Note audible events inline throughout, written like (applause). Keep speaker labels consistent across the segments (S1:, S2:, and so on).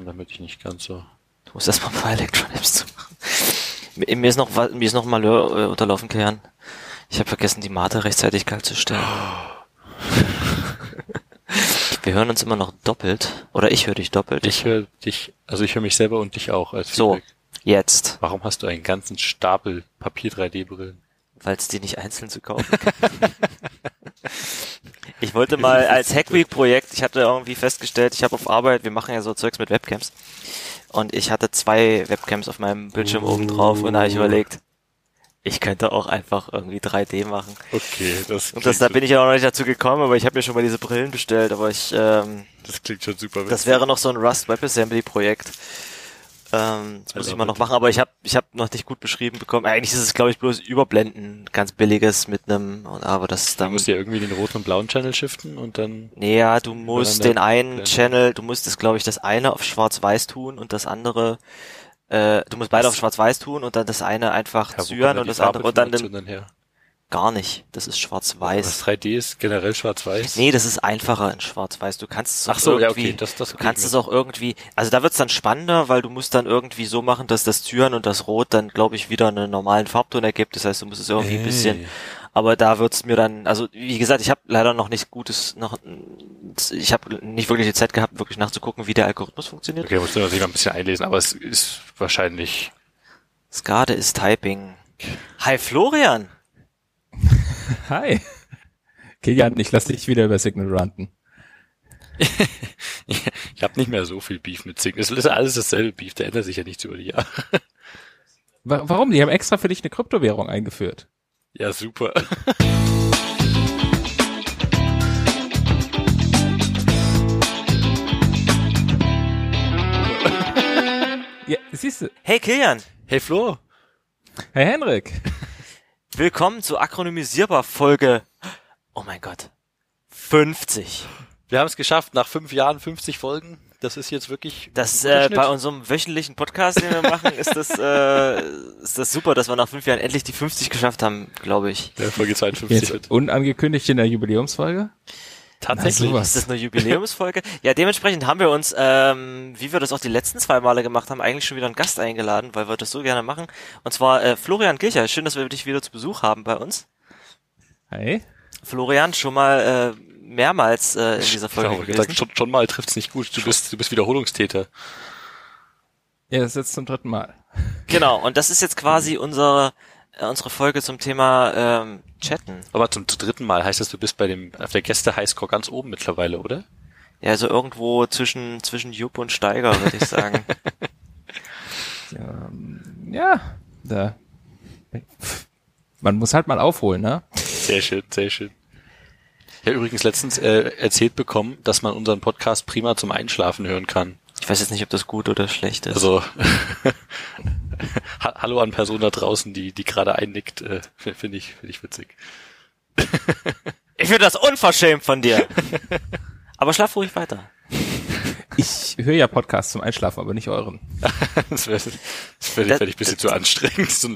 S1: haben, damit ich nicht ganz so.
S2: Du musst erstmal ein paar Elektron-Apps zu machen. Mir ist noch, mir ist noch mal äh, unterlaufen, Kern. Ich habe vergessen, die Mate rechtzeitig kalt zu stellen. (laughs) Wir hören uns immer noch doppelt. Oder ich höre dich doppelt.
S1: Ich höre dich, also ich höre mich selber und dich auch als
S2: So,
S1: Feedback.
S2: jetzt.
S1: Warum hast du einen ganzen Stapel Papier 3D-Brillen?
S2: Weil es die nicht einzeln zu kaufen (laughs) ich wollte mal als Hackweek-Projekt, ich hatte irgendwie festgestellt, ich habe auf Arbeit, wir machen ja so Zeugs mit Webcams und ich hatte zwei Webcams auf meinem Bildschirm oben drauf und da habe ich überlegt, ich könnte auch einfach irgendwie 3D machen.
S1: Okay, das
S2: Und das, da bin ich ja auch noch nicht dazu gekommen, aber ich habe mir schon mal diese Brillen bestellt, aber ich, ähm,
S1: das klingt schon super.
S2: das wäre noch so ein Rust WebAssembly Projekt. Ähm, das muss
S1: Also
S2: ich mal noch machen, aber ich habe ich hab noch nicht gut beschrieben bekommen. Eigentlich ist es, glaube ich, bloß Überblenden, ganz billiges mit einem, aber das
S1: Da
S2: da
S1: musst du ja irgendwie den roten und blauen Channel shiften und dann
S2: Nee, ja, du musst den einen
S1: blenden.
S2: Channel, du musst es, glaube ich, das eine auf schwarz-weiß tun und das andere, äh, du musst beide auf schwarz-weiß tun und dann das eine einfach
S1: Ja, da
S2: und das andere und dann den,
S1: dann?
S2: Gar nicht. Das ist schwarz-weiß.
S1: 3D ist generell schwarz-weiß.
S2: Nee, das ist einfacher in schwarz-weiß. Du kannst es
S1: Ach
S2: auch
S1: so, ja,
S2: irgendwie,
S1: okay, das- das
S2: du kannst es auch irgendwie, also da wird's dann spannender, weil du musst dann irgendwie so machen, dass das Zyren und das Rot dann, glaube ich, wieder einen normalen Farbton ergibt. Das heißt, du musst es irgendwie ein bisschen, aber da wird's mir dann, also wie gesagt, ich habe leider noch nicht gutes, noch, ich habe nicht wirklich die Zeit gehabt, wirklich nachzugucken, wie der Algorithmus funktioniert.
S1: Okay, musst du natürlich mal ein bisschen einlesen, aber es ist wahrscheinlich.
S2: Skade ist Typing. Hi Florian!
S3: Hi. Kilian, ich lass dich wieder über Signal ranten. (laughs)
S1: ich habe nicht mehr so viel Beef mit Signal. Es ist alles dasselbe Beef, der ändert sich ja nichts über die Jahre. (laughs)
S3: Wa- Warum? Die haben extra für dich eine Kryptowährung eingeführt.
S1: Ja, super.
S3: Ja, siehst du.
S2: Hey Kilian!
S1: Hey Flo,
S3: Herr Henrik.
S2: Willkommen zu Akronymisierbar Folge, oh mein Gott, 50.
S1: wir haben es geschafft, nach fünf Jahren 50 Folgen. Das ist jetzt wirklich
S2: Das äh, bei unserem wöchentlichen Podcast, den wir machen, ist das äh, (laughs) ist das super, dass wir nach fünf Jahren endlich die 50 geschafft haben, glaube ich.
S1: ja, Folge 52
S3: Jetzt
S1: wird.
S3: unangekündigt in der Jubiläumsfolge.
S1: Tatsächlich.
S3: Na.
S2: Ist das eine Jubiläumsfolge? (laughs) ja, dementsprechend haben wir uns, ähm, wie wir das auch die letzten zwei Male gemacht haben, eigentlich schon wieder einen Gast eingeladen, weil wir das so gerne machen. Und zwar äh, Florian Gilcher. Schön, dass wir dich wieder zu Besuch haben bei uns.
S3: Hey.
S2: Florian, schon mal äh, mehrmals äh, in dieser Folge
S1: Genau,
S2: gewesen.
S1: gesagt, schon, schon mal trifft's nicht gut. Du bist, du bist Wiederholungstäter.
S3: Ja, das ist jetzt zum dritten Mal.
S2: Genau, und das ist jetzt quasi unsere, unsere Folge zum Thema ähm, Chatten.
S1: Aber zum, zum dritten Mal heißt das, du bist bei dem auf der Gäste Highscore ganz oben mittlerweile, oder?
S2: Ja, also irgendwo zwischen, zwischen Jupp und Steiger, würde ich sagen. (laughs)
S3: Ähm, ja, da. Man muss halt mal aufholen, ne?
S1: Sehr schön, sehr schön. Ich habe übrigens letztens äh, erzählt bekommen, dass man unseren Podcast prima zum Einschlafen hören kann.
S2: Ich weiß jetzt nicht, ob das gut oder schlecht ist.
S1: Also (laughs) ha- hallo an Personen da draußen, die die gerade einnickt, äh, finde ich finde ich witzig.
S2: ich finde das unverschämt von dir. (laughs) Aber schlaf ruhig weiter.
S3: Ich höre ja Podcasts zum Einschlafen, aber nicht euren.
S1: Das (laughs) wäre das wär,
S2: Das-
S1: ein bisschen zu anstrengend, so,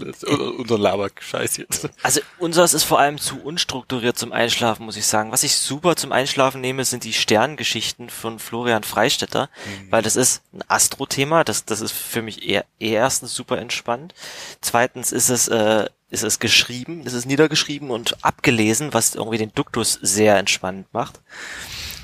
S1: unser Laber-Scheiß jetzt.
S2: Also unseres ist vor allem zu unstrukturiert zum Einschlafen, muss ich sagen. Was ich super zum Einschlafen nehme, sind die Sterngeschichten von Florian Freistetter, weil das ist ein Astro-Thema. Das, das ist für mich eher, eher erstens super entspannt. Zweitens ist es, äh, ist es geschrieben, es ist niedergeschrieben und abgelesen, was irgendwie den Duktus sehr entspannend macht.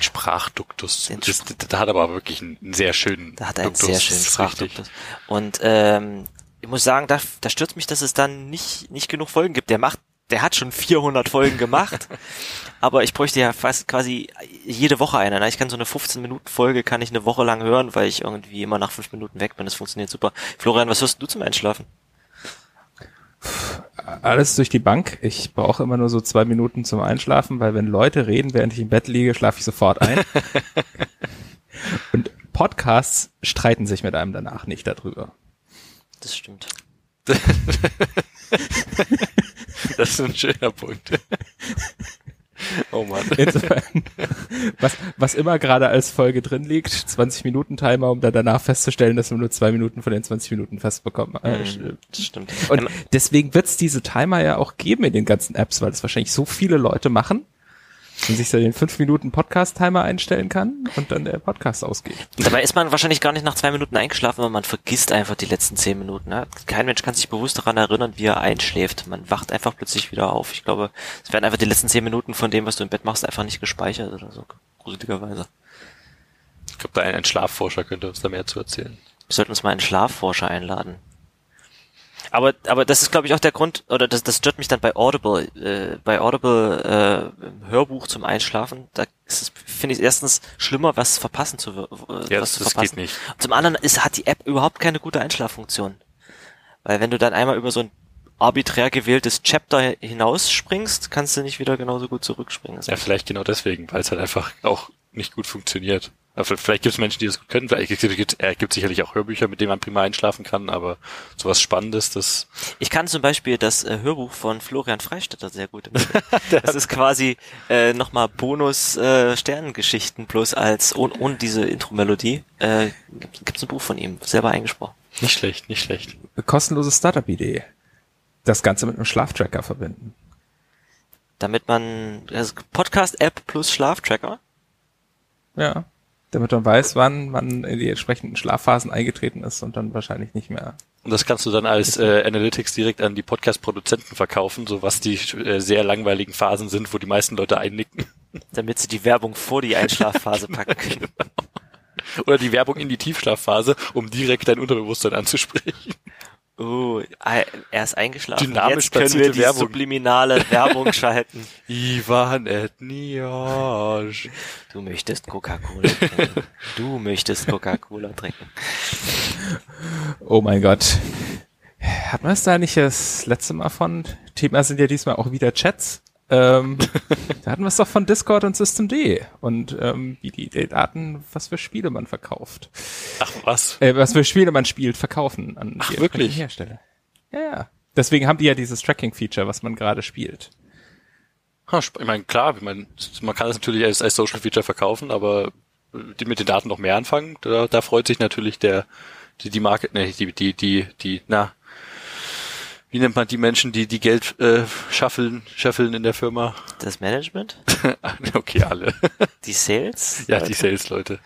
S1: Sprachduktus.
S2: Den
S1: Das, da hat er aber wirklich einen, sehr schönen
S2: Da hat er einen
S1: Duktus,
S2: sehr schönen
S1: richtig.
S2: Sprachduktus. Und ähm, ich muss sagen, da, da stört mich, dass es dann nicht, nicht genug Folgen gibt. Der macht, der hat schon 400 Folgen gemacht, (laughs) aber ich bräuchte ja fast quasi jede Woche eine. Ne? Ich kann so eine 15-Minuten-Folge kann ich eine Woche lang hören, weil ich irgendwie immer nach fünf Minuten weg bin. Das funktioniert super. Florian, was hörst du zum Einschlafen?
S3: Alles durch die Bank. Ich brauche immer nur so zwei Minuten zum Einschlafen, weil wenn Leute reden, während ich im Bett liege, schlafe ich sofort ein. (laughs) Und Podcasts streiten sich mit einem danach nicht darüber.
S2: Das stimmt. (laughs) (laughs)
S1: Das ist ein schöner Punkt. (laughs) Oh Mann.
S3: Insofern, (laughs) was, was immer gerade als Folge drin liegt, 20 Minuten Timer, um dann danach festzustellen, dass man nur zwei Minuten von den 20 Minuten festbekommen. Äh,
S2: Das stimmt.
S3: Und deswegen wird es diese Timer ja auch geben in den ganzen Apps, weil das wahrscheinlich so viele Leute machen. Und sich so den 5 Minuten Podcast-Timer einstellen kann und dann der Podcast ausgeht.
S2: Dabei ist man wahrscheinlich gar nicht nach zwei Minuten eingeschlafen, weil man vergisst einfach die letzten zehn Minuten. Ne? Kein Mensch kann sich bewusst daran erinnern, wie er einschläft. Man wacht einfach plötzlich wieder auf. Ich glaube, es werden einfach die letzten zehn Minuten von dem, was du im Bett machst, einfach nicht gespeichert oder so. Gruseligerweise.
S1: Ich glaube, da ein, ein Schlafforscher könnte uns da mehr zu erzählen.
S2: Wir sollten uns mal einen Schlafforscher einladen. Aber, aber das ist, glaube ich, auch der Grund, oder das, das stört mich dann bei Audible, äh, bei Audible äh, im Hörbuch zum Einschlafen. Da ist es, finde ich, erstens schlimmer, was verpassen zu, äh,
S1: Ja,
S2: was
S1: das,
S2: zu
S1: das
S2: verpassen.
S1: geht nicht.
S2: Und zum anderen ist, hat die App überhaupt keine gute Einschlaffunktion. Weil wenn du dann einmal über so ein arbiträr gewähltes Chapter hinausspringst, kannst du nicht wieder genauso gut zurückspringen. Das
S1: Ja, vielleicht genau deswegen, weil es halt einfach auch nicht gut funktioniert. Vielleicht gibt es Menschen, die das gut können. Vielleicht gibt es äh, gibt sicherlich auch Hörbücher, mit denen man prima einschlafen kann, aber sowas Spannendes, das
S2: Ich kann zum Beispiel das äh, Hörbuch von Florian Freistetter sehr gut empfehlen. (laughs) das ist quasi äh, nochmal Bonus äh, Sternengeschichten plus als ohne, ohne diese Intro-Melodie. Äh, gibt es ein Buch von ihm, selber eingesprochen.
S1: nicht schlecht, nicht schlecht.
S3: Kostenlose Startup-Idee. Das Ganze mit einem Schlaftracker verbinden.
S2: Damit man also Podcast-App plus Schlaftracker.
S3: Ja. Damit man weiß, wann man in die entsprechenden Schlafphasen eingetreten ist und dann wahrscheinlich nicht mehr.
S1: Und das kannst du dann als äh, Analytics direkt an die Podcast-Produzenten verkaufen, so was die äh, sehr langweiligen Phasen sind, wo die meisten Leute einnicken.
S2: damit sie die Werbung vor die Einschlafphase (laughs) packen können.
S1: Oder die Werbung in die Tiefschlafphase, um direkt dein Unterbewusstsein anzusprechen.
S2: Oh, er ist eingeschlafen.
S1: Dynamisch
S2: Jetzt können wir die
S1: Werbung.
S2: subliminale (laughs) Werbung schalten.
S1: Ivan Etniasch.
S2: Du möchtest Coca-Cola trinken. Du möchtest Coca-Cola trinken.
S3: Oh mein Gott. Hat man es da nicht das letzte Mal von? Thema sind ja diesmal auch wieder Chats. Ähm, (laughs) da hatten wir es doch von Discord und Systemd und ähm, wie die, die Daten, was für Spiele man verkauft.
S1: Ach was?
S3: Äh, was für Spiele man spielt, verkaufen an
S1: Ach,
S3: die
S1: wirklich?
S3: Hersteller. Ja, ja. Deswegen haben die ja dieses Tracking-Feature, was man gerade spielt.
S1: Ha, Ich meine, klar, ich mein, man kann das natürlich als, als Social Feature verkaufen, aber die mit den Daten noch mehr anfangen, da, da freut sich natürlich der, die, die Market, ne, die, die, die, die, na, wie nennt man die Menschen, die die Geld äh, schaffeln, scheffeln in der Firma?
S2: Das Management? (laughs)
S1: okay, alle.
S2: Die Sales?
S1: ja, die Sales-Leute.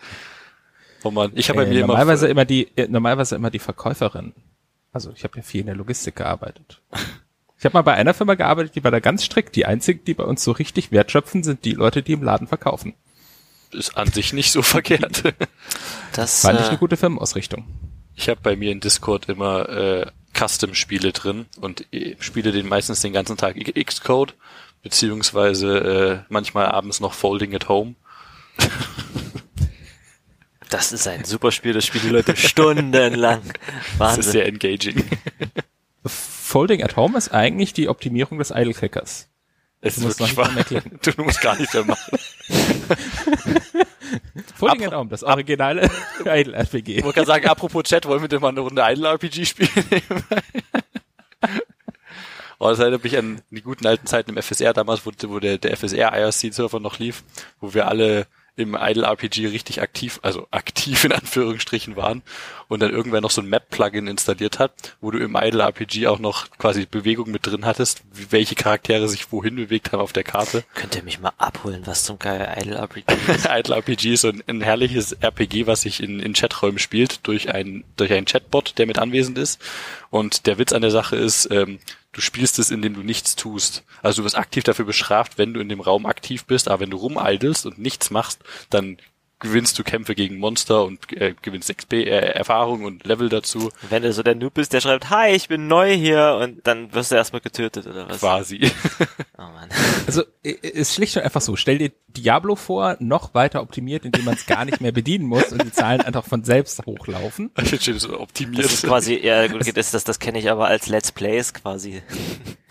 S1: Oh man, ich habe bei
S3: Äh,
S1: mir immer
S3: normalerweise immer die, äh, normalerweise immer die Verkäuferin. Also ich habe ja viel in der Logistik gearbeitet. Ich habe mal bei einer Firma gearbeitet, die war da ganz strikt. Die einzigen, die bei uns so richtig wertschöpfen, sind die Leute, die im Laden verkaufen.
S1: ist an sich nicht so (laughs) verkehrt.
S2: Das,
S3: War nicht eine
S2: äh,
S3: gute Firmenausrichtung.
S1: Ich habe bei mir in Discord immer äh, Custom-Spiele drin und spiele den meistens den ganzen Tag Xcode, beziehungsweise äh, manchmal abends noch Folding at Home. (laughs)
S2: das ist ein super Spiel, das spielen die Leute stundenlang. (laughs)
S1: Das ist
S2: Wahnsinn.
S1: sehr engaging. (laughs)
S3: Folding at Home ist eigentlich die Optimierung des Idle-Clickers.
S1: Es ist
S3: musst
S1: wirklich
S3: noch
S1: wahr. Du musst gar nicht mehr machen. (laughs)
S3: At Home, das originale (laughs) Idle-RPG.
S1: Ich wollte gerade sagen, apropos Chat, wollen wir denn mal eine Runde Idle RPG spielen? (laughs) Oh, das erinnert mich an die guten alten Zeiten im FSR damals, wo, wo der, der FSR IRC-Server noch lief, wo wir alle im Idle RPG richtig aktiv, also aktiv in Anführungsstrichen waren und dann irgendwer noch so ein Map-Plugin installiert hat, wo du im Idle RPG auch noch quasi Bewegung mit drin hattest, welche Charaktere sich wohin bewegt haben auf der Karte.
S2: Könnt ihr mich mal abholen, was zum Geil Idle RPG (laughs) ist?
S1: Idle RPG ist so ein, ein herrliches RPG, was sich in, in Chaträumen spielt, durch einen, durch einen Chatbot, der mit anwesend ist. Und der Witz an der Sache ist, ähm, du spielst es, indem du nichts tust. Also du wirst aktiv dafür bestraft, wenn du in dem Raum aktiv bist, aber wenn du rumeidelst und nichts machst, dann gewinnst du Kämpfe gegen Monster und äh, gewinnst XP, äh, Erfahrung und Level dazu,
S2: Wenn du so der Noob bist, der schreibt, hi, ich bin neu hier und dann wirst du erstmal getötet oder was?
S1: quasi. (laughs)
S2: Oh Mann.
S3: Also i- ist schlicht und einfach so. Stell dir Diablo vor, noch weiter optimiert, indem man es gar nicht mehr bedienen muss und die Zahlen einfach von selbst hochlaufen.
S1: Ich finde so optimiert.
S2: Das ist quasi, ja gut, das, das, das kenne ich aber als Let's Plays quasi. (laughs)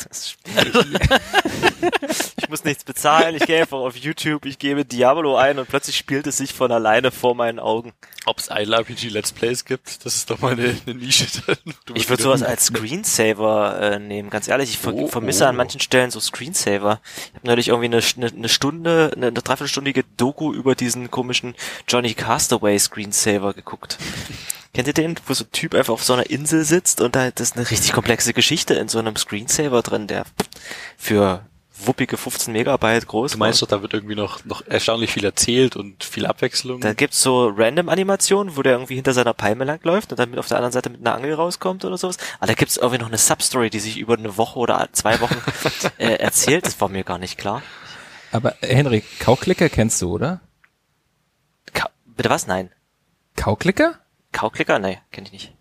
S2: Das Spiel. (laughs) ich muss nichts bezahlen, ich gehe einfach auf YouTube, ich gebe Diablo ein und plötzlich spielt es sich von alleine vor meinen Augen.
S1: Ob es Idle RPG Let's Plays gibt, das ist doch mal eine, eine Nische. (laughs)
S2: Ich würde sowas als Screensaver äh, nehmen, ganz ehrlich. Ich ver
S1: Oh,
S2: vermisse
S1: oh.
S2: an manchen Stellen so Screensaver. Ich habe neulich irgendwie eine, eine, eine Stunde, eine, eine dreiviertelstündige Doku über diesen komischen Johnny Castaway Screensaver geguckt. (laughs) Kennt ihr den, wo so ein Typ einfach auf so einer Insel sitzt und da ist eine richtig komplexe Geschichte in so einem Screensaver drin, der für wuppige 15 Megabyte groß.
S1: Du meinst doch, da wird irgendwie noch, noch erstaunlich viel erzählt und viel Abwechslung?
S2: Da gibt's so Random-Animationen, wo der irgendwie hinter seiner Palme langläuft und dann auf der anderen Seite mit einer Angel rauskommt oder sowas. Aber da gibt's irgendwie noch eine Substory, die sich über eine Woche oder zwei Wochen (laughs) äh, erzählt. Das war mir gar nicht klar.
S3: Aber äh, Henry, Kauklicker kennst du, oder?
S2: Ka Bitte was? Nein.
S3: Kauklicker?
S2: Kauklicker? Nee, kenne ich nicht.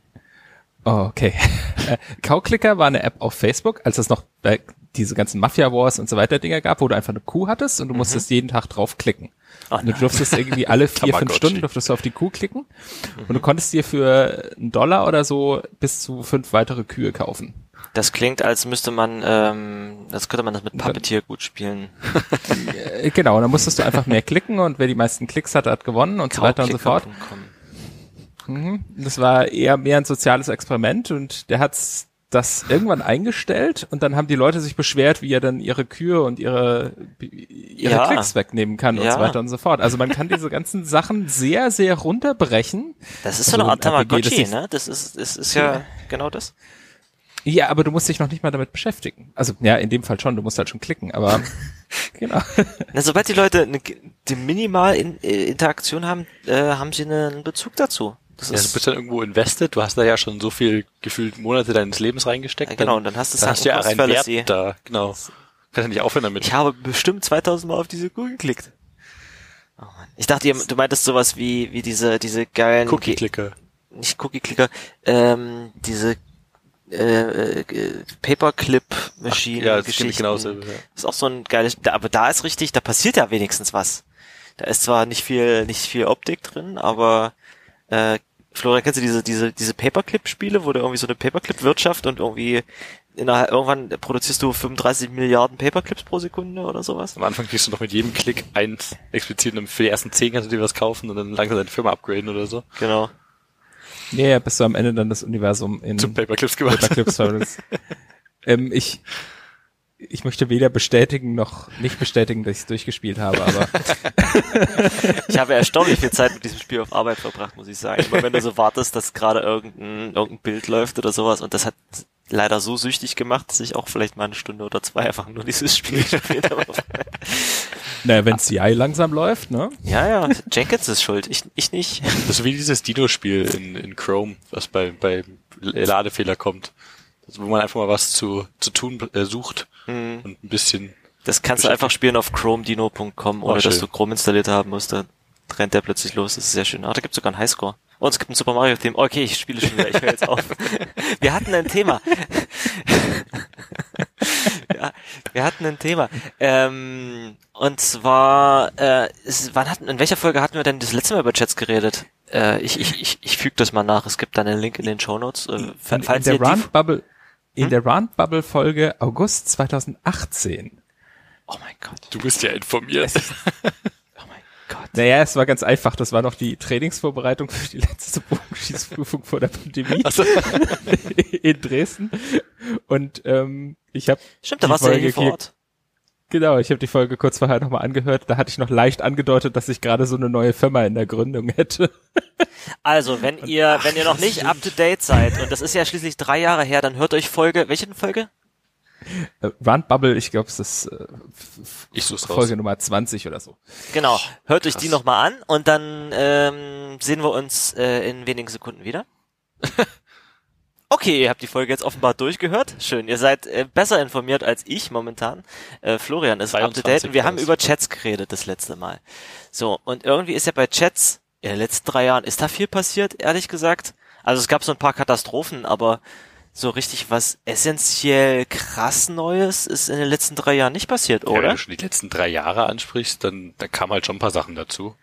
S3: Oh, okay. (laughs) Kauklicker war eine App auf Facebook, als es noch äh, diese ganzen Mafia Wars und so weiter Dinger gab, wo du einfach eine Kuh hattest und du musstest jeden Tag drauf klicken.
S2: Oh,
S3: und du durftest irgendwie alle vier, fünf. Stunden durftest du auf die Kuh klicken und du konntest dir für einen Dollar oder so bis zu fünf weitere Kühe kaufen.
S2: Das klingt, als müsste man, ähm, das könnte man das mit Puppeteer gut spielen.
S3: Äh, Genau, dann musstest du einfach mehr klicken und wer die meisten Klicks hatte, hat gewonnen und so weiter und so fort. Mhm. Das war eher mehr ein soziales Experiment und der hat's das irgendwann eingestellt und dann haben die Leute sich beschwert, wie er dann ihre Kühe und ihre, ihre
S2: Ja.
S3: Klicks wegnehmen kann und
S2: Ja.
S3: so weiter und so fort. Also man kann diese ganzen Sachen sehr, sehr runterbrechen.
S2: Das ist so
S3: Also
S2: eine Art
S3: ein RPG, das
S2: Tamagotchi, ne? Das ist, das ist ja genau das.
S3: Ja, aber du musst dich noch nicht mal damit beschäftigen. Also ja, in dem Fall schon, du musst halt schon klicken, aber (laughs) genau.
S2: Na, sobald die Leute eine, die minimal in, äh, Interaktion haben, äh, haben sie einen Bezug dazu. Das
S1: Ja, du
S2: ist,
S1: bist dann irgendwo invested, du hast da ja schon so viel gefühlt Monate deines Lebens reingesteckt.
S2: Ja, genau, und dann hast du
S1: dann hast du ja einen
S2: Fallacy.
S1: Wert da, genau. Kannst ja nicht aufhören damit.
S2: ich habe bestimmt 2000 Mal auf diese Kuh geklickt. Oh Mann. Ich dachte, ihr- du meintest sowas wie, wie diese, diese geilen,
S1: Cookie-Clicker.
S2: nicht Cookie-Clicker, ähm, diese, äh, äh, Paperclip-Maschinen.
S1: Ja, das
S2: Geschichten.
S1: stimmt genau dasselbe, ja.
S2: ist auch so ein geiles, aber da ist richtig, da passiert ja wenigstens was. Da ist zwar nicht viel, nicht viel Optik drin, aber äh, Florian, kennst du diese, diese, diese Paperclip-Spiele, wo du irgendwie so eine Paperclip-Wirtschaft und irgendwie innerhalb, irgendwann produzierst du 35 Milliarden Paperclips pro Sekunde oder sowas?
S1: Am Anfang kriegst du noch mit jedem Klick eins explizit und für die ersten zehn kannst du dir was kaufen und dann langsam deine Firma upgraden oder so.
S2: Genau.
S3: Nee, ja, bis du am Ende dann das Universum in
S1: Zum Paperclips gemacht.
S3: Paperclips (laughs) ähm, ich, ich möchte weder bestätigen noch nicht bestätigen, dass ich es durchgespielt habe, aber (laughs)
S2: Ich habe erstaunlich viel Zeit mit diesem Spiel auf Arbeit verbracht, muss ich sagen. Immer wenn du so wartest, dass gerade irgendein, irgendein Bild läuft oder sowas und das hat leider so süchtig gemacht, dass ich auch vielleicht mal eine Stunde oder zwei einfach nur dieses Spiel (laughs) gespielt habe.
S3: naja, wenn CI langsam läuft, ne?
S2: Ja, ja, Jenkins ist schuld, ich, ich nicht.
S1: Das ist so wie dieses Dino-Spiel in, in Chrome, was bei, bei Ladefehler kommt. Also wo man einfach mal was zu, zu tun äh, sucht
S2: Hm.
S1: und ein bisschen
S2: Das kannst du einfach spielen auf chromedino.com, ohne
S1: Oh,
S2: dass du Chrome installiert haben musst. Da rennt der plötzlich los, das ist sehr schön. Ah, da gibt's sogar einen Highscore. Und es gibt ein Super Mario Thema. Okay, ich spiele schon wieder, ich höre jetzt auf. (laughs) Wir hatten ein Thema. (laughs) ja, wir hatten ein Thema. Ähm, und zwar, äh, es, wann hatten, in welcher Folge hatten wir denn das letzte Mal über Chats geredet? Äh, ich, ich, ich, ich füge das mal nach. Es gibt dann einen Link in den Show Notes. Äh,
S3: In, in
S2: falls
S3: der
S2: ihr die-
S3: Rand Bubble, in
S2: Hm?
S3: der Rand Bubble Folge August 2018.
S2: Oh mein Gott.
S1: Du bist ja informiert. (laughs)
S2: Oh mein Gott.
S3: Naja, es war ganz einfach. Das war noch die Trainingsvorbereitung für die letzte Bogenschießprüfung vor der Pandemie (laughs) in Dresden. Und ähm, ich habe
S2: Stimmt, da warst du ja
S3: Folge
S2: hier vor
S3: hier-
S2: Ort.
S3: Genau, ich habe die Folge kurz vorher nochmal angehört. Da hatte ich noch leicht angedeutet, dass ich gerade so eine neue Firma in der Gründung hätte.
S2: Also, wenn ihr, wenn ihr noch nicht up to date seid, und das ist ja schließlich drei Jahre her, dann hört euch Folge, welche Folge?
S3: Äh, Rand Bubble, ich glaube, es ist äh,
S1: Ich such's raus.
S3: Folge Nummer 20 oder so.
S2: Genau. Hört euch die
S1: Krass.
S2: nochmal an und dann ähm, sehen wir uns äh, in wenigen Sekunden wieder. (laughs) Okay, ihr habt die Folge jetzt offenbar durchgehört. Schön, ihr seid äh, besser informiert als ich momentan. Äh, Florian ist up to date
S1: 23
S2: und wir haben über Chats geredet das letzte Mal. So, und irgendwie ist ja bei Chats in den letzten drei Jahren, ist da viel passiert, ehrlich gesagt? Also es gab so ein paar Katastrophen, aber so richtig was essentiell krass Neues ist in den letzten drei Jahren nicht passiert,
S1: Ja, wenn
S2: oder?
S1: du schon die letzten drei Jahre ansprichst, dann da kamen halt schon ein paar Sachen dazu.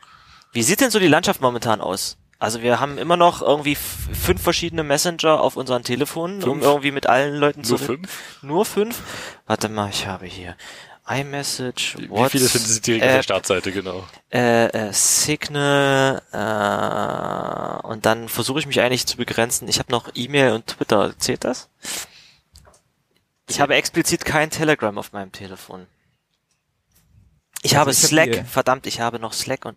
S2: Wie sieht denn so die Landschaft momentan aus? Also wir haben immer noch irgendwie fünf verschiedene Messenger auf unseren Telefonen, um
S1: Fünf?
S2: irgendwie mit allen Leuten
S1: Nur
S2: zu
S1: fünf?
S2: Nur fünf? Warte mal, ich habe hier iMessage,
S1: Wie
S2: WhatsApp,
S1: viele sind es direkt auf der Startseite, genau?
S2: äh, äh, Signal äh, und dann versuche ich mich eigentlich zu begrenzen. Ich habe noch E-Mail und Twitter. Zählt das? Ich habe explizit kein Telegram auf meinem Telefon. Ich
S3: Also
S2: habe
S3: ich hab
S2: Slack.
S3: hier-
S2: Verdammt, ich habe noch Slack und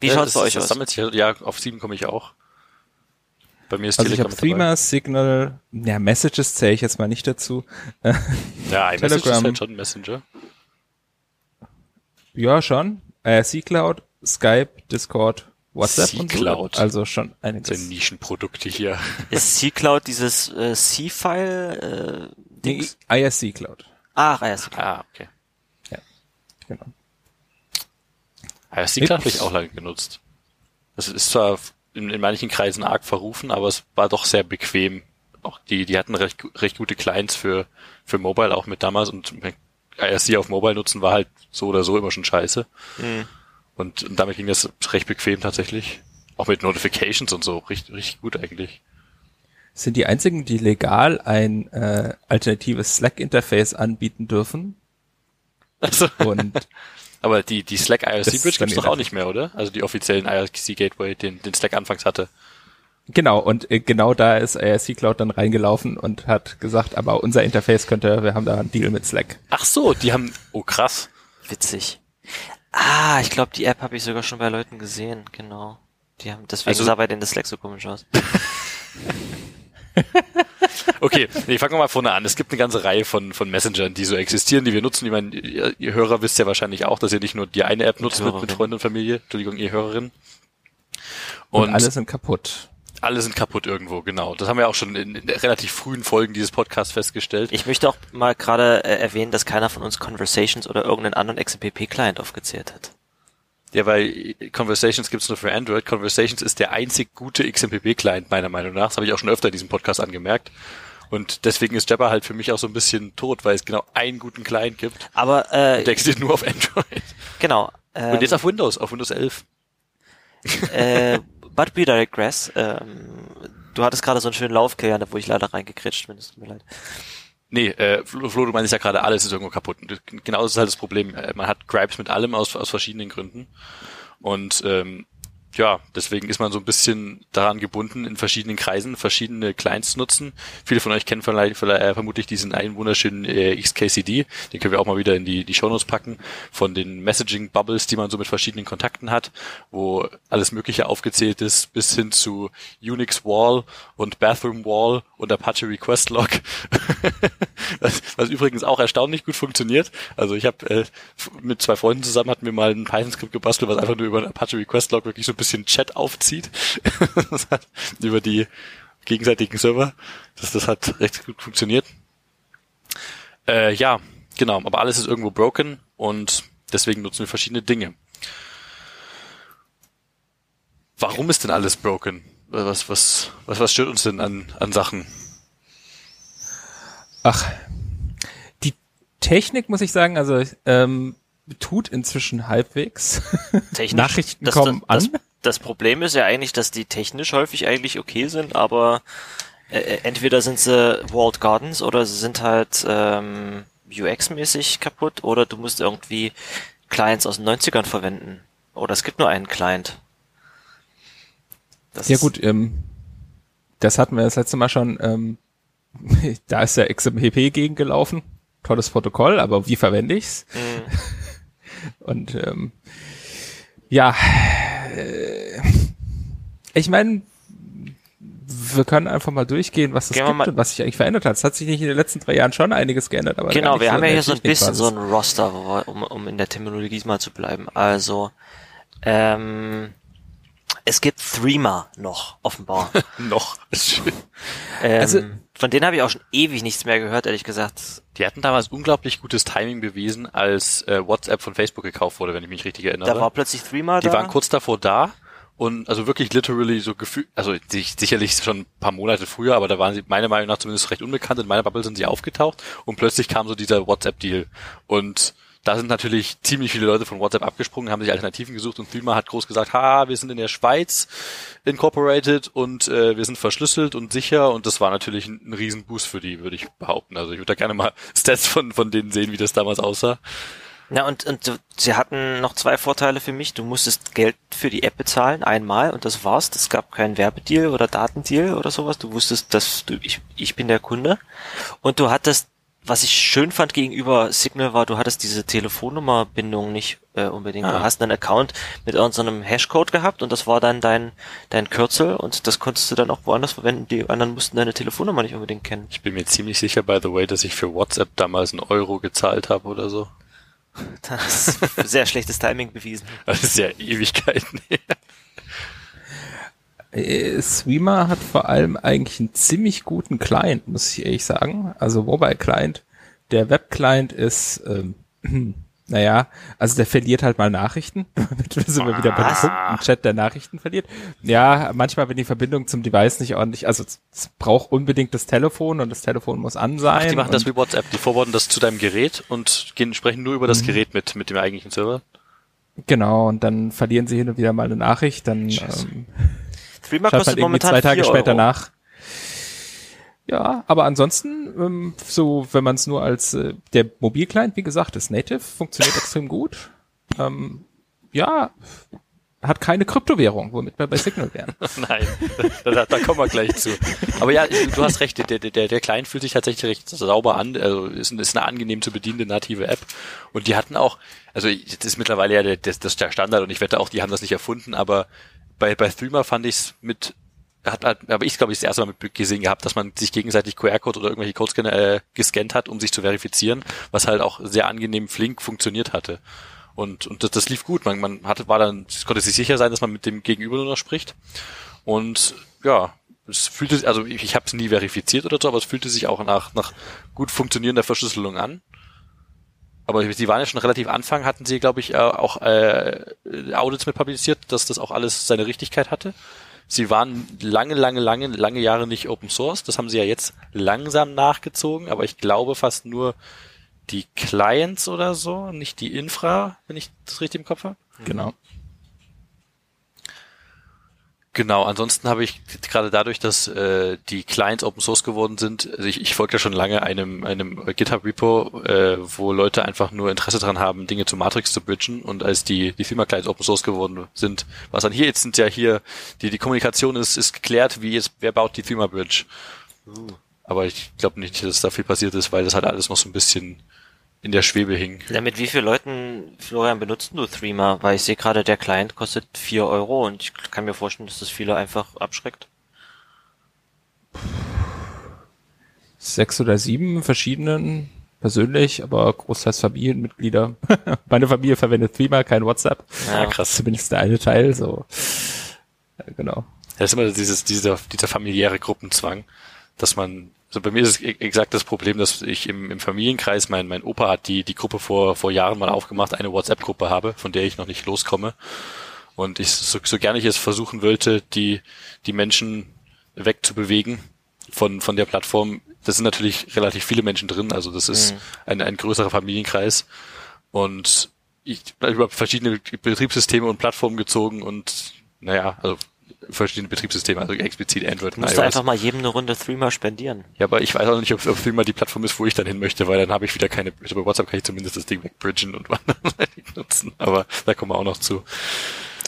S2: wie
S1: Ja,
S2: schaut's
S1: das-
S2: bei euch
S1: das
S2: aus?
S1: Sammelt sich, ja, auf sieben komme ich auch. Bei mir ist
S3: Also ich
S1: Telegram
S3: habe
S1: mit dabei.
S3: Threema, Signal, ja, Messages zähle ich jetzt mal nicht dazu. (laughs)
S1: Ja, iMessage ist halt schon ein Messenger.
S3: Ja, schon. Äh, C-Cloud, Skype, Discord, WhatsApp und so.
S1: C-Cloud.
S3: Also schon
S1: So
S3: einiges.
S1: Nischenprodukte hier. (laughs)
S2: Ist C-Cloud dieses äh, C-File äh,
S3: Nee,
S2: Dings?
S3: ISC Cloud.
S2: Ach, ja, C-Cloud.
S1: Ah, okay.
S3: Genau.
S1: Ja, das habe ich auch lange genutzt. Das ist zwar in, in manchen Kreisen arg verrufen, aber es war doch sehr bequem. Auch die, die hatten recht, recht gute Clients für, für Mobile auch mit damals und IRC auf Mobile nutzen war halt so oder so immer schon scheiße.
S2: Mhm.
S1: Und, und damit ging das recht bequem tatsächlich. Auch mit Notifications und so. Richtig, richtig gut eigentlich.
S3: Sind die einzigen, die legal ein äh, alternatives Slack-Interface anbieten dürfen. (laughs)
S1: Also,
S3: Und
S1: aber die, die Slack IRC Bridge gibt's doch auch nicht mehr, oder? Also die offiziellen IRC Gateway, den, den Slack anfangs hatte.
S3: genau, und äh, genau da ist IRC Cloud dann reingelaufen und hat gesagt, aber unser Interface könnte, wir haben da einen Deal mit Slack.
S1: Ach so, die haben, oh krass.
S2: Witzig. Ah, ich glaube, die App habe ich sogar schon bei Leuten gesehen, genau. Die haben, deswegen
S1: Also-
S2: sah bei denen das Slack so komisch aus. (laughs) (laughs)
S1: Okay, fangen wir mal vorne an. Es gibt eine ganze Reihe von, von Messengern, die so existieren, die wir nutzen. Ich meine, ihr, ihr Hörer wisst ja wahrscheinlich auch, dass ihr nicht nur die eine App nutzt mit, mit. Freunden und Familie. Entschuldigung, ihr Hörerin.
S3: Und,
S1: Und,
S3: alle sind kaputt.
S1: alle sind kaputt irgendwo, genau. Das haben wir auch schon in, in relativ frühen Folgen dieses Podcasts festgestellt.
S2: Ich möchte auch mal gerade äh, erwähnen, dass keiner von uns Conversations oder irgendeinen anderen XMPP-Client aufgezählt hat.
S1: Ja, weil Conversations gibt's nur für Android. Conversations ist der einzig gute XMPP-Client meiner Meinung nach. Das habe ich auch schon öfter in diesem Podcast angemerkt. Und deswegen ist Jabber halt für mich auch so ein bisschen tot, weil es genau einen guten Client gibt.
S2: Aber äh,
S1: Der existiert nur auf Android.
S2: genau. Ähm,
S1: Und jetzt auf Windows, auf Windows 11.
S2: äh, but be direct, Grass. Ähm, du hattest gerade so einen schönen Laufkill, wo ich leider reingekretscht bin. Es tut mir leid.
S1: Nee, äh, Flo, Flo, du meinst ja gerade, alles ist irgendwo kaputt. Und Genau das ist halt das Problem. Äh, Man hat Gripes mit allem aus, aus verschiedenen Gründen. Und ähm, ja, deswegen ist man so ein bisschen daran gebunden, in verschiedenen Kreisen verschiedene Clients zu nutzen. Viele von euch kennen vielleicht, vielleicht äh, vermutlich diesen einen wunderschönen äh, XKCD. Den können wir auch mal wieder in die, die Shownotes packen. Von den Messaging-Bubbles, die man so mit verschiedenen Kontakten hat, wo alles Mögliche aufgezählt ist, bis hin zu Unix Wall und Bathroom Wall und Apache Request Log. (laughs) was, was übrigens auch erstaunlich gut funktioniert. Also ich habe äh, mit zwei Freunden zusammen hatten wir mal ein Python-Skript gebastelt, was einfach nur über ein Apache Request Log wirklich so bisschen Chat aufzieht. (laughs) über die gegenseitigen Server. Das, das hat recht gut funktioniert. Äh, ja, genau. Aber alles ist irgendwo broken und deswegen nutzen wir verschiedene Dinge. Warum ist denn alles broken? Was, was, was, was stört uns denn an, an Sachen?
S3: Ach, die Technik, muss ich sagen, also ähm, tut inzwischen halbwegs.
S2: Technisch,
S3: Nachrichten
S2: das,
S3: kommen
S2: das,
S3: an.
S2: Das, das Problem ist ja eigentlich, dass die technisch häufig eigentlich okay sind, aber äh, äh, entweder sind sie Walled Gardens oder sie sind halt ähm, UX-mäßig kaputt oder du musst irgendwie Clients aus den 90ern verwenden. Oder es gibt nur einen Client. Das
S3: Ja gut, ähm, das hatten wir das letzte Mal schon. Ähm, (laughs) da ist der XMPP gegengelaufen. Tolles Protokoll, aber wie verwende ich's?
S2: Mhm. (laughs)
S3: Und ähm, ja, ich meine, wir können einfach mal durchgehen, was es
S2: Gehen
S3: gibt und was sich eigentlich verändert hat. Es hat sich nicht in den letzten drei Jahren schon einiges geändert, aber
S2: Genau, wir
S3: so
S2: haben ja hier so ein bisschen so ein Roster, wir, um, um in der Terminologie mal zu bleiben. Also, ähm, es gibt Threema noch, offenbar. (laughs)
S1: Noch.
S2: Ähm,
S3: Also-
S2: von denen habe ich auch schon ewig nichts mehr gehört, ehrlich gesagt.
S1: Die hatten damals unglaublich gutes Timing bewiesen, als äh, WhatsApp von Facebook gekauft wurde, wenn ich mich richtig erinnere.
S2: Da war plötzlich Threema
S1: die
S2: da.
S1: waren kurz davor da und also wirklich literally so gefühlt, also sich- sicherlich schon ein paar Monate früher, aber da waren sie meiner Meinung nach zumindest recht unbekannt. In meiner Bubble sind sie aufgetaucht und plötzlich kam so dieser WhatsApp-Deal und da sind natürlich ziemlich viele Leute von WhatsApp abgesprungen, haben sich Alternativen gesucht und Threema hat groß gesagt, ha, wir sind in der Schweiz incorporated und äh, wir sind verschlüsselt und sicher und das war natürlich ein, ein Riesenboost für die, würde ich behaupten. Also ich würde da gerne mal (laughs) Stats von, von denen sehen, wie das damals aussah.
S2: Ja, und, und sie hatten noch zwei Vorteile für mich. Du musstest Geld für die App bezahlen, einmal, und das war's. Es gab keinen Werbedeal oder Datendeal oder sowas. Du wusstest, dass du, ich, ich bin der Kunde. Und du hattest was ich schön fand gegenüber Signal war, du hattest diese Telefonnummerbindung nicht äh, unbedingt.
S1: Ah.
S2: Du hast einen Account mit irgendeinem Hashcode gehabt und das war dann dein, dein Kürzel und das konntest du dann auch woanders verwenden. Die anderen mussten deine Telefonnummer nicht unbedingt kennen.
S1: Ich bin mir ziemlich sicher, by the way, dass ich für WhatsApp damals einen Euro gezahlt habe oder so.
S2: Das ist sehr schlechtes Timing bewiesen.
S1: Das ist ja Ewigkeiten her.
S3: Äh, Streamer hat vor allem eigentlich einen ziemlich guten Client, muss ich ehrlich sagen. Also Mobile Client. Der Web Client ist, ähm, (clears throat) naja, also der verliert halt mal Nachrichten. (laughs) Damit sind wir wieder bei dem
S2: Was?
S3: Punkt, ein Chat, der Nachrichten verliert. Ja, manchmal, wenn die Verbindung zum Device nicht ordentlich, also es, braucht unbedingt das Telefon und das Telefon muss an sein.
S1: Ach, die machen das wie WhatsApp. Die forwarden das zu deinem Gerät und gehen sprechen nur über das Gerät mit, mit dem eigentlichen Server.
S3: Genau, und dann verlieren sie hin und wieder mal eine Nachricht, dann
S1: Scheiße.
S3: ähm, Schaut
S2: kostet
S3: halt irgendwie
S2: momentan
S3: zwei Tage
S2: 4
S3: später
S2: Euro.
S3: nach. Ja, aber ansonsten, ähm, so wenn man es nur als äh, der Mobilclient, wie gesagt, ist native, funktioniert extrem gut. Ähm, ja, hat keine Kryptowährung, womit wir bei Signal wären. (laughs)
S1: Nein, da, da, da kommen wir gleich zu. Aber ja, du hast recht, der, der, der Client fühlt sich tatsächlich recht sauber an, also ist, ist eine angenehm zu bedienende native App. Und die hatten auch, also das ist mittlerweile ja der, das, das ist der Standard und ich wette auch, die haben das nicht erfunden, aber bei, bei Threema fand ich es mit, hat, hat aber ich glaube ich das erste Mal mit gesehen gehabt, dass man sich gegenseitig QR-Code oder irgendwelche Codescanner äh, gescannt hat, um sich zu verifizieren, was halt auch sehr angenehm flink funktioniert hatte. Und, und das, das lief gut. Man, man hatte, war dann, konnte sich sicher sein, dass man mit dem Gegenüber nur noch spricht. Und ja, es fühlte, also ich, ich habe es nie verifiziert oder so, aber es fühlte sich auch nach, nach gut funktionierender Verschlüsselung an. Aber sie waren ja schon relativ Anfang, hatten sie, glaube ich, äh, auch äh, Audits mit publiziert, dass das auch alles seine Richtigkeit hatte. Sie waren lange, lange, lange, lange Jahre nicht Open Source. Das haben sie ja jetzt langsam nachgezogen, aber ich glaube fast nur die Clients oder so, nicht die Infra, wenn ich das richtig im Kopf habe.
S3: Genau.
S1: Genau, ansonsten habe ich gerade dadurch, dass äh, die Clients Open Source geworden sind, also ich, ich folge ja schon lange einem, einem GitHub Repo, äh, wo Leute einfach nur Interesse dran haben, Dinge zu Matrix zu bridgen. Und als die, die Firma Clients Open Source geworden sind, was dann hier. Jetzt sind ja hier, die, die Kommunikation ist, ist geklärt, wie jetzt, wer baut die Firma Bridge. Aber ich glaube nicht, dass da viel passiert ist, weil das halt alles noch so ein bisschen in der Schwebe hing.
S2: Ja, mit wie vielen Leuten, Florian, benutzt du Threema? Weil ich sehe gerade, der Client kostet 4 Euro und ich kann mir vorstellen, dass das viele einfach abschreckt.
S3: Sechs oder sieben verschiedenen persönlich, aber großteils Familienmitglieder. (laughs) Meine Familie verwendet Threema, kein WhatsApp.
S2: Ja,
S1: krass.
S3: Zumindest der eine Teil, so. Ja, genau.
S1: Das ist immer dieses, dieser, dieser familiäre Gruppenzwang, dass man, also bei mir ist es e- exakt das Problem, dass ich im, im Familienkreis, mein, mein Opa hat die, die Gruppe vor, vor Jahren mal aufgemacht, eine WhatsApp-Gruppe habe, von der ich noch nicht loskomme. Und ich, so, so gerne ich es versuchen wollte, die, die Menschen wegzubewegen von, von der Plattform, das sind natürlich relativ viele Menschen drin, also das ist
S2: Mhm.
S1: ein, ein größerer Familienkreis. Und ich habe verschiedene Betriebssysteme und Plattformen gezogen und naja, also verschiedene Betriebssysteme, also explizit Android
S2: Du
S1: und iOS.
S2: einfach mal jedem eine Runde Threema spendieren.
S1: Ja, aber ich weiß auch nicht, ob, ob Threema die Plattform ist, wo ich dann hin möchte, weil dann habe ich wieder keine, bei WhatsApp kann ich zumindest das Ding wegbridgen und (laughs) anderweitig nutzen, aber da kommen wir auch noch zu.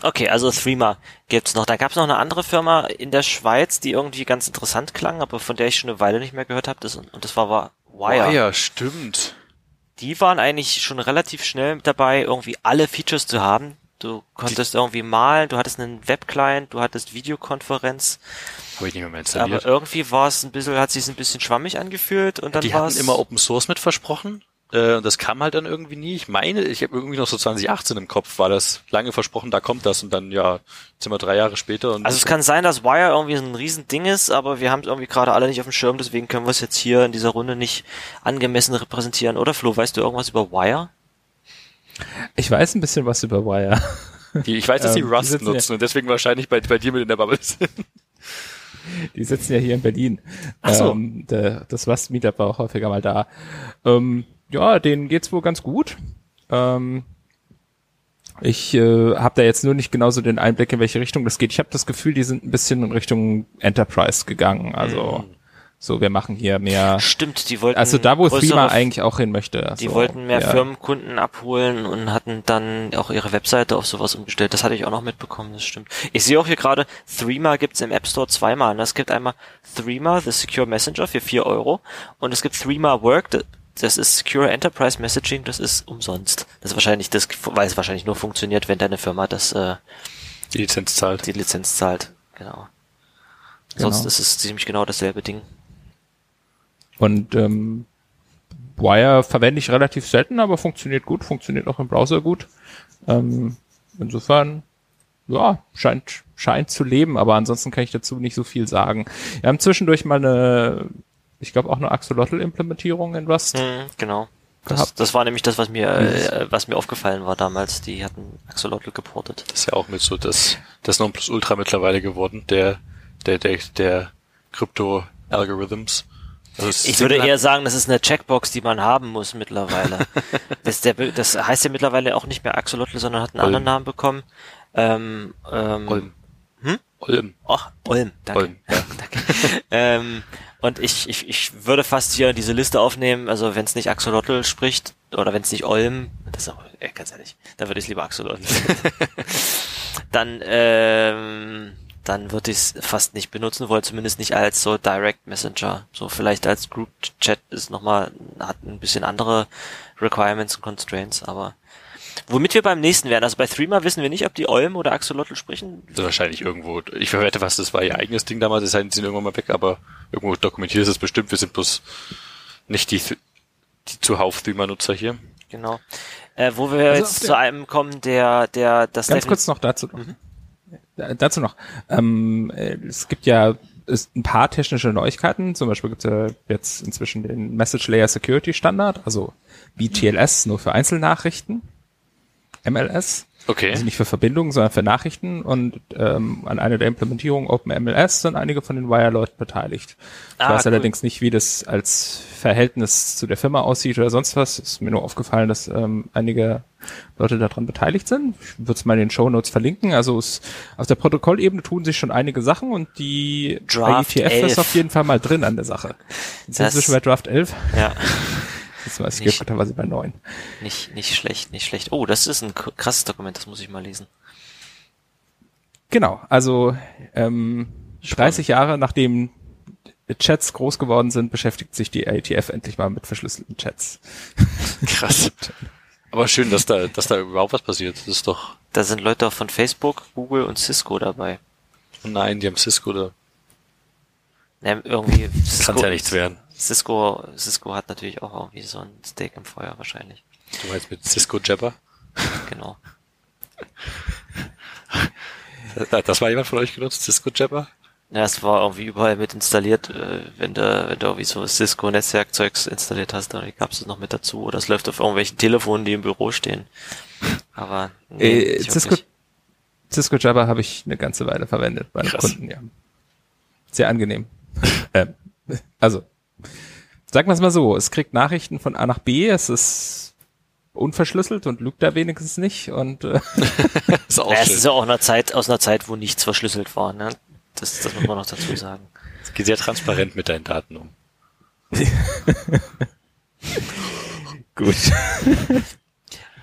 S2: Okay, also Threema gibt's noch. Da gab's noch eine andere Firma in der Schweiz, die irgendwie ganz interessant klang, aber von der ich schon eine Weile nicht mehr gehört habe. Das, und das war, war Wire.
S1: Ja, stimmt.
S2: Die waren eigentlich schon relativ schnell dabei, irgendwie alle Features zu haben. Du konntest irgendwie malen, du hattest einen Webclient, du hattest Videokonferenz,
S1: Habe ich nicht mehr, mehr
S2: aber
S1: installiert.
S2: irgendwie war es ein bisschen, hat sich ein bisschen schwammig angefühlt und dann
S1: die
S2: war
S1: hatten
S2: es
S1: immer Open Source mit versprochen. Äh, und das kam halt dann irgendwie nie. Ich meine, ich habe irgendwie noch so 2018 im Kopf, war das lange versprochen, da kommt das und dann, ja, sind wir drei Jahre später und
S2: Also es kann sein, dass Wire irgendwie so ein Riesending ist, aber wir haben es irgendwie gerade alle nicht auf dem Schirm, deswegen können wir es jetzt hier in dieser Runde nicht angemessen repräsentieren. Oder Flo, weißt du irgendwas über Wire?
S3: Ich weiß ein bisschen was über Wire.
S1: die, ich weiß, dass die
S3: Ähm, die
S1: Rust
S3: ja-
S1: nutzen und deswegen wahrscheinlich bei, bei dir mit in der Bubble sind.
S3: Die sitzen ja hier in Berlin.
S1: Ach so.
S3: Ähm, der, das Rust-Meetup war auch häufiger mal da. Ähm, ja, denen geht's wohl ganz gut. Ähm, ich äh, habe da jetzt nur nicht genauso den Einblick, in welche Richtung das geht. Ich habe das Gefühl, die sind ein bisschen in Richtung Enterprise gegangen. Also so, wir machen hier mehr.
S2: Stimmt, die wollten
S3: Also da, wo Threema eigentlich auch hin möchte.
S2: Die
S3: so,
S2: wollten mehr
S3: ja.
S2: Firmenkunden abholen und hatten dann auch ihre Webseite auf sowas umgestellt. Das hatte ich auch noch mitbekommen, das stimmt. Ich sehe auch hier gerade, Threema gibt's im App Store zweimal. Und es gibt einmal Threema, The Secure Messenger für 4 Euro. Und es gibt Threema Work, das ist Secure Enterprise Messaging, das ist umsonst. Das ist wahrscheinlich das, weil es wahrscheinlich nur funktioniert, wenn deine Firma das äh,
S1: Die Lizenz zahlt.
S2: die Lizenz zahlt. Genau.
S3: Genau.
S2: Sonst ist es ziemlich genau dasselbe Ding.
S3: Und ähm, Wire verwende ich relativ selten, aber funktioniert gut, funktioniert auch im Browser gut. Ähm, insofern, ja, scheint, scheint zu leben, aber ansonsten kann ich dazu nicht so viel sagen. Wir haben zwischendurch mal eine, ich glaube auch eine Axolotl-Implementierung in Rust.
S2: Mhm, genau. Das, das war nämlich das, was mir, äh, was mir aufgefallen war damals. Die hatten Axolotl geportet.
S1: Das ist ja auch mit so das, das Nonplusultra mittlerweile geworden, der, der, der, der Krypto-Algorithms. Also
S2: Ich würde eher sagen, das ist eine Checkbox, die man haben muss mittlerweile. (laughs) das, der, das heißt ja mittlerweile auch nicht mehr Axolotl, sondern hat einen
S1: Olm.
S2: anderen Namen bekommen. Ähm, ähm,
S1: Olm.
S2: Hm?
S1: Olm.
S2: Ach, Olm, danke.
S1: Olm, ja. (laughs)
S2: danke. ähm, und ich, ich, ich würde fast hier diese Liste aufnehmen, also wenn es nicht Axolotl spricht, oder wenn es nicht Olm, das ist auch, äh, ganz ehrlich, dann würde ich lieber Axolotl. (laughs) dann, ähm, dann würde ich es fast nicht benutzen wollen, zumindest nicht als so Direct Messenger. So vielleicht als Group Chat ist nochmal, hat ein bisschen andere Requirements und Constraints, aber womit wir beim nächsten wären, also bei Threema wissen wir nicht, ob die Olm oder Axolotl sprechen.
S1: Das ist wahrscheinlich irgendwo, ich verwette was, das war ihr eigenes Ding damals, es sei denn, sie sind irgendwann mal weg, aber irgendwo dokumentiert ist es bestimmt, wir sind bloß nicht die, die zuhauf Threema-Nutzer hier.
S2: Genau. Äh, wo wir
S3: Also
S2: jetzt zu einem kommen, der, der, das
S3: Ganz kurz noch dazu. Da- Dazu noch. Ähm, äh, es gibt ja ist ein paar technische Neuigkeiten. Zum Beispiel gibt es ja jetzt inzwischen den Message Layer Security Standard, also wie TLS nur für Einzelnachrichten. MLS.
S1: Okay.
S3: Also nicht für Verbindungen, sondern für Nachrichten. Und ähm, an einer der Implementierungen OpenMLS sind einige von den Wire-Leuten beteiligt. Ich
S2: Ah,
S3: weiß
S2: cool.
S3: allerdings nicht, wie das als Verhältnis zu der Firma aussieht oder sonst was. Ist mir nur aufgefallen, dass ähm, einige Leute daran beteiligt sind. Ich würde es mal in den Show Notes verlinken. Also es, auf der Protokollebene tun sich schon einige Sachen und die
S2: Draft
S3: bei ETF
S2: 11.
S3: ist auf jeden Fall mal drin an der Sache. Jetzt (laughs) sind
S2: Das-
S3: wir schon bei Draft 11.
S2: Ja, (laughs)
S3: Jetzt war es
S2: Nicht.
S3: teilweise bei 9.
S2: nicht, nicht schlecht, nicht schlecht. Oh, das ist ein krasses Dokument, das muss ich mal lesen.
S3: Genau, also ähm, 30 Jahre nachdem Chats groß geworden sind, beschäftigt sich die ATF endlich mal mit verschlüsselten Chats. (laughs) (laughs)
S1: Krass. Aber schön, dass da, dass da überhaupt was passiert. Das ist doch,
S2: Da sind Leute auch von Facebook, Google und Cisco dabei.
S1: oh nein, die haben Cisco da.
S2: Ne, irgendwie Cisco,
S1: Kann ja nichts werden.
S2: Cisco, Cisco hat natürlich auch irgendwie so ein Steak im Feuer wahrscheinlich.
S1: Du meinst mit Cisco Jabber?
S2: Genau. (laughs)
S1: Da- Das war jemand von euch genutzt, Cisco Jabber?
S2: Ja, es war irgendwie überall mit installiert, äh, wenn du, wenn du irgendwie so Cisco-Netzwerkzeugs installiert hast, dann gab's es noch mit dazu. Oder es läuft auf irgendwelchen Telefonen, die im Büro stehen. Aber nee,
S3: Äh,
S2: nicht
S3: Cisco,
S2: wirklich.
S3: Cisco Jabber habe ich eine ganze Weile verwendet bei. Kunden, ja. Sehr angenehm. (laughs) ähm, also, sagen wir es mal so, es kriegt Nachrichten von A nach B, es ist unverschlüsselt und lügt da wenigstens nicht und äh, (laughs)
S1: Ist auch
S2: Ja, es ist ja auch einer Zeit, aus einer Zeit, wo nichts verschlüsselt war, ne? Das, das muss man noch dazu sagen.
S1: Es geht sehr transparent mit deinen Daten um. (laughs)
S3: gut.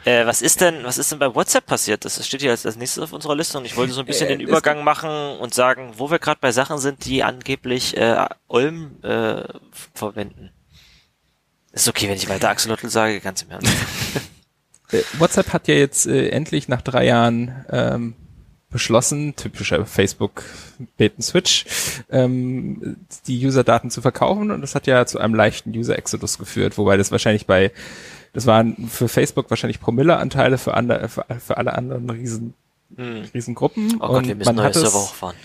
S2: Äh, was ist denn, was ist denn bei WhatsApp passiert? Das steht hier als, als nächstes auf unserer Liste und ich wollte so ein bisschen
S3: Äh,
S2: den Übergang machen und sagen, wo wir gerade bei Sachen sind, die angeblich äh, Olm äh, verwenden. Ist okay, wenn ich weiter Axolotl sage, ganz im Ernst. (laughs)
S3: Äh, WhatsApp hat ja jetzt äh, endlich nach drei Jahren ähm, beschlossen, typischer Facebook Beten Switch, ähm, die User-Daten zu verkaufen und das hat ja zu einem leichten User-Exodus geführt, wobei das wahrscheinlich bei, das waren für Facebook wahrscheinlich Promille-Anteile, für, andere, für, für alle anderen riesen,
S2: Hm.
S3: Riesengruppen.
S2: Oh Gott,
S3: und
S2: wir müssen
S3: man
S2: neue
S3: hat
S2: Server hochfahren.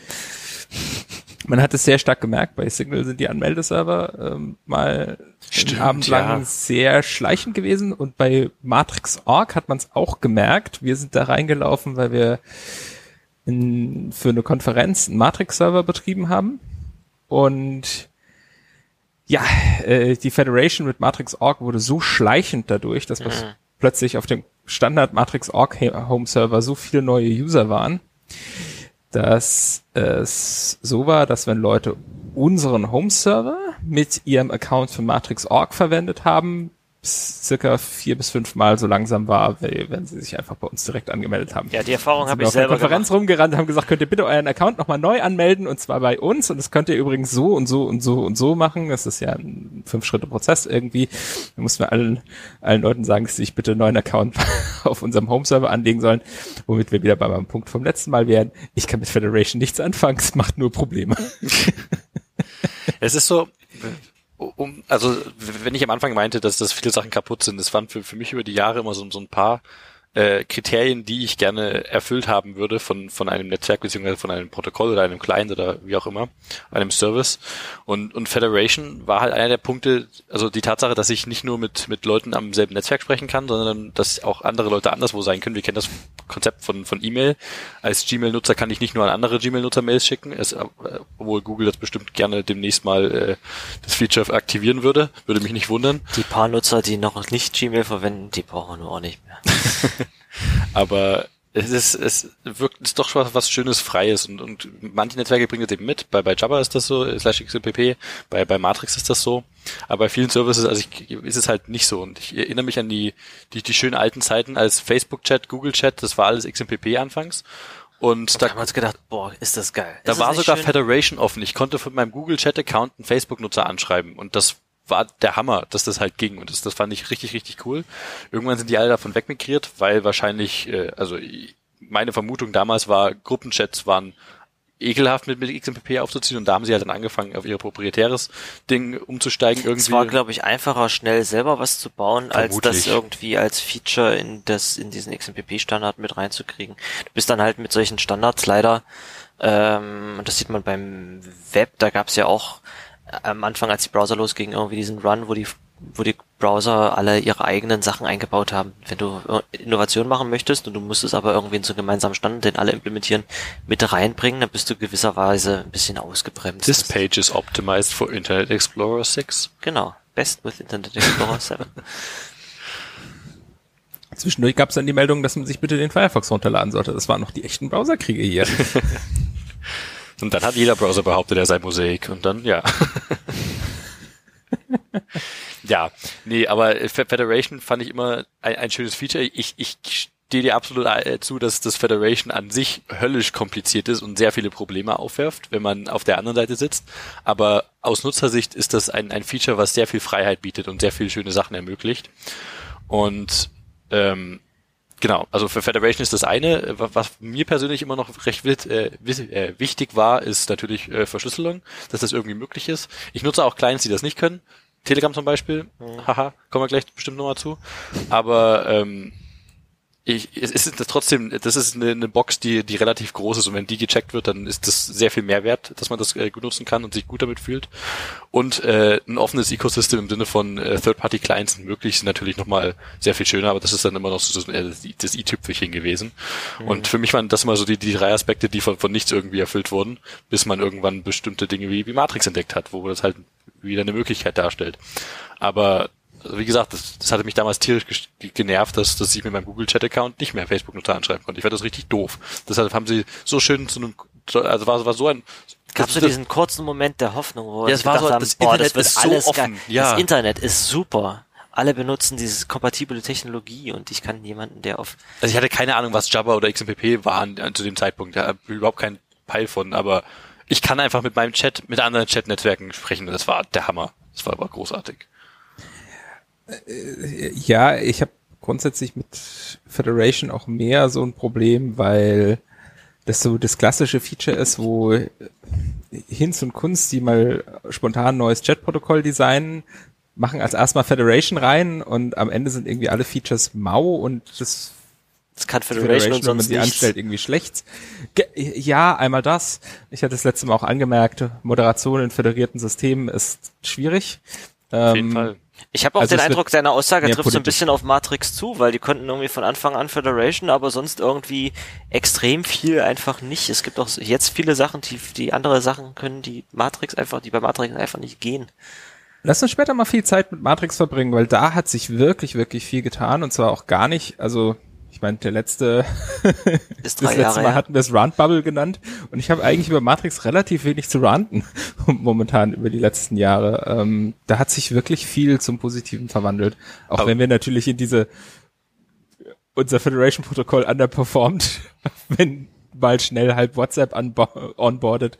S2: (laughs)
S3: man hat es sehr stark gemerkt, bei Signal sind die Anmeldeserver ähm, mal
S1: Stimmt,
S3: einen Abend lang
S1: ja.
S3: sehr schleichend gewesen und bei Matrix.org hat man es auch gemerkt. Wir sind da reingelaufen, weil wir in, für eine Konferenz einen Matrix-Server betrieben haben und ja, äh, die Federation mit Matrix.org wurde so schleichend dadurch, dass
S2: Mhm.
S3: plötzlich auf dem Standard Matrix.org Home Server so viele neue User waren, dass es so war, dass wenn Leute unseren Home Server mit ihrem Account für Matrix.org verwendet haben, circa vier bis fünf Mal so langsam war, wenn sie sich einfach bei uns direkt angemeldet haben.
S2: Ja, die Erfahrung habe ich
S3: auf der
S2: selber
S3: Konferenz
S2: gemacht.
S3: rumgerannt, haben gesagt, könnt ihr bitte euren Account nochmal neu anmelden und zwar bei uns und das könnt ihr übrigens so und so und so und so machen. Das ist ja ein Fünf-Schritte-Prozess irgendwie. Da mussten wir allen, allen Leuten sagen, dass sie sich bitte einen neuen Account (laughs) auf unserem Home-Server anlegen sollen, womit wir wieder bei meinem Punkt vom letzten Mal wären. Ich kann mit Federation nichts anfangen, es macht nur Probleme.
S1: Es ist so, um, also wenn ich am Anfang meinte, dass, dass viele Sachen kaputt sind, das waren für, für mich über die Jahre immer so, so ein paar äh, Kriterien, die ich gerne erfüllt haben würde von, von einem Netzwerk beziehungsweise von einem Protokoll oder einem Client oder wie auch immer, einem Service. Und, und Federation war halt einer der Punkte, also die Tatsache, dass ich nicht nur mit, mit Leuten am selben Netzwerk sprechen kann, sondern dass auch andere Leute anderswo sein können. Wir kennen das Konzept von, von E-Mail. Als Gmail-Nutzer kann ich nicht nur an andere Gmail-Nutzer Mails schicken, es, äh, obwohl Google das bestimmt gerne demnächst mal äh, das Feature aktivieren würde, würde mich nicht wundern.
S2: Die paar Nutzer, die noch nicht Gmail verwenden, die brauchen wir nur auch nicht mehr. (laughs)
S1: Aber es ist, es wirkt, ist doch schon was Schönes, Freies und, und manche Netzwerke bringen das eben mit. Bei, bei Jabba ist das so, slash XMPP, bei, bei Matrix ist das so. Aber bei vielen Services, also ich, ist es halt nicht so. Und ich erinnere mich an die, die, die schönen alten Zeiten als Facebook-Chat, Google-Chat, das war alles XMPP anfangs. Und
S2: Da
S1: da,
S2: haben wir uns gedacht, boah, ist das geil.
S1: da
S2: Ist
S1: war sogar
S2: schön?
S1: Federation offen. Ich konnte von meinem Google-Chat-Account einen Facebook-Nutzer anschreiben und das war der Hammer, dass das halt ging und das, das fand ich richtig, richtig cool. Irgendwann sind die alle davon wegmigriert, weil wahrscheinlich, äh, also meine Vermutung damals war, Gruppenchats waren ekelhaft mit, mit XMPP aufzuziehen und da haben sie halt dann angefangen, auf ihr proprietäres Ding umzusteigen irgendwie.
S2: Es war, glaube ich, einfacher, schnell selber was zu bauen, als
S1: Vermutlich.
S2: das irgendwie als Feature in das, in diesen XMPP-Standard mit reinzukriegen. Du bist dann halt mit solchen Standards leider, ähm, und das sieht man beim Web, da gab es ja auch am Anfang, als die Browser losgingen, irgendwie diesen Run, wo die wo die Browser alle ihre eigenen Sachen eingebaut haben. Wenn du äh, Innovation machen möchtest und du musst es aber irgendwie in so einen gemeinsamen Standard, den alle implementieren, mit reinbringen, dann bist du gewisserweise ein bisschen ausgebremst.
S1: This page is optimized for Internet Explorer 6.
S2: Genau. Best with Internet Explorer 7. (laughs)
S3: Zwischendurch gab es dann die Meldung, dass man sich bitte den Firefox runterladen sollte. Das waren noch die echten Browserkriege hier. (laughs)
S1: Und dann hat jeder Browser behauptet, er sei Mosaik. Und dann, ja. (laughs) ja, nee, aber Fe- Federation fand ich immer ein, ein schönes Feature. Ich, ich stehe dir absolut äh, zu, dass das Federation an sich höllisch kompliziert ist und sehr viele Probleme aufwerft, wenn man auf der anderen Seite sitzt. Aber aus Nutzersicht ist das ein, ein Feature, was sehr viel Freiheit bietet und sehr viele schöne Sachen ermöglicht. Und ähm, Genau, also für Federation ist das eine. Wa- Was mir persönlich immer noch recht äh, äh, wichtig war, ist natürlich äh, Verschlüsselung, dass das irgendwie möglich ist. Ich nutze auch Clients, die das nicht können. Telegram zum Beispiel. Haha, kommen wir gleich bestimmt nochmal zu. Aber ähm, ich, es ist das trotzdem, das ist eine, eine Box, die, die relativ groß ist und wenn die gecheckt wird, dann ist das sehr viel mehr wert, dass man das äh, gut nutzen kann und sich gut damit fühlt. Und äh, ein offenes Ecosystem im Sinne von äh, Third-Party-Clients sind möglich, sind natürlich nochmal sehr viel schöner, aber das ist dann immer noch so, so äh, das i-Tüpfelchen gewesen. Und für mich waren das immer so die, die drei Aspekte, die von, von nichts irgendwie erfüllt wurden, bis man irgendwann bestimmte Dinge wie, wie Matrix entdeckt hat, wo das halt wieder eine Möglichkeit darstellt. Aber also wie gesagt, das, das hatte mich damals tierisch genervt, dass, dass ich mit meinem Google Chat Account nicht mehr Facebook-Nutzer anschreiben konnte. Ich fand das richtig doof. Deshalb haben sie so schön zu einem, also war, war so ein,
S2: Gab so
S1: das-
S2: diesen kurzen Moment der Hoffnung, wo
S1: Ja, es war so,
S2: haben,
S1: das
S2: boah,
S1: Internet
S2: das
S1: ist so
S2: alles
S1: offen,
S2: geil.
S1: ja.
S2: Das Internet ist super. Alle benutzen diese kompatible Technologie und ich kann jemanden, der auf
S1: Also ich hatte keine Ahnung, was Java oder XMPP waren äh, zu dem Zeitpunkt. Da hab ich überhaupt keinen Peil von, aber ich kann einfach mit meinem Chat, mit anderen Chat-Netzwerken sprechen und das war der Hammer. Das war aber großartig.
S3: Ja, ich habe grundsätzlich mit Federation auch mehr so ein Problem, weil das so das klassische Feature ist, wo Hinz und Kunst, die mal spontan ein neues Chat-Protokoll designen, machen als erstmal Federation rein und am Ende sind irgendwie alle Features mau und das
S2: das kann
S3: Federation,
S2: Federation und
S3: wenn man
S2: sonst
S3: sie anstellt, irgendwie schlecht. Ge ja, einmal das. Ich hatte das letzte Mal auch angemerkt, Moderation in föderierten Systemen ist schwierig.
S1: Auf jeden
S3: Ähm,
S1: Fall.
S2: Ich habe auch
S3: Also
S2: den Eindruck, deine Aussage trifft so ein bisschen auf Matrix zu, weil die konnten irgendwie von Anfang an Federation, aber sonst irgendwie extrem viel einfach nicht. Es gibt auch jetzt viele Sachen, die, die andere Sachen können, die Matrix einfach, die bei Matrix einfach nicht gehen.
S3: Lass uns später mal viel Zeit mit Matrix verbringen, weil da hat sich wirklich, wirklich viel getan und zwar auch gar nicht, also Ich meine, der letzte, (laughs) das letzte
S2: Jahre
S3: Mal hatten wir es Rant Bubble genannt und ich habe eigentlich über Matrix relativ wenig zu ranten (laughs) momentan über die letzten Jahre. Ähm, da hat sich wirklich viel zum Positiven verwandelt. Auch
S1: Aber-
S3: wenn wir natürlich in diese unser Federation-Protokoll underperformt, (laughs) wenn mal schnell halb WhatsApp onboardet.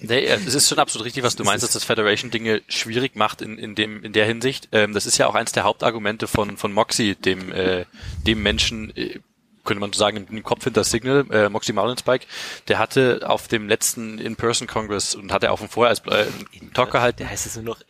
S1: Nee, es ist schon absolut richtig, was du meinst, dass das Federation Dinge schwierig macht in, in dem in der Hinsicht. Ähm, das ist ja auch eins der Hauptargumente von von Moxie, dem äh, dem Menschen äh, könnte man so sagen, im Kopf hinter Signal, äh, Moxie Mountainspike, der hatte auf dem letzten In-Person-Congress und hatte auch von vorher als äh, einen Talk gehalten,
S2: Der heißt jetzt nur noch äh,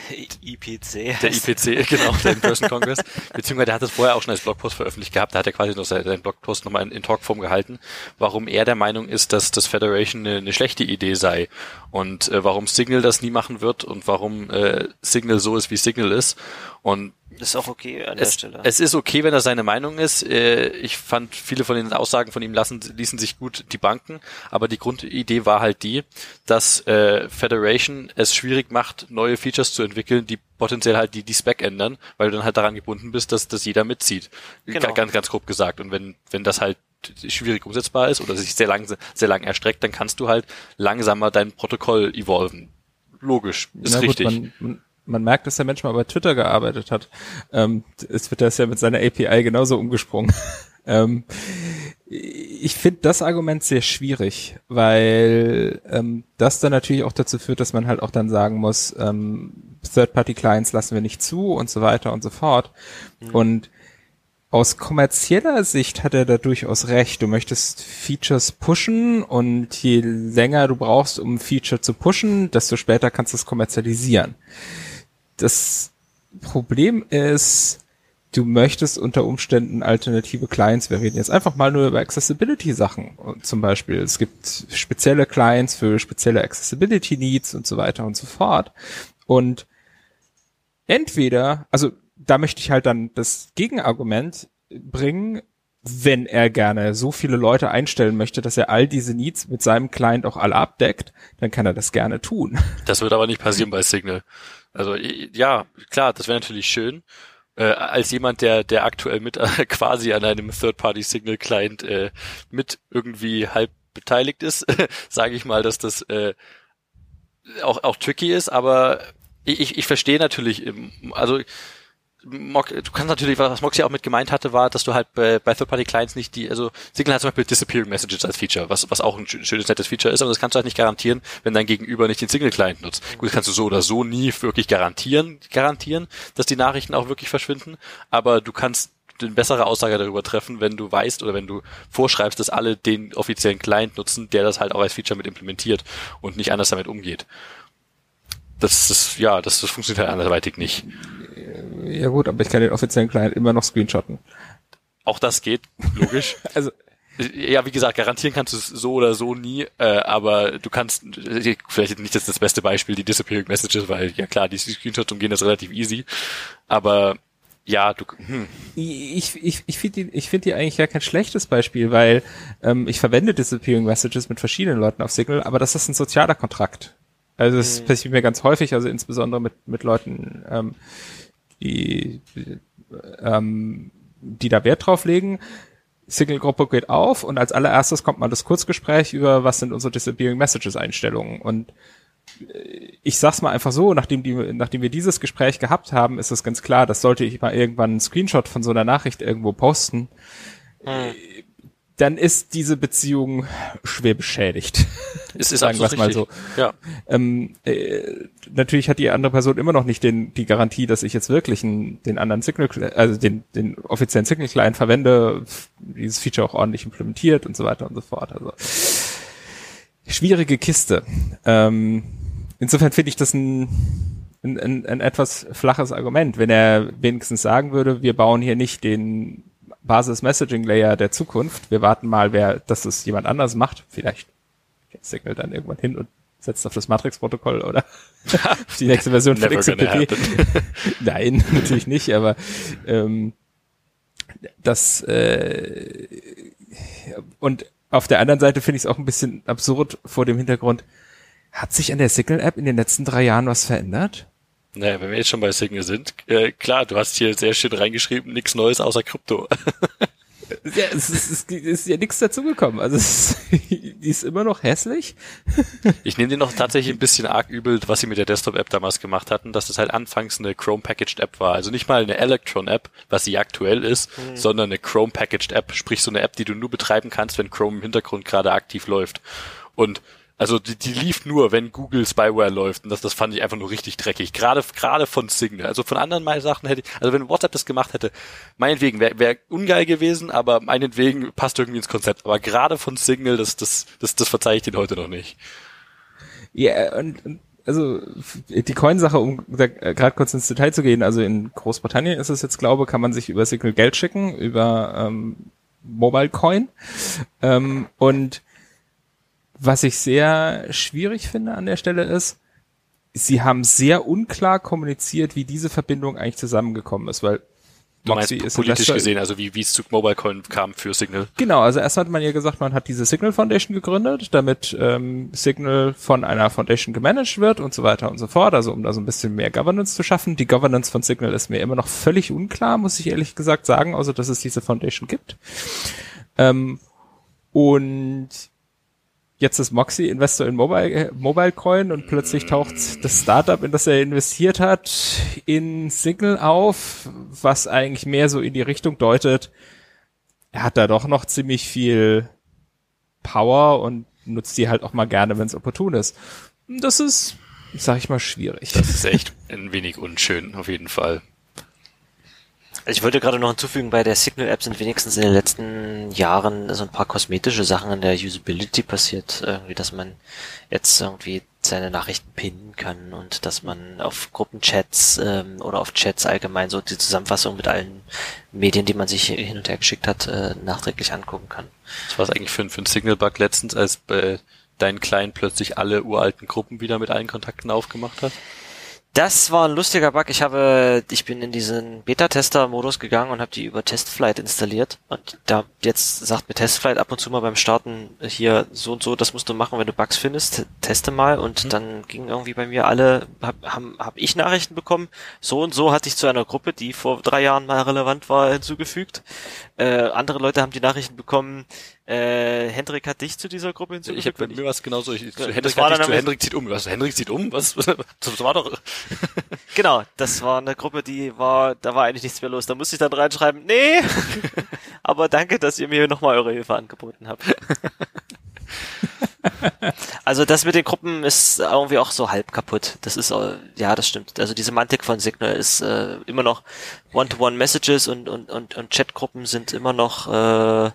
S2: (laughs) IPC.
S1: der IPC, (laughs) genau, der In-Person-Congress, beziehungsweise der hat das vorher auch schon als Blogpost veröffentlicht gehabt, da hat er quasi noch seinen Blogpost nochmal in, in Talkform gehalten, warum er der Meinung ist, dass das Federation eine, eine schlechte Idee sei und äh, warum Signal das nie machen wird und warum äh, Signal so ist, wie Signal ist und
S2: Das ist auch okay an der
S1: es,
S2: Stelle.
S1: es ist okay, wenn er seine Meinung ist. Äh, Ich fand viele von den Aussagen von ihm lassen, ließen sich gut die Banken, aber die Grundidee war halt die, dass äh, Federation es schwierig macht, neue Features zu entwickeln, die potenziell halt die, die Spec ändern, weil du dann halt daran gebunden bist, dass, dass jeder mitzieht.
S2: Genau.
S1: Ga- Ganz, ganz grob gesagt. Und wenn, wenn das halt schwierig umsetzbar ist oder sich sehr lang, sehr lang erstreckt, dann kannst du halt langsamer dein Protokoll evolven. Logisch, ist
S3: Na gut,
S1: richtig.
S3: man, man, man merkt, dass der Mensch mal bei Twitter gearbeitet hat. Ähm, es wird das ja mit seiner API genauso umgesprungen. (laughs) ähm, ich finde das Argument sehr schwierig, weil ähm, das dann natürlich auch dazu führt, dass man halt auch dann sagen muss, ähm, Third-Party-Clients lassen wir nicht zu und so weiter und so fort. Und aus kommerzieller Sicht hat er da durchaus recht. Du möchtest Features pushen und je länger du brauchst, um ein Feature zu pushen, desto später kannst du es kommerzialisieren. Das Problem ist, du möchtest unter Umständen alternative Clients. Wir reden jetzt einfach mal nur über Accessibility-Sachen. Zum Beispiel, es gibt spezielle Clients für spezielle Accessibility-Needs und so weiter und so fort. Und entweder, also da möchte ich halt dann das Gegenargument bringen, wenn er gerne so viele Leute einstellen möchte, dass er all diese Needs mit seinem Client auch alle abdeckt, dann kann er das gerne tun.
S1: Das wird aber nicht passieren bei Signal. Also ja, klar, das wäre natürlich schön. Äh, als jemand, der der aktuell mit äh, (laughs) quasi an einem Third-Party-Signal-Client äh, mit irgendwie halb beteiligt ist, (laughs) sage ich mal, dass das äh, auch auch tricky ist. Aber ich, ich, verstehe natürlich, also du kannst natürlich, was Moxie auch mit gemeint hatte, war, dass du halt bei, bei Third-Party-Clients nicht die, also Signal hat zum Beispiel Disappearing Messages als Feature, was, was auch ein schö- schönes, nettes Feature ist, aber das kannst du halt nicht garantieren, wenn dein Gegenüber nicht den Signal-Client nutzt. Gut, das kannst du so oder so nie wirklich garantieren, garantieren, dass die Nachrichten auch wirklich verschwinden, aber du kannst eine bessere Aussage darüber treffen, wenn du weißt oder wenn du vorschreibst, dass alle den offiziellen Client nutzen, der das halt auch als Feature mit implementiert und nicht anders damit umgeht. Das ist, ja, das, das funktioniert halt anderweitig nicht.
S3: Ja gut, aber ich kann den offiziellen Client immer noch screenshotten.
S1: Auch das geht, logisch. (laughs)
S3: Also
S1: ja, wie gesagt, garantieren kannst du es so oder so nie, äh, aber du kannst, vielleicht nicht das, das beste Beispiel, die Disappearing Messages, weil ja klar, die Screenshots umgehen das relativ easy, aber ja, du, hm,
S3: ich, ich, ich finde die, ich finde die eigentlich ja kein schlechtes Beispiel, weil ähm, ich verwende Disappearing Messages mit verschiedenen Leuten auf Signal, aber das ist ein sozialer Kontrakt. Also das passiert mir ganz häufig, also insbesondere mit, mit Leuten, ähm, die, ähm, die da Wert drauf legen. Signal-Gruppe geht auf und als allererstes kommt mal das Kurzgespräch über, was sind unsere Disappearing Messages Einstellungen. Und äh, ich sag's mal einfach so, nachdem, die, nachdem wir dieses Gespräch gehabt haben, ist es ganz klar, dass sollte ich mal irgendwann einen Screenshot von so einer Nachricht irgendwo posten, äh, dann ist diese Beziehung schwer beschädigt. (laughs)
S1: es ist
S3: Sagen
S1: absolut
S3: wir's mal so.
S1: Ja,
S3: Ähm, äh, natürlich hat die andere Person immer noch nicht den, die Garantie, dass ich jetzt wirklich einen, den anderen Signal, also den, den offiziellen Signal Client verwende, dieses Feature auch ordentlich implementiert und so weiter und so fort. Also schwierige Kiste. Ähm, insofern finde ich das ein, ein, ein, ein etwas flaches Argument, wenn er wenigstens sagen würde, wir bauen hier nicht den Basis-Messaging-Layer der Zukunft. Wir warten mal, wer, dass es jemand anders macht. Vielleicht geht Signal dann irgendwann hin und setzt auf das Matrix-Protokoll oder (laughs) die nächste Version von XMPP. (laughs) Nein, (laughs) natürlich nicht, aber ähm, das äh, und auf der anderen Seite finde ich es auch ein bisschen absurd vor dem Hintergrund, hat sich an der Signal-App in den letzten drei Jahren was verändert?
S1: Naja, wenn wir jetzt schon bei Signal sind, äh, klar, du hast hier sehr schön reingeschrieben, nichts Neues außer Krypto. (laughs)
S3: ja, es ist, es ist ja nichts dazugekommen. Also es, (laughs) die ist immer noch hässlich. (laughs)
S1: Ich nehme dir noch tatsächlich ein bisschen arg übel, was sie mit der Desktop-App damals gemacht hatten, dass es halt anfangs eine Chrome-Packaged-App war. Also nicht mal eine Electron-App, was sie aktuell ist, mhm. sondern eine Chrome-Packaged-App, sprich so eine App, die du nur betreiben kannst, wenn Chrome im Hintergrund gerade aktiv läuft. Und also die, die lief nur, wenn Google Spyware läuft. Und das, das fand ich einfach nur richtig dreckig. Gerade gerade von Signal. Also von anderen mal Sachen hätte ich, also wenn WhatsApp das gemacht hätte, meinetwegen wäre wär ungeil gewesen, aber meinetwegen passt irgendwie ins Konzept. Aber gerade von Signal, das, das, das, das verzeihe ich den heute noch nicht.
S3: Ja, und, und also die Coin-Sache, um äh, gerade kurz ins Detail zu gehen, also in Großbritannien ist es jetzt, glaube kann man sich über Signal Geld schicken, über ähm, Mobile Coin. Ähm, und was ich sehr schwierig finde an der Stelle ist, sie haben sehr unklar kommuniziert, wie diese Verbindung eigentlich zusammengekommen ist, weil
S1: Du meinst ist politisch gesehen, also wie, wie es zu MobileCoin kam für Signal?
S3: Genau, also erst hat man ja gesagt, man hat diese Signal Foundation gegründet, damit ähm, Signal von einer Foundation gemanagt wird und so weiter und so fort, also um da so ein bisschen mehr Governance zu schaffen. Die Governance von Signal ist mir immer noch völlig unklar, muss ich ehrlich gesagt sagen, also dass es diese Foundation gibt. Ähm, und jetzt ist Moxie Investor in Mobile, äh, Mobile Coin und plötzlich taucht das Startup, in das er investiert hat, in Signal auf, was eigentlich mehr so in die Richtung deutet, er hat da doch noch ziemlich viel Power und nutzt die halt auch mal gerne, wenn es opportun ist. Das ist, sag ich mal, schwierig.
S1: Das ist echt ein wenig unschön, auf jeden Fall.
S2: Ich wollte gerade noch hinzufügen, bei der Signal-App sind wenigstens in den letzten Jahren so ein paar kosmetische Sachen in der Usability passiert. Irgendwie, dass man jetzt irgendwie seine Nachrichten pinnen kann und dass man auf Gruppenchats ähm, oder auf Chats allgemein so die Zusammenfassung mit allen Medien, die man sich hin und her geschickt hat, äh, nachträglich angucken kann.
S1: Was war es eigentlich für, für ein Signal-Bug letztens, als bei dein Client plötzlich alle uralten Gruppen wieder mit allen Kontakten aufgemacht hat?
S2: Das war ein lustiger Bug. Ich habe, ich bin in diesen Beta-Tester-Modus gegangen und habe die über Testflight installiert. Und da jetzt sagt mir Testflight ab und zu mal beim Starten hier so und so, das musst du machen, wenn du Bugs findest, teste mal. Und mhm. dann ging irgendwie bei mir alle, hab, hab, hab ich Nachrichten bekommen. So und so hatte ich zu einer Gruppe, die vor drei Jahren mal relevant war, hinzugefügt. Äh, andere Leute haben die Nachrichten bekommen, äh, Hendrik hat dich zu dieser Gruppe hinzugefügt.
S1: Ich habe bei mir was genauso. Ich, zu Hendrik, hat dich zu Hendrik zieht um. Was? Hendrik zieht um? Was? (laughs) Das war doch. (laughs)
S2: genau, das war eine Gruppe, die war, da war eigentlich nichts mehr los. Da musste ich dann reinschreiben, nee, (laughs) aber danke, dass ihr mir nochmal eure Hilfe angeboten habt. also das mit den Gruppen ist irgendwie auch so halb kaputt. Das ist, ja, das stimmt. Also die Semantik von Signal ist äh, immer noch One-to-One-Messages und, und, und, und Chatgruppen sind immer noch äh,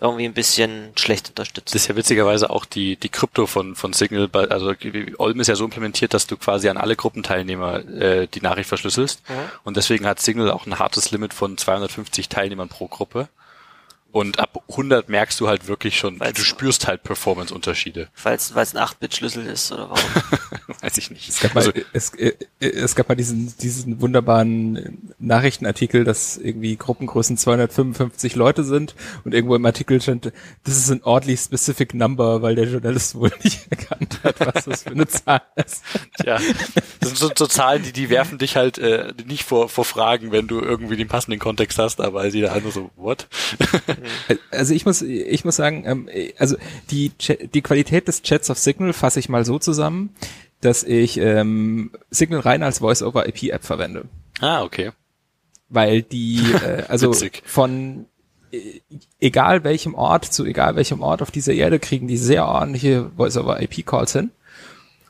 S2: irgendwie ein bisschen schlecht unterstützt.
S1: Das ist ja witzigerweise auch die, die Krypto von, von Signal, also Olm ist ja so implementiert, dass du quasi an alle Gruppenteilnehmer äh, die Nachricht verschlüsselst. Mhm. Und deswegen hat Signal auch ein hartes Limit von 250 Teilnehmern pro Gruppe. Und ab 100 merkst du halt wirklich schon, weil's, du spürst halt Performance-Unterschiede.
S2: Weil es ein 8-Bit-Schlüssel ist, oder warum? (laughs)
S1: Weiß ich nicht.
S3: Es gab, also, mal, es, äh, es gab mal diesen, diesen wunderbaren Nachrichtenartikel, dass irgendwie Gruppengrößen 255 Leute sind und irgendwo im Artikel stand, das ist ein oddly specific number, weil der Journalist wohl nicht (laughs) erkannt hat, was das für eine Zahl ist.
S1: Tja, das sind so, so Zahlen, die, die werfen dich halt äh, nicht vor, vor Fragen, wenn du irgendwie den passenden Kontext hast, aber sie da halt nur so, what?
S3: Also ich muss, ich muss sagen, ähm, also die, die Qualität des Chats auf Signal fasse ich mal so zusammen, dass ich ähm, Signal rein als Voice-over-IP-App verwende.
S1: Ah, okay.
S3: Weil die, (laughs) äh, also von äh, egal welchem Ort zu egal welchem Ort auf dieser Erde kriegen die sehr ordentliche Voice-over-IP-Calls hin.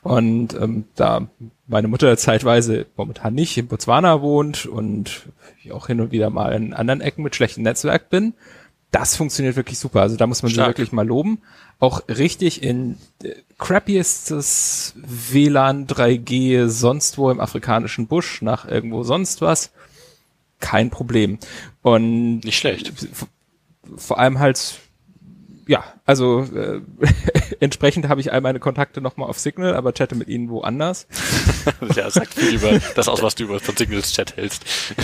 S3: Und ähm, da meine Mutter zeitweise momentan nicht in Botswana wohnt und ich auch hin und wieder mal in anderen Ecken mit schlechtem Netzwerk bin, das funktioniert wirklich super. Also da muss man Stark. sie wirklich mal loben. Auch richtig in äh, crappiestes WLAN 3G sonst wo im afrikanischen Busch nach irgendwo sonst was. Kein Problem. Und
S1: nicht schlecht.
S3: Vor allem halt ja, also äh, (laughs) entsprechend habe ich all meine Kontakte nochmal auf Signal, aber chatte mit ihnen woanders. (laughs)
S1: ja, sagt viel über das aus, was du über von Signals Chat hältst. (laughs)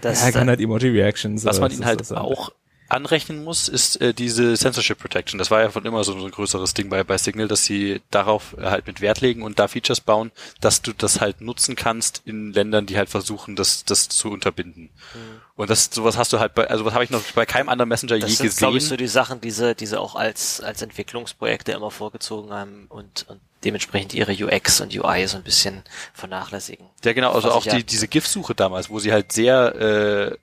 S3: Das ja, kann halt Emoji-Reactions.
S1: Was man ihnen halt auch anrechnen muss, ist äh, diese Censorship Protection. Das war ja von immer so ein größeres Ding bei, bei Signal, dass sie darauf äh, halt mit Wert legen und da Features bauen, dass du das halt nutzen kannst in Ländern, die halt versuchen, das, das zu unterbinden. Mhm. Und das, sowas hast du halt bei, also was habe ich noch bei keinem anderen Messenger
S2: das
S1: je
S2: sind,
S1: gesehen.
S2: glaube ich, so die Sachen, diese, diese auch als, als Entwicklungsprojekte immer vorgezogen haben und, und dementsprechend ihre UX und UI so ein bisschen vernachlässigen.
S1: Ja, genau, also auch die, diese GIF-Suche damals, wo sie halt sehr äh,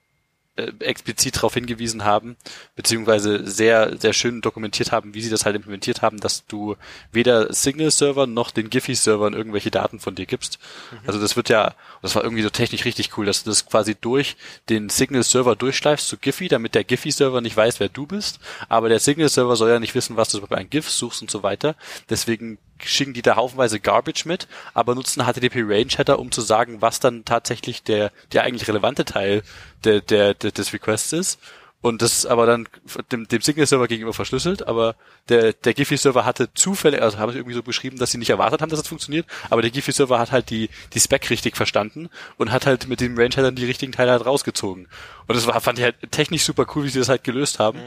S1: äh, explizit darauf hingewiesen haben, beziehungsweise sehr, sehr schön dokumentiert haben, wie sie das halt implementiert haben, dass du weder Signal-Server noch den Giphy-Servern irgendwelche Daten von dir gibst. Also das wird ja, das war irgendwie so technisch richtig cool, dass du das quasi durch den Signal-Server durchschleifst zu Giphy, damit der Giphy-Server nicht weiß, wer du bist, aber der Signal-Server soll ja nicht wissen, was du bei einem GIF suchst und so weiter. Deswegen schicken die da haufenweise Garbage mit, aber nutzen HTTP Range Header, um zu sagen, was dann tatsächlich der, der eigentlich relevante Teil der, der, der, des Requests ist. Und das ist aber dann dem, dem Signal-Server gegenüber verschlüsselt, aber der, der Giphy-Server hatte zufällig, also haben sie irgendwie so beschrieben, dass sie nicht erwartet haben, dass das funktioniert, aber der Giphy-Server hat halt die, die Spec richtig verstanden und hat halt mit dem Range-Headern die richtigen Teile halt rausgezogen. Und das war, fand ich halt technisch super cool, wie sie das halt gelöst haben.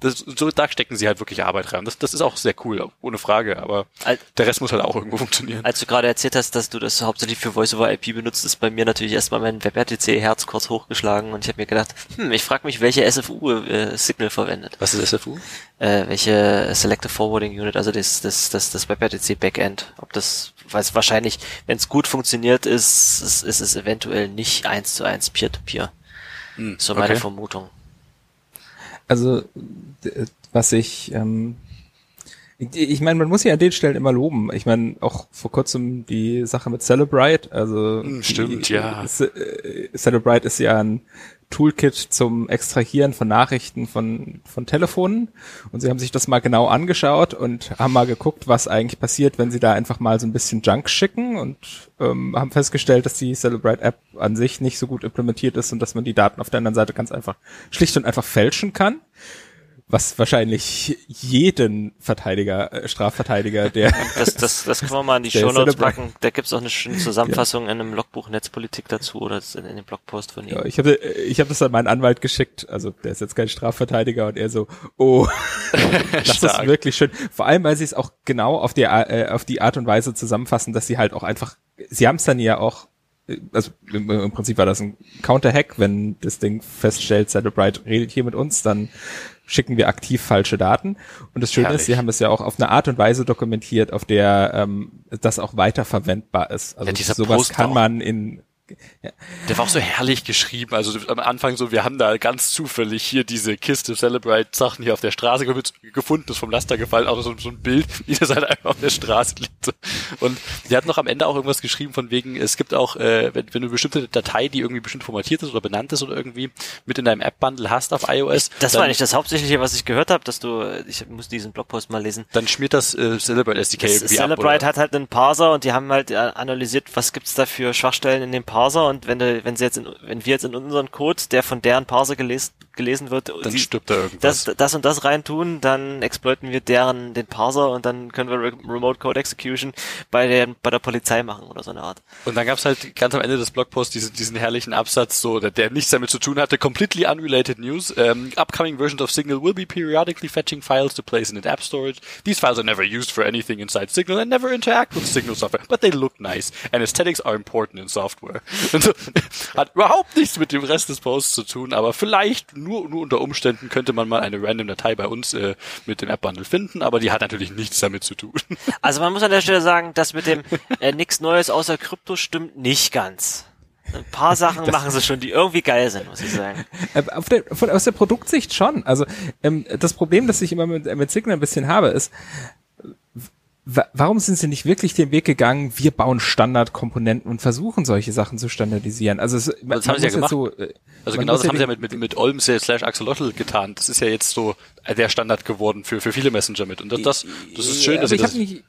S1: Das, so, da stecken sie halt wirklich Arbeit rein. Das, das ist auch sehr cool, ohne Frage, aber
S2: Al-
S1: der Rest muss halt auch irgendwo funktionieren.
S2: Als du gerade erzählt hast, dass du das hauptsächlich für Voice-over-IP benutzt, ist bei mir natürlich erstmal mein WebRTC-Herz kurz hochgeschlagen und ich habe mir gedacht, hm, ich frage mich, welche SFU äh, Signal verwendet.
S1: Was ist SFU?
S2: Äh, welche Selective Forwarding Unit, also das, das, das, das WebRTC Backend. Ob das, weil es wahrscheinlich, wenn es gut funktioniert, ist, ist, ist es eventuell nicht eins zu eins Peer-to-Peer.
S1: Hm,
S2: So meine
S1: okay.
S2: Vermutung.
S3: Also, was ich, ähm, ich, ich meine, man muss ja an den Stellen immer loben. Ich meine, auch vor kurzem die Sache mit Celebrite, also
S1: Hm, stimmt,
S3: die,
S1: ja.
S3: Äh, Celebrite ist ja ein Toolkit zum Extrahieren von Nachrichten von, von Telefonen. Und sie haben sich das mal genau angeschaut und haben mal geguckt, was eigentlich passiert, wenn sie da einfach mal so ein bisschen Junk schicken und ähm, haben festgestellt, dass die Celebrite-App an sich nicht so gut implementiert ist und dass man die Daten auf der anderen Seite ganz einfach schlicht und einfach fälschen kann. Was wahrscheinlich jeden Verteidiger, äh, Strafverteidiger, der (laughs)
S2: Das, das, das können wir mal in die Show Notes packen. Da gibt's auch eine schöne Zusammenfassung in einem Logbuch Netzpolitik dazu oder in, in dem Blogpost von ihm.
S3: Ja, ich habe ich hab das an meinen Anwalt geschickt, also der ist jetzt kein Strafverteidiger und er so, oh, (laughs) das ist wirklich schön. Vor allem, weil sie es auch genau auf die, äh, auf die Art und Weise zusammenfassen, dass sie halt auch einfach, sie haben es dann ja auch, äh, also im, im Prinzip war das ein Counter-Hack, wenn das Ding feststellt, Celebrite redet hier mit uns, dann schicken wir aktiv falsche Daten. Und das Schöne
S1: Herrlich.
S3: ist, sie haben es ja auch auf eine Art und Weise dokumentiert, auf der ähm, das auch weiterverwendbar ist. Also
S1: Ja,
S3: sowas
S1: Post
S3: kann man in
S1: Der war auch so herrlich geschrieben. Also am Anfang so, wir haben da ganz zufällig hier diese Kiste Celebrate Sachen hier auf der Straße ge- gefunden, ist vom Laster gefallen, auch so, so ein Bild, (laughs) wie das halt einfach auf der Straße liegt. Und die hat noch am Ende auch irgendwas geschrieben von wegen, es gibt auch, äh, wenn, wenn du bestimmte Datei, die irgendwie bestimmt formatiert ist oder benannt ist oder irgendwie mit in deinem App-Bundle hast auf iOS,
S2: Das
S1: dann,
S2: war nicht das Hauptsächliche, was ich gehört habe, dass du, ich muss diesen Blogpost mal lesen.
S1: dann schmiert das äh, Celebrate SDK
S2: Das
S1: irgendwie ab.
S2: Celebrite
S1: Oder?
S2: hat halt einen Parser und die haben halt äh, analysiert, was gibt's da für Schwachstellen in dem Parser und wenn du, wenn sie jetzt in, wenn wir jetzt in unseren Code, der von deren Parser gelesen, gelesen wird,
S1: Dann
S2: die-
S1: stirbt da irgendwas.
S2: das, das und das reintun, dann exploiten wir deren, den Parser und dann können wir Re Remote Code Execution bei der, bei der Polizei machen oder so eine Art.
S1: Und dann gab's halt ganz am Ende des Blogposts diesen, diesen herrlichen Absatz, so der, der nichts damit zu tun hatte, completely unrelated news. Um, upcoming versions of Signal will be periodically fetching files to place in an app storage. These files are never used for anything inside Signal and never interact with Signal software, but they look nice and aesthetics are important in software. Und (laughs) so, hat überhaupt nichts mit dem Rest des Posts zu tun, aber vielleicht nur, nur unter Umständen könnte man mal eine random Datei bei uns äh, mit dem App-Bundle finden, aber die hat natürlich nichts damit zu tun. (laughs)
S2: Also man muss an der Stelle sagen, das mit dem äh, nichts Neues außer Krypto stimmt nicht ganz. Ein paar Sachen machen sie schon, die irgendwie geil sind, muss ich sagen.
S3: Äh, Auf der, von, aus der Produktsicht schon. Also ähm, das Problem, das ich immer mit, mit Signal ein bisschen habe, ist, warum sind sie nicht wirklich den Weg gegangen, wir bauen Standardkomponenten und versuchen solche Sachen zu standardisieren? Also es, man,
S1: das haben sie ja gemacht.
S3: So, äh,
S1: Also genau das haben sie ja mit, mit, mit Olm slash Axolotl getan. Das ist ja jetzt so der Standard geworden für, für viele Messenger mit. Und das, das, das ist schön,
S3: Ja,
S1: dass sie
S3: ich
S1: das...
S3: nicht,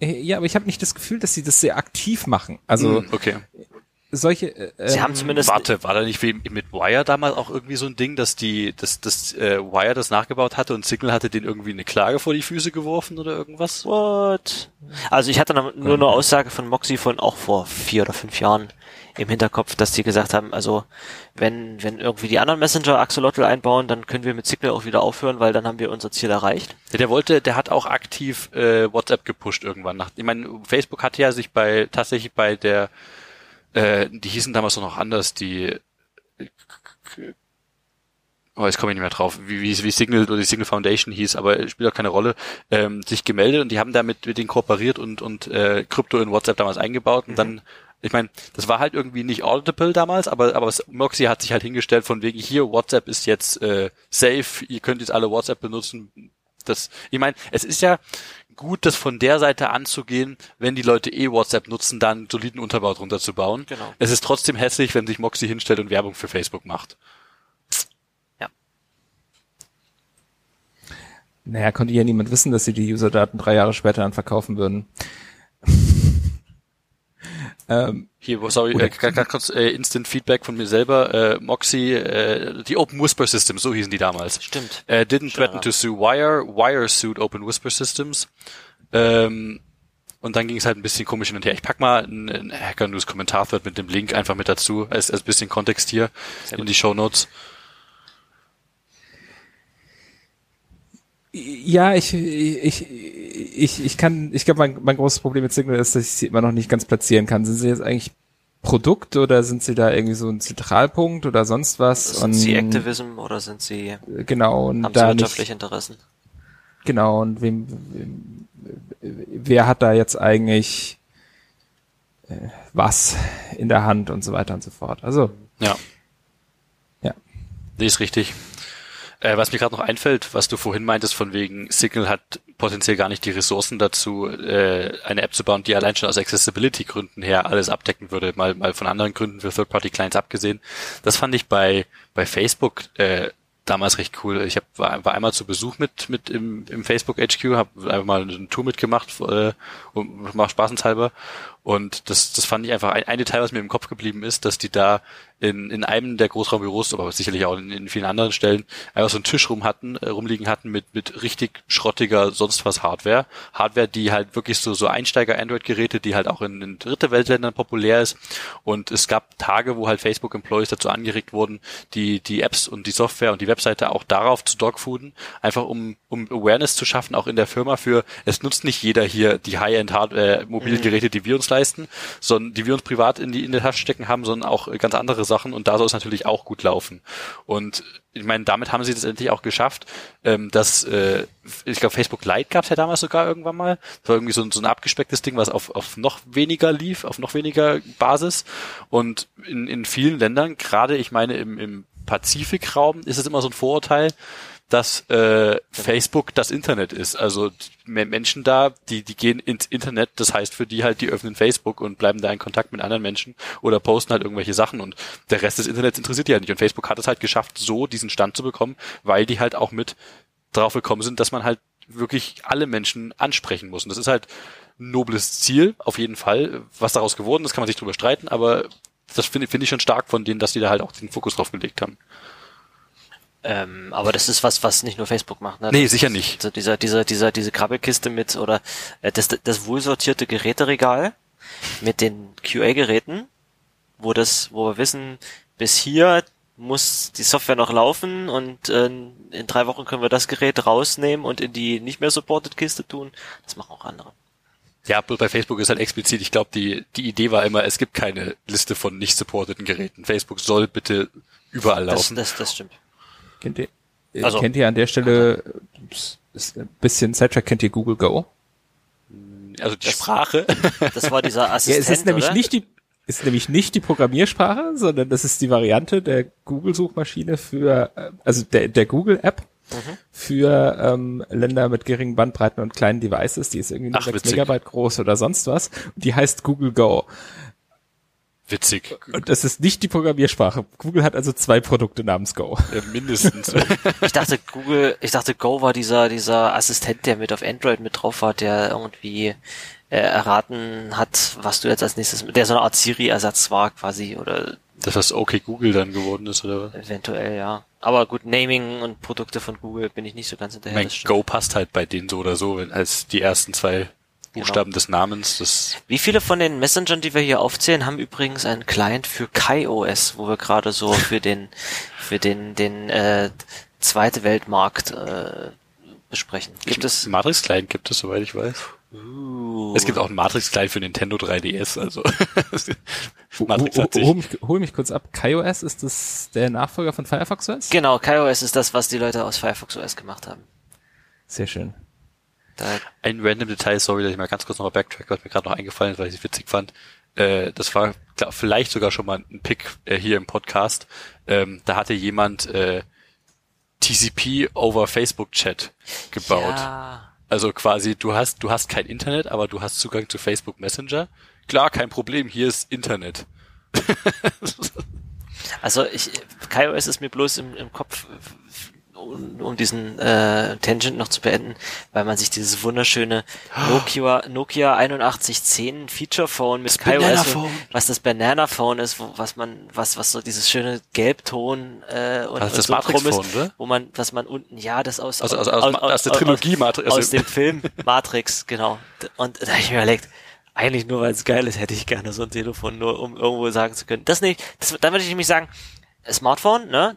S3: äh, ja, aber ich habe nicht das Gefühl, dass sie das sehr aktiv machen. Also
S1: Hm, okay.
S3: Solche. Äh,
S2: Sie haben
S3: ähm,
S2: zumindest
S1: Warte, war da nicht wie mit Wire damals auch irgendwie so ein Ding, dass die, dass das äh, Wire das nachgebaut hatte und Signal hatte den irgendwie eine Klage vor die Füße geworfen oder irgendwas?
S2: What? Also ich hatte nur eine Aussage von Moxie von auch vor vier oder fünf Jahren im Hinterkopf, dass die gesagt haben, also wenn, wenn irgendwie die anderen Messenger Axolotl einbauen, dann können wir mit Signal auch wieder aufhören, weil dann haben wir unser Ziel erreicht.
S1: Ja, der wollte, der hat auch aktiv äh, WhatsApp gepusht irgendwann. Nach, ich meine, Facebook hatte ja sich bei tatsächlich bei der, äh, die hießen damals noch anders, die oh, jetzt komme ich nicht mehr drauf, wie, wie, wie Signal oder die Signal Foundation hieß, aber spielt auch keine Rolle, ähm, sich gemeldet und die haben damit mit denen kooperiert und, und äh, Krypto in WhatsApp damals eingebaut und dann ich meine, das war halt irgendwie nicht audible damals, aber aber Moxie hat sich halt hingestellt von wegen hier WhatsApp ist jetzt äh, safe, ihr könnt jetzt alle WhatsApp benutzen. Das, ich meine, es ist ja gut, das von der Seite anzugehen, wenn die Leute eh WhatsApp nutzen, dann einen soliden Unterbau drunter zu bauen.
S2: Genau.
S1: Es ist trotzdem hässlich, wenn sich Moxie hinstellt und Werbung für Facebook macht.
S3: Naja, konnte ja niemand wissen, dass sie die Userdaten drei Jahre später dann verkaufen würden. Ähm,
S1: Hier, sorry, äh, ganz, kurz äh, Instant Feedback von mir selber. Äh, Moxie, äh, die Open Whisper Systems, so hießen die damals.
S2: Stimmt.
S1: Äh, didn't
S2: Schon
S1: threaten to sue Wire, Wire sued Open Whisper Systems. Ähm, und dann ging es halt ein bisschen komisch hin und her. Ich pack mal einen Hacker News Kommentar-Thread mit dem Link einfach mit dazu, als, als bisschen Kontext hier
S2: Sehr
S1: in
S2: gut.
S1: die Show Notes.
S3: Ja, ich, ich, ich, ich kann, ich glaube, mein, mein großes Problem mit Signal ist, dass ich sie immer noch nicht ganz platzieren kann. Sind sie jetzt eigentlich Produkt oder sind sie da irgendwie so ein Zentralpunkt oder sonst was?
S2: Sind sie Activism oder sind sie,
S3: Genau, und
S2: haben sie
S3: da
S2: wirtschaftliche
S3: nicht,
S2: Interessen?
S3: genau, und wem, wem, wer hat da jetzt eigentlich äh, was in der Hand und so weiter und so fort. Also,
S1: Ja.
S3: ja.
S1: Nee, ist richtig. Äh, was mir gerade noch einfällt, was du vorhin meintest, von wegen Signal hat potenziell gar nicht die Ressourcen dazu, äh, eine App zu bauen, die allein schon aus Accessibility-Gründen her alles abdecken würde, mal, mal von anderen Gründen für Third-Party-Clients abgesehen. Das fand ich bei, bei Facebook äh, damals recht cool. Ich hab, war, war einmal zu Besuch mit, mit im, im Facebook HQ, habe einfach mal eine Tour mitgemacht, äh, und macht spaßenshalber. Und das, das fand ich einfach ein, ein Detail, was mir im Kopf geblieben ist, dass die da in, in einem der Großraumbüros, aber sicherlich auch in, in vielen anderen Stellen, einfach so einen Tisch rum hatten, äh, rumliegen hatten mit, mit richtig schrottiger sonst was Hardware. Hardware, die halt wirklich so, so Einsteiger-Android-Geräte, die halt auch in, in dritte Weltländern populär ist. Und es gab Tage, wo halt Facebook-Employees dazu angeregt wurden, die, die Apps und die Software und die Webseite auch darauf zu dogfooden, einfach um, um Awareness zu schaffen, auch in der Firma für, es nutzt nicht jeder hier die High-End-Hardware, mobile Geräte, die wir uns leisten, sondern die wir uns privat in die, in der Tasche stecken haben, sondern auch ganz andere Sachen und da soll es natürlich auch gut laufen. Und ich meine, damit haben sie es endlich auch geschafft, ähm, dass, äh, ich glaube, Facebook Lite gab es ja damals sogar irgendwann mal. Das war irgendwie so, ein- so ein abgespecktes Ding, was auf, auf noch weniger lief, auf noch weniger Basis. Und in, in vielen Ländern, gerade ich meine im, im Pazifikraum, ist es immer so ein Vorurteil, dass äh, Facebook das Internet ist. Also Menschen da, die die gehen ins Internet, das heißt für die halt, die öffnen Facebook und bleiben da in Kontakt mit anderen Menschen oder posten halt irgendwelche Sachen und der Rest des Internets interessiert die halt nicht. Und Facebook hat es halt geschafft, so diesen Stand zu bekommen, weil die halt auch mit drauf gekommen sind, dass man halt wirklich alle Menschen ansprechen muss. Und das ist halt ein nobles Ziel, auf jeden Fall. Was daraus geworden ist, kann man sich drüber streiten, aber das finde finde ich schon stark von denen, dass die da halt auch den Fokus drauf gelegt haben.
S2: Ähm, aber das ist was, was nicht nur Facebook macht. Ne?
S1: Nee,
S2: Das
S1: sicher nicht.
S2: So dieser, dieser, dieser, diese Krabbelkiste mit oder äh, das, das wohlsortierte Geräteregal mit den QA-Geräten, wo das, wo wir wissen, bis hier muss die Software noch laufen und äh, in drei Wochen können wir das Gerät rausnehmen und in die nicht mehr supported Kiste tun. Das machen auch andere.
S1: Ja, bloß bei Facebook ist halt explizit, ich glaube, die, die Idee war immer, es gibt keine Liste von nicht supporteten Geräten. Facebook soll bitte überall
S2: Das,
S1: laufen.
S2: das, das stimmt.
S3: Kennt ihr,
S2: Also-
S3: kennt ihr an der Stelle, ist ein bisschen Sidetrack, kennt ihr Google Go?
S1: also die
S2: das-
S1: Sprache. (laughs)
S2: Das war dieser
S3: Ja,
S2: Assistent,
S3: es ist nämlich
S2: oder?
S3: nicht die, ist nämlich nicht die Programmiersprache, sondern das ist die Variante der Google-Suchmaschine für, äh, also der, der Google-App
S2: Mhm.
S3: für ähm, Länder mit geringen Bandbreiten und kleinen Devices. Die ist irgendwie nur
S1: Ach,
S3: 6
S1: witzig.
S3: Megabyte groß oder sonst was. Die heißt Google Go.
S1: Witzig.
S3: Und das ist nicht die Programmiersprache. Google hat also zwei Produkte namens Go.
S1: Äh, mindestens. (laughs)
S2: Ich dachte Google, ich dachte Go war dieser dieser Assistent, der mit auf Android mit drauf war, der irgendwie äh, erraten hat, was du jetzt als nächstes, der so eine Art Siri-Ersatz war quasi oder
S1: Das, was okay Google dann geworden ist, oder was?
S2: eventuell, ja. Aber gut, Naming und Produkte von Google bin ich nicht so ganz hinterher.
S1: mein. Go passt halt bei denen so oder so, wenn, als die ersten zwei Buchstaben des Namens. Das
S2: Wie viele von den Messengern, die wir hier aufzählen, haben übrigens einen Client für KaiOS, wo wir gerade so (laughs) für den für den den äh, zweite Weltmarkt äh, besprechen. Gibt es?
S1: Matrix Client gibt es, soweit ich weiß.
S2: Uh,
S1: Es gibt auch einen Matrix Client für Nintendo 3DS, also (laughs) Matrix
S3: Hol,
S1: hat sich
S3: hol, mich, hol mich kurz ab. KaiOS, ist das der Nachfolger von Firefox OS?
S2: genau, KaiOS ist das, was die Leute aus Firefox OS gemacht haben.
S3: Sehr schön.
S2: Da,
S1: ein random Detail, sorry, dass ich mal ganz kurz nochmal backtrack, was mir gerade noch eingefallen ist, weil ich es witzig fand. Äh, das war glaub, vielleicht sogar schon mal ein Pick äh, hier im Podcast. Ähm, da hatte jemand äh, TCP over Facebook Chat gebaut.
S2: Ja.
S1: Also quasi, du hast, du hast kein Internet, aber du hast Zugang zu Facebook Messenger. Klar, kein Problem, hier ist Internet. (laughs)
S2: Also ich, KaiOS ist mir bloß im, im Kopf, um, um diesen äh, Tangent noch zu beenden, weil man sich dieses wunderschöne Nokia Nokia 8110 Feature Phone mit KaiOS, was das Banana Phone ist, wo, was man, was was so dieses schöne Gelbton äh, und,
S1: Das
S2: und
S1: das
S2: so
S1: Matrix Phone,
S2: ist,
S1: oder?
S2: wo man, was man unten, ja, das aus
S1: Aus- aus- aus- aus der Trilogie Matrix-
S2: aus,
S1: also-
S2: aus dem Film Matrix, genau. Und da hab ich mir überlegt, eigentlich nur weil es geil ist, hätte ich gerne so ein Telefon, nur um irgendwo sagen zu können. Das nicht, das, dann würde ich nämlich sagen, Smartphone, ne?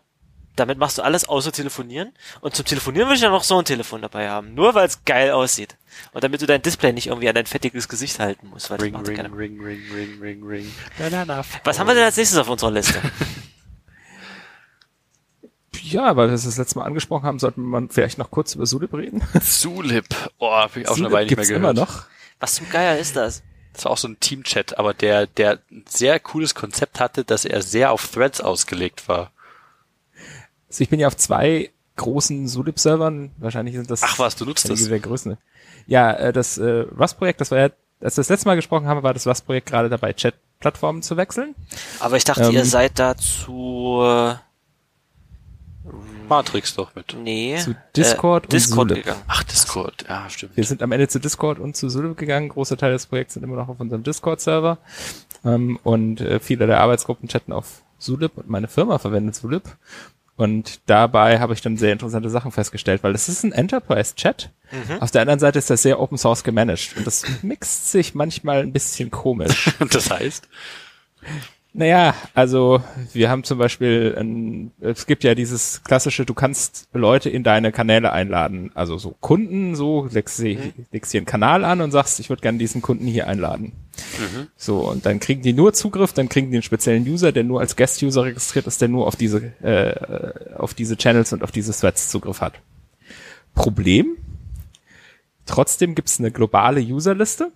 S2: Damit machst du alles außer telefonieren. Und zum Telefonieren würde ich ja noch so ein Telefon dabei haben. Nur weil es geil aussieht. Und damit du dein Display nicht irgendwie an dein fettiges Gesicht halten musst. Weil das
S1: Ring,
S2: macht ja
S1: ring, ring, ring, ring, ring, ring. Banana (laughs)
S2: Was haben wir denn als nächstes auf unserer Liste? (laughs)
S3: Ja, weil wir es das letzte Mal angesprochen haben, sollten wir vielleicht noch kurz über Zulip reden. (laughs)
S1: Zulip. Oh, hab ich auch schon eine Weile nicht mehr
S3: gibt's
S1: gehört.
S3: immer noch.
S2: Was zum Geier ist das?
S1: Das war auch so ein Team-Chat, aber der, der ein sehr cooles Konzept hatte, dass er sehr auf Threads ausgelegt war.
S3: Also ich bin ja auf zwei großen Zulip-Servern. Wahrscheinlich sind das
S1: Ach was, du nutzt das?
S3: der größten. Ja, äh, das äh, Rust-Projekt, das war ja, als wir das letzte Mal gesprochen haben, war das Rust-Projekt gerade dabei, Chat-Plattformen zu wechseln.
S2: Aber ich dachte,
S3: Ähm.
S2: ihr seid dazu, äh,
S1: Matrix doch mit.
S2: nee,
S3: Zu Discord
S2: äh,
S3: und
S2: Discord
S3: Zulip.
S2: gegangen.
S1: Ach, Discord. Ja, stimmt.
S3: Wir sind am Ende zu Discord und zu Zulip gegangen. Großer Teil des Projekts sind immer noch auf unserem Discord-Server. Ähm, und äh, viele der Arbeitsgruppen chatten auf Zulip und meine Firma verwendet Zulip. Und dabei habe ich dann sehr interessante Sachen festgestellt, weil es ist ein Enterprise-Chat. Auf der anderen Seite ist das sehr Open Source gemanagt. Und das mixt sich manchmal ein bisschen komisch. (laughs)
S1: Das heißt?
S3: Naja, also wir haben zum Beispiel, ein, es gibt ja dieses klassische, du kannst Leute in deine Kanäle einladen, also so Kunden, so legst, sie- legst hier einen Kanal an und sagst, ich würde gerne diesen Kunden hier einladen. So, und dann kriegen die nur Zugriff, dann kriegen die einen speziellen User, der nur als Guest-User registriert ist, der nur auf diese, äh, auf diese Channels und auf diese Threads Zugriff hat. Problem? Trotzdem gibt's eine globale Userliste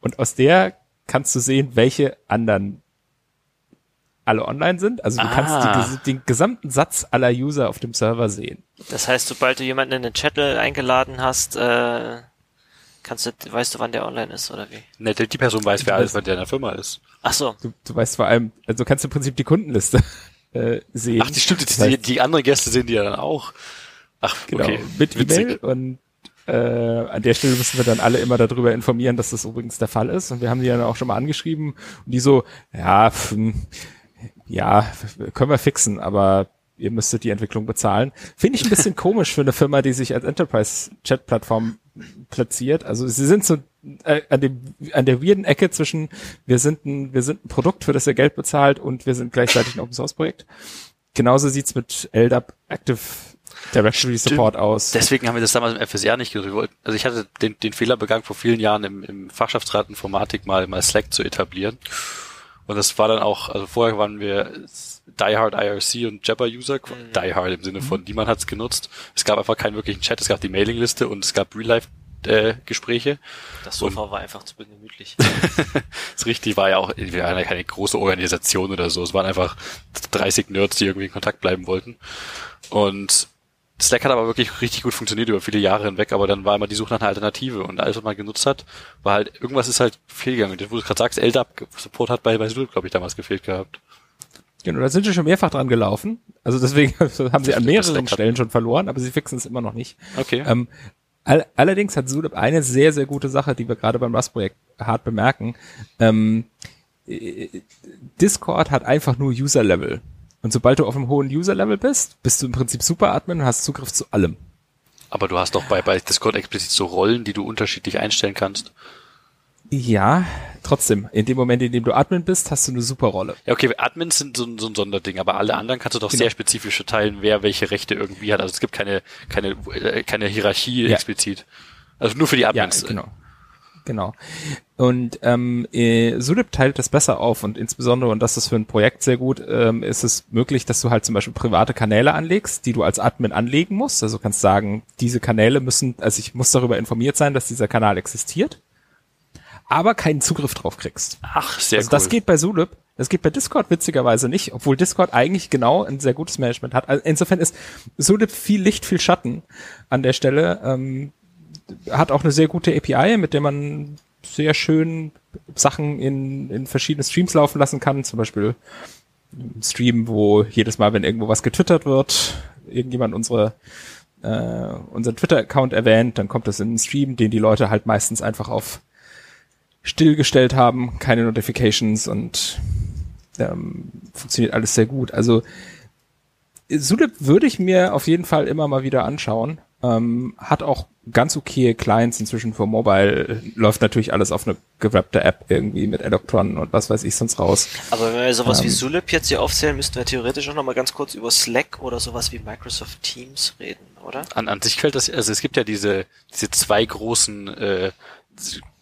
S3: und aus der kannst du sehen, welche anderen alle online sind. Also du
S1: Ah.
S3: kannst die, ges- den gesamten Satz aller User auf dem Server sehen.
S2: Das heißt, sobald du jemanden in den Channel eingeladen hast, äh, kannst du, weißt du, wann der online ist, oder wie?
S1: Ne, die die Person weiß, wer alles bei der in der Firma ist.
S2: Ach so.
S3: Du, du weißt vor allem, also du kannst im Prinzip die Kundenliste (laughs) äh, sehen.
S1: Ach, die stimmt,
S3: Das
S1: die,
S3: heißt,
S1: die anderen Gäste sehen die ja dann auch. Ach,
S3: genau,
S1: okay.
S3: mit
S1: Witzig.
S3: E-Mail und äh, an der Stelle müssen wir dann alle immer darüber informieren, dass das übrigens der Fall ist. Und wir haben die dann auch schon mal angeschrieben und die so, ja, pf, hm, ja, können wir fixen, aber ihr müsstet die Entwicklung bezahlen. Finde ich ein bisschen (laughs) komisch für eine Firma, die sich als Enterprise-Chat-Plattform platziert. Also sie sind so äh, an, dem, an der weirden Ecke zwischen wir sind ein, wir sind ein Produkt, für das ihr Geld bezahlt und wir sind gleichzeitig ein Open-Source-Projekt. Genauso sieht's mit LDAP Active Directory Support aus.
S1: Deswegen haben wir das damals im FSR nicht gedrückt. Wir wollten- Also ich hatte den, den Fehler begangen, vor vielen Jahren im, im Fachschaftsrat Informatik mal, mal Slack zu etablieren. Und das war dann auch, also vorher waren wir Diehard IRC und Jabber User,
S2: Mhm.
S1: Diehard im Sinne von niemand hat's genutzt. Es gab einfach keinen wirklichen Chat, es gab die Mailingliste und es gab Real-Life äh, Gespräche.
S2: Das Sofa war einfach zu gemütlich. (laughs)
S1: Das richtig war ja auch, wir waren ja keine große Organisation oder so. Es waren einfach 30 Nerds, die irgendwie in Kontakt bleiben wollten. Und Slack hat aber wirklich richtig gut funktioniert über viele Jahre hinweg, aber dann war immer die Suche nach einer Alternative und alles, was man genutzt hat, war halt, irgendwas ist halt fehlgegangen. Und wo du gerade sagst, LDAP Support hat bei, bei Zulip, glaube ich, damals gefehlt gehabt.
S3: Genau, da sind sie schon mehrfach dran gelaufen. Also deswegen (laughs) haben sie an mehreren Stellen schon verloren, aber sie fixen es immer noch nicht.
S1: Okay.
S3: Ähm, All, allerdings hat Zulip eine sehr, sehr gute Sache, die wir gerade beim Rust-Projekt hart bemerken. Ähm, äh, Discord hat einfach nur User-Level. Und sobald du auf einem hohen User-Level bist, bist du im Prinzip Super-Admin und hast Zugriff zu allem.
S1: Aber du hast doch bei, bei Discord explizit so Rollen, die du unterschiedlich einstellen kannst.
S3: Ja, trotzdem. In dem Moment, in dem du Admin bist, hast du eine super Rolle.
S1: Ja, okay, Admins sind so, so ein Sonderding, aber alle anderen kannst du doch genau. sehr spezifisch verteilen, wer welche Rechte irgendwie hat. Also es gibt keine, keine, äh, keine Hierarchie ja. explizit. Also nur für die Admins.
S3: Ja, genau. Genau. Und ähm, äh, Sulip teilt das besser auf und insbesondere, und das ist für ein Projekt sehr gut, ähm, ist es möglich, dass du halt zum Beispiel private Kanäle anlegst, die du als Admin anlegen musst. Also du kannst sagen, diese Kanäle müssen, also ich muss darüber informiert sein, dass dieser Kanal existiert aber keinen Zugriff drauf kriegst.
S1: Ach, sehr
S3: also cool. Das geht bei Zulip. Das geht bei Discord witzigerweise nicht, obwohl Discord eigentlich genau ein sehr gutes Management hat. Also insofern ist Zulip viel Licht, viel Schatten an der Stelle. Ähm, hat auch eine sehr gute API, mit der man sehr schön Sachen in, in verschiedene Streams laufen lassen kann. Zum Beispiel ein Stream, wo jedes Mal, wenn irgendwo was getwittert wird, irgendjemand unsere äh, unseren Twitter-Account erwähnt, dann kommt das in einen Stream, den die Leute halt meistens einfach auf stillgestellt haben, keine Notifications und ähm, funktioniert alles sehr gut. Also Zulip würde ich mir auf jeden Fall immer mal wieder anschauen. Ähm, hat auch ganz okay Clients inzwischen für Mobile. Läuft natürlich alles auf eine gewrappte App irgendwie mit Electron und was weiß ich sonst raus.
S2: Aber wenn wir sowas ähm, wie Zulip jetzt hier aufzählen, müssten wir theoretisch auch noch mal ganz kurz über Slack oder sowas wie Microsoft Teams reden, oder?
S1: An, an sich fällt das, also es gibt ja diese, diese zwei großen äh,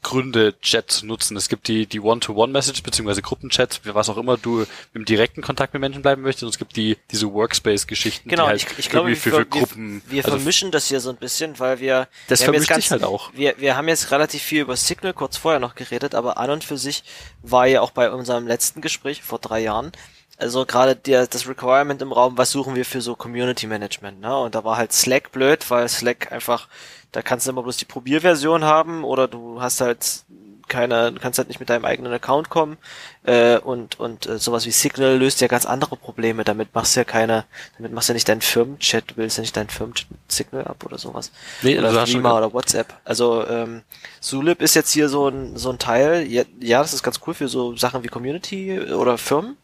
S1: Gründe, Chat zu nutzen. Es gibt die, die One-to-One-Message, beziehungsweise Gruppenchat, was auch immer du im direkten Kontakt mit Menschen bleiben möchtest. Und es gibt die, diese Workspace-Geschichten.
S2: Genau, die halt ich, ich glaube, für, für Gruppen. Wir, wir also vermischen das hier so ein bisschen, weil wir,
S1: das
S2: wir
S1: vermischt sich halt auch.
S2: Wir, wir haben jetzt relativ viel über Signal kurz vorher noch geredet, aber an und für sich war ja auch bei unserem letzten Gespräch vor drei Jahren, also gerade der, das Requirement im Raum, was suchen wir für so Community Management, ne? Und da war halt Slack blöd, weil Slack einfach da kannst du immer bloß die Probierversion haben oder du hast halt keine, du kannst halt nicht mit deinem eigenen Account kommen äh, und und äh, sowas wie Signal löst ja ganz andere Probleme. Damit machst du ja keine, damit machst du ja nicht deinen Firmenchat, du willst ja nicht deinen Firmenchat mit Signal ab oder sowas. Nee, oder Threema oder WhatsApp. Also ähm, Zulip ist jetzt hier so ein so ein Teil. Ja, ja, das ist ganz cool für so Sachen wie Community oder Firmen,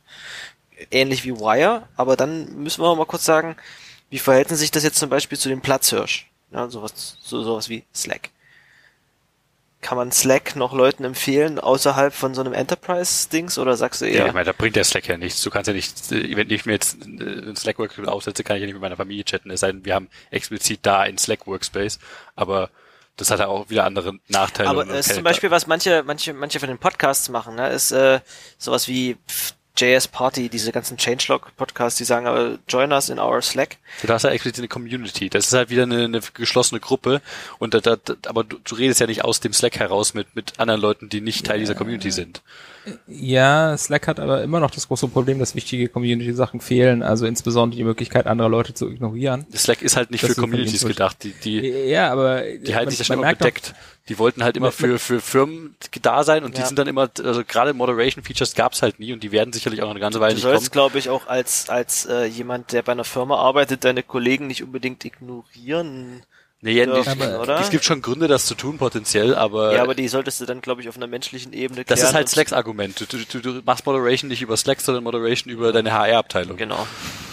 S2: ähnlich wie Wire. Aber dann müssen wir auch mal kurz sagen, wie verhält sich das jetzt zum Beispiel zu dem Platzhirsch? Ja, sowas, so, sowas wie Slack. Kann man Slack noch Leuten empfehlen außerhalb von so einem Enterprise-Dings oder sagst du eher?
S1: Ja, ich meine, da bringt der Slack ja nichts. Du kannst ja nicht, wenn ich mir jetzt einen Slack Workspace aufsetze, kann ich ja nicht mit meiner Familie chatten. Es sei denn, wir haben explizit da einen Slack Workspace, aber das hat ja auch wieder andere Nachteile.
S2: Aber es ist zum Beispiel, was manche, manche, manche von den Podcasts machen, ne, ist äh, sowas wie JS Party, diese ganzen Changelog-Podcasts, die sagen, aber join us in our Slack.
S1: Du hast ja explizit eine Community. Das ist halt wieder eine, eine geschlossene Gruppe. Und da, da, aber du, du, redest ja nicht aus dem Slack heraus mit, mit anderen Leuten, die nicht Teil dieser Community sind.
S3: Ja, Slack hat aber immer noch das große Problem, dass wichtige Community-Sachen fehlen, also insbesondere die Möglichkeit, andere Leute zu ignorieren.
S1: Slack ist halt nicht für Communities gedacht, die, die,
S3: ja, aber
S1: die halten sich ja schon immer bedeckt. Die wollten halt immer für, für Firmen da sein und ja. die sind dann immer, also gerade Moderation Features gab's halt nie und die werden sicherlich auch noch eine ganze Weile
S2: du nicht kommen. Du sollst, glaube ich, auch als, als äh, jemand, der bei einer Firma arbeitet, deine Kollegen nicht unbedingt ignorieren.
S1: Nee, dürfen, aber, oder? Es gibt schon Gründe, das zu tun, potenziell, aber.
S2: Ja, aber die solltest du dann, glaube ich, auf einer menschlichen Ebene
S1: klären. Das ist halt Slacks Argument. Du, du, du machst Moderation nicht über Slack, sondern Moderation über deine HR-Abteilung.
S2: Genau.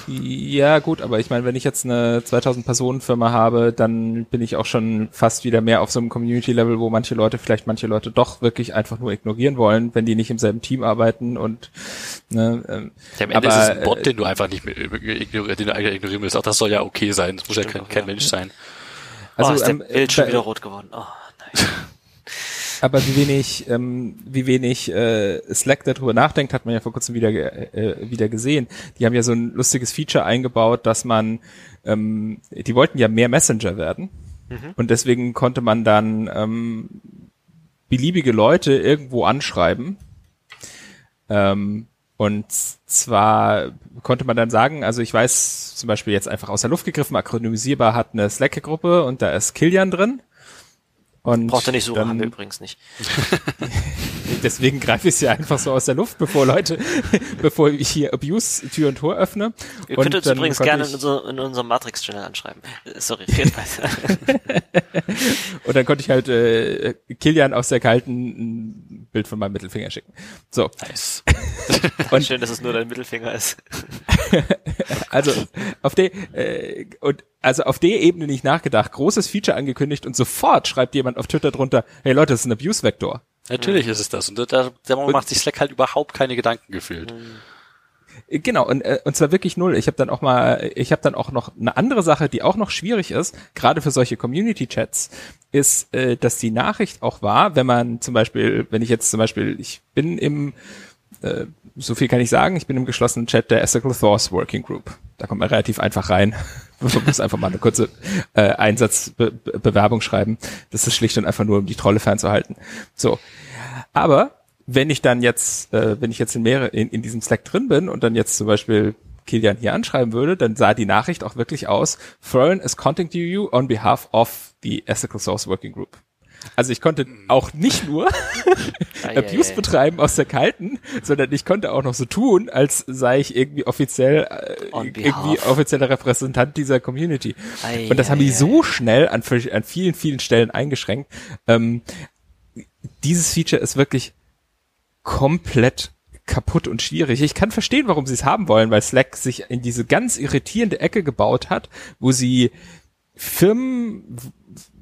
S3: Ja, gut, aber ich meine, wenn ich jetzt eine 2000 Personen Firma habe, dann bin ich auch schon fast wieder mehr auf so einem Community Level, wo manche Leute vielleicht manche Leute doch wirklich einfach nur ignorieren wollen, wenn die nicht im selben Team arbeiten und
S1: ne, ähm, ja, am Ende aber, ist es ein Bot, den du einfach nicht mehr ignorieren, den du ignorieren willst. Auch das soll ja okay sein. Das muss ja kein, kein Mensch sein.
S2: Also, oh, ist der ähm, Bild schon wieder rot geworden. Oh, nein. (laughs)
S3: Aber wie wenig, ähm, wie wenig äh, Slack darüber nachdenkt, hat man ja vor kurzem wieder äh, wieder gesehen. Die haben ja so ein lustiges Feature eingebaut, dass man, ähm, die wollten ja mehr Messenger werden mhm. und deswegen konnte man dann ähm, beliebige Leute irgendwo anschreiben. Ähm, und zwar konnte man dann sagen, also ich weiß zum Beispiel jetzt einfach aus der Luft gegriffen, akronymisierbar hat eine Slack-Gruppe und da ist Kilian drin.
S2: Und Braucht er nicht suchen, dann, haben wir übrigens nicht. (laughs)
S3: deswegen greife ich es ja einfach so aus der Luft, bevor Leute, (laughs) bevor ich hier Abuse Tür und Tor öffne.
S2: Ihr könnt uns übrigens gerne in, unser, in unserem Matrix-Channel anschreiben. Äh, Sorry, red weiter. (laughs)
S3: Und dann konnte ich halt äh, Kilian aus der kalten Bild von meinem Mittelfinger schicken. So,
S1: Nice. (laughs)
S3: Und-
S2: Schön, dass es nur dein Mittelfinger ist. (laughs)
S3: also auf der äh, und also auf der Ebene nicht nachgedacht, großes Feature angekündigt und sofort schreibt jemand auf Twitter drunter, hey Leute, das ist ein Abuse-Vektor.
S1: Natürlich ist es das. Und da, da macht sich Slack halt überhaupt keine Gedanken gefühlt.
S3: Äh, Genau, und, äh, und zwar wirklich null. Ich habe dann auch mal, ich habe dann auch noch eine andere Sache, die auch noch schwierig ist, gerade für solche Community-Chats, ist, äh, dass die Nachricht auch war, wenn man zum Beispiel, wenn ich jetzt zum Beispiel, ich bin im, äh, so viel kann ich sagen, ich bin im geschlossenen Chat der Ethical Thoughts Working Group. Da kommt man relativ einfach rein. (laughs) Man muss einfach mal eine kurze äh, Einsatzbewerbung schreiben. Das ist schlicht und einfach nur, um die Trolle fernzuhalten. So. Aber wenn ich dann jetzt, äh, wenn ich jetzt in mehrere, in, in diesem Slack drin bin und dann jetzt zum Beispiel Kilian hier anschreiben würde, dann sah die Nachricht auch wirklich aus, Froen is contacting you on behalf of the Ethical Source Working Group. Also ich konnte auch nicht nur (laughs) (laughs) Abuse betreiben aus der Kalten, sondern ich konnte auch noch so tun, als sei ich irgendwie offiziell äh, irgendwie offizieller Repräsentant dieser Community.
S2: Ei,
S3: Und das haben die so schnell an, an vielen, vielen Stellen eingeschränkt. Ähm, dieses Feature ist wirklich komplett kaputt und schwierig. Ich kann verstehen, warum sie es haben wollen, weil Slack sich in diese ganz irritierende Ecke gebaut hat, wo sie Firmen,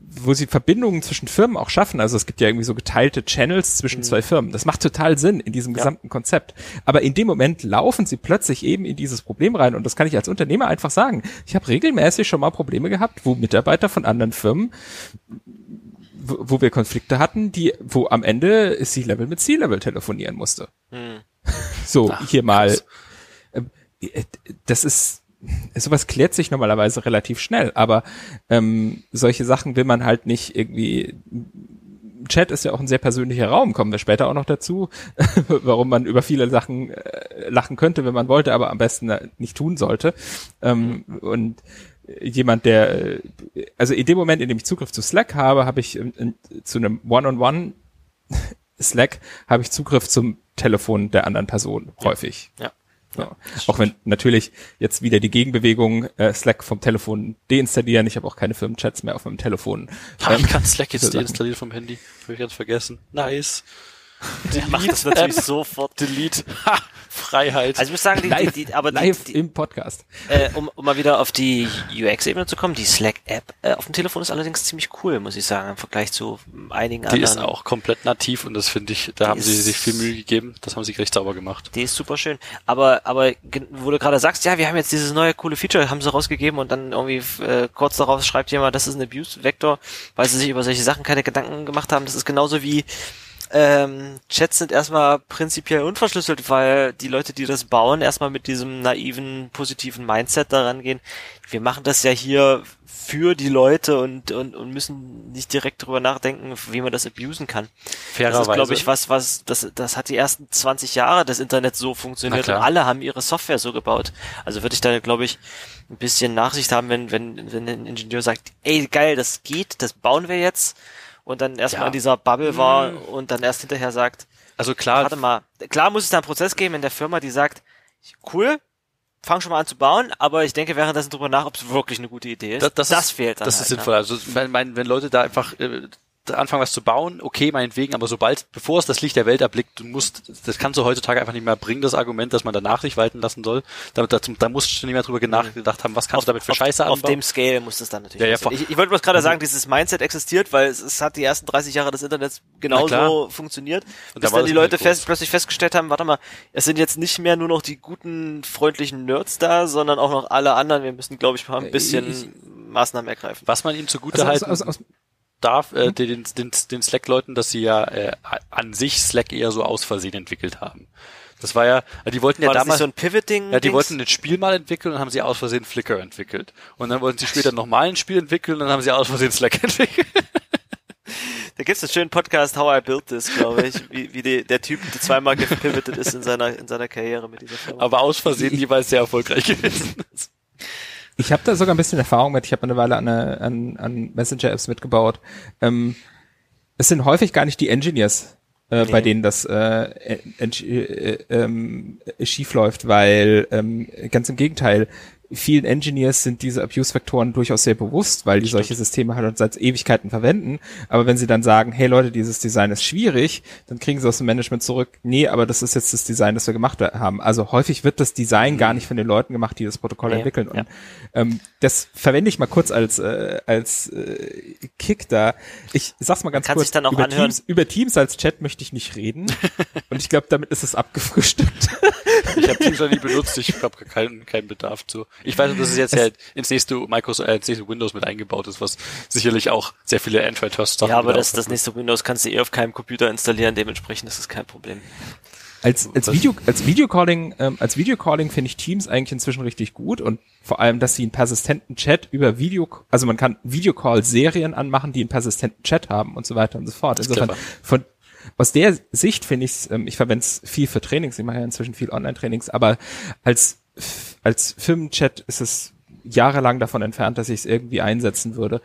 S3: wo sie Verbindungen zwischen Firmen auch schaffen. Also es gibt ja irgendwie so geteilte Channels zwischen zwei Firmen. Das macht total Sinn in diesem gesamten Konzept. Aber in dem Moment laufen sie plötzlich eben in dieses Problem rein. Und das kann ich als Unternehmer einfach sagen. Ich habe regelmäßig schon mal Probleme gehabt, wo Mitarbeiter von anderen Firmen wo wir Konflikte hatten, die, wo am Ende C-Level mit C-Level telefonieren musste. (laughs) So, hier mal. ähm, äh, Das ist, sowas klärt sich normalerweise relativ schnell, aber ähm, solche Sachen will man halt nicht irgendwie. Chat ist ja auch ein sehr persönlicher Raum, kommen wir später auch noch dazu, (laughs) warum man über viele Sachen äh, lachen könnte, wenn man wollte, aber am besten äh, nicht tun sollte. Ähm, und jemand, der, äh, also in dem Moment, in dem ich Zugriff zu Slack habe, habe ich ähm, in, zu einem One-on-One (laughs) Slack habe ich Zugriff zum Telefon der anderen Person häufig.
S2: Ja.
S3: Ja. Auch wenn natürlich jetzt wieder die Gegenbewegung äh, Slack vom Telefon deinstallieren. Ich habe auch keine Firmenchats mehr auf meinem Telefon. Ähm,
S1: ich kann Slack (laughs)
S3: so
S1: jetzt deinstallieren vom Handy. Hab ich ganz vergessen. Nice. (laughs)
S2: Der macht das natürlich sofort.
S1: Delete. (laughs) Ha! Freiheit.
S2: Also ich muss sagen, die,
S3: live,
S2: die, die aber die,
S3: live
S2: die,
S3: im Podcast.
S2: äh, um, um mal wieder auf die UX-Ebene zu kommen, die Slack-App äh, auf dem Telefon ist allerdings ziemlich cool, muss ich sagen, im Vergleich zu einigen
S1: die
S2: anderen.
S1: ist auch komplett nativ und das finde ich, da
S2: Die
S1: haben sie
S2: ist-
S1: sich viel Mühe gegeben. Das haben sie recht sauber gemacht.
S2: Die ist super schön. Aber, aber wo du gerade sagst, ja, wir haben jetzt dieses neue coole Feature, haben sie rausgegeben und dann irgendwie äh, kurz darauf schreibt jemand, das ist ein Abuse-Vektor, weil sie sich über solche Sachen keine Gedanken gemacht haben. Das ist genauso wie ähm, Chats sind erstmal prinzipiell unverschlüsselt, weil die Leute, die das bauen, erstmal mit diesem naiven, positiven Mindset daran gehen. Wir machen das ja hier für die Leute und, und, und müssen nicht direkt drüber nachdenken, wie man das abusen kann. Das
S1: Fairerweise.
S2: ist, glaube ich, was, was, das, das hat die ersten 20 Jahre des Internets so funktioniert und alle haben ihre Software so gebaut. Also würde ich da, glaube ich, ein bisschen Nachsicht haben, wenn, wenn, wenn ein Ingenieur sagt, ey, geil, das geht, das bauen wir jetzt und dann erstmal
S1: Ja.
S2: in dieser Bubble war und dann erst hinterher sagt,
S1: Also klar,
S2: warte mal, klar muss es da einen Prozess geben in der Firma, die sagt, cool, fang schon mal an zu bauen, aber ich denke währenddessen drüber nach, ob es wirklich eine gute Idee ist.
S1: das, das, ist,
S2: fehlt dann
S1: Das
S2: halt,
S1: ist
S2: ne?
S1: sinnvoll. Also wenn, wenn, wenn Leute da einfach äh, anfangen, was zu bauen, okay, meinetwegen, aber sobald, bevor es das Licht der Welt erblickt, du musst, das kannst du heutzutage einfach nicht mehr bringen, das Argument, dass man danach sich walten lassen soll. Da, da, da musst du schon nicht mehr drüber nachgedacht haben, was kannst du damit für
S2: auf,
S1: Scheiße
S2: auf
S1: anbauen.
S2: dem Scale muss das dann natürlich
S1: Ja, ja,
S2: ich, ich wollte bloß gerade sagen, dieses Mindset existiert, weil es, es hat die ersten 30 Jahre des Internets genauso funktioniert,
S1: Und
S2: bis
S1: da
S2: dann die Leute fest, plötzlich festgestellt haben, warte mal, es sind jetzt nicht mehr nur noch die guten, freundlichen Nerds da, sondern auch noch alle anderen. Wir müssen, glaube ich, mal ein bisschen
S3: ich-
S2: Maßnahmen ergreifen.
S1: was man ihm zugute
S3: Also,
S1: halten
S3: aus, aus, aus,
S1: darf, äh, den, den, den Slack-Leuten, dass sie ja äh, an sich Slack eher so aus Versehen entwickelt haben. Das war ja, die wollten ja
S2: War nicht
S1: damals,
S2: so ein Pivot-Ding?
S1: ja, die
S2: Dings?
S1: wollten ein Spiel mal entwickeln und haben sie aus Versehen Flickr entwickelt. Und dann wollten sie später nochmal ein Spiel entwickeln und dann haben sie aus Versehen Slack (laughs) entwickelt.
S2: Da gibt's einen schönen Podcast, How I Built This, glaube ich, wie, wie die, der Typ der zweimal gepivotet ist in seiner, in seiner Karriere mit dieser Firma.
S1: Aber aus Versehen jeweils sehr erfolgreich gewesen.
S3: Ich habe da sogar ein bisschen Erfahrung mit. Ich habe eine Weile an, eine- an, an Messenger-Apps mitgebaut. Ähm, es sind häufig gar nicht die Engineers, äh, bei denen das äh, äh, äh, ähm, schief läuft, weil ähm, ganz im Gegenteil, vielen Engineers sind diese Abuse-Faktoren durchaus sehr bewusst, weil die
S1: Stimmt.
S3: solche Systeme halt seit Ewigkeiten verwenden. Aber wenn sie dann sagen, hey Leute, dieses Design ist schwierig, dann kriegen sie aus dem Management zurück, nee, aber das ist jetzt das Design, das wir gemacht haben. Also häufig wird das Design gar nicht von den Leuten gemacht, die das Protokoll
S2: Nee,
S3: entwickeln. Und
S2: ja.
S3: ähm, das verwende ich mal kurz als äh, als äh, Kick da. Ich sag's mal ganz
S2: kann
S3: kurz.
S2: sich dann auch
S3: über
S2: anhören.
S3: Teams, über Teams als Chat möchte ich nicht reden. (laughs) Und ich glaube, damit ist es abgefrühstückt.
S1: Ich habe Teams noch nie benutzt, ich habe (laughs) keinen keinen Bedarf zu. Ich weiß, dass (laughs) es jetzt ja ins nächste Microsoft, äh, ins nächste Windows mit eingebaut ist, was sicherlich auch sehr viele Android-Sachen
S2: Ja, aber das, das nächste Windows kannst du eh auf keinem Computer installieren, dementsprechend ist das kein Problem.
S3: Als, als Video, als Videocalling, ähm, als Videocalling finde ich Teams eigentlich inzwischen richtig gut und vor allem, dass sie einen persistenten Chat über Video, also man kann Videocall-Serien anmachen, die einen persistenten Chat haben und so weiter und so fort. Insofern, von, aus der Sicht finde ich ähm, ich verwende es viel für Trainings, ich mache ja inzwischen viel Online-Trainings, aber als, als Firmenchat ist es jahrelang davon entfernt, dass ich es irgendwie einsetzen würde.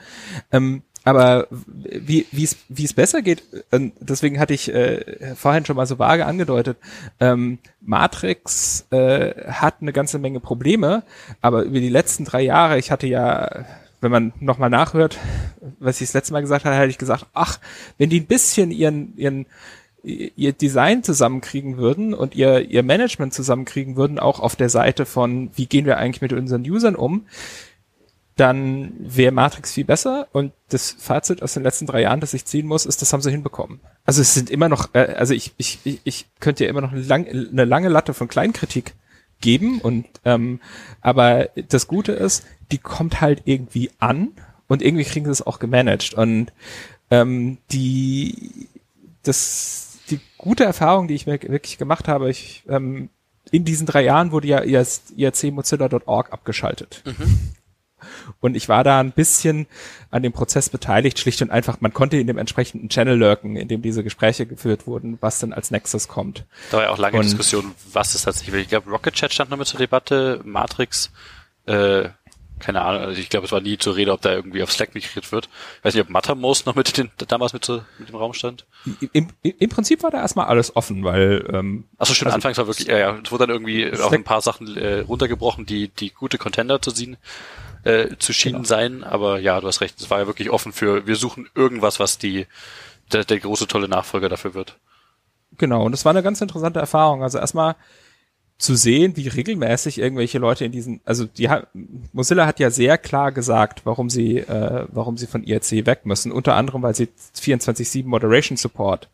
S3: Ähm, aber wie wie es besser geht, äh, deswegen hatte ich äh, vorhin schon mal so vage angedeutet, ähm, Matrix äh, hat eine ganze Menge Probleme, aber über die letzten drei Jahre, ich hatte ja, wenn man nochmal nachhört, was ich das letzte Mal gesagt hatte, hatte ich gesagt, ach, wenn die ein bisschen ihren ihren ihr Design zusammenkriegen würden und ihr, ihr Management zusammenkriegen würden, auch auf der Seite von, wie gehen wir eigentlich mit unseren Usern um, dann wäre Matrix viel besser. Und das Fazit aus den letzten drei Jahren, das ich ziehen muss, ist, das haben sie hinbekommen. Also es sind immer noch, äh, also ich, ich, ich, ich könnte ja immer noch eine, lang, eine lange Latte von Kleinkritik geben und ähm, aber das Gute ist, die kommt halt irgendwie an und irgendwie kriegen sie es auch gemanagt und ähm, die das die gute Erfahrung, die ich mir wirklich gemacht habe, ich ähm, in diesen drei Jahren wurde ja IRC Mozilla.org abgeschaltet. Und ich war da ein bisschen an dem Prozess beteiligt, schlicht und einfach, man konnte in dem entsprechenden Channel lurken, in dem diese Gespräche geführt wurden, was denn als Nexus kommt.
S1: Da war ja auch lange
S3: Und-
S1: Diskussion, was ist tatsächlich. Ich glaube, Rocket Chat stand noch mit zur Debatte, Matrix, äh, keine Ahnung, also ich glaube, es war nie zur Rede, ob da irgendwie auf Slack migriert wird. Ich weiß nicht, ob Mattermost noch mit den, damals mit, so, mit dem Raum stand.
S3: Im, Im Prinzip war da erstmal alles offen, weil ähm,
S1: Achso, stimmt,
S3: Also-
S1: anfangs war wirklich, ja, ja, es wurde dann irgendwie
S3: Slack-
S1: auch ein paar Sachen äh, runtergebrochen, die, die gute Contender zu ziehen, äh, zu schienen
S3: Genau.
S1: sein, aber ja, du hast recht, es war ja wirklich offen für, wir suchen irgendwas, was die, der, der große, tolle Nachfolger dafür wird.
S3: Genau, und das war eine ganz interessante Erfahrung. Also erstmal zu sehen, wie regelmäßig irgendwelche Leute in diesen, also die Mozilla hat ja sehr klar gesagt, warum sie, äh, warum sie von IRC weg müssen. Unter anderem, weil sie 24/7 Moderation Support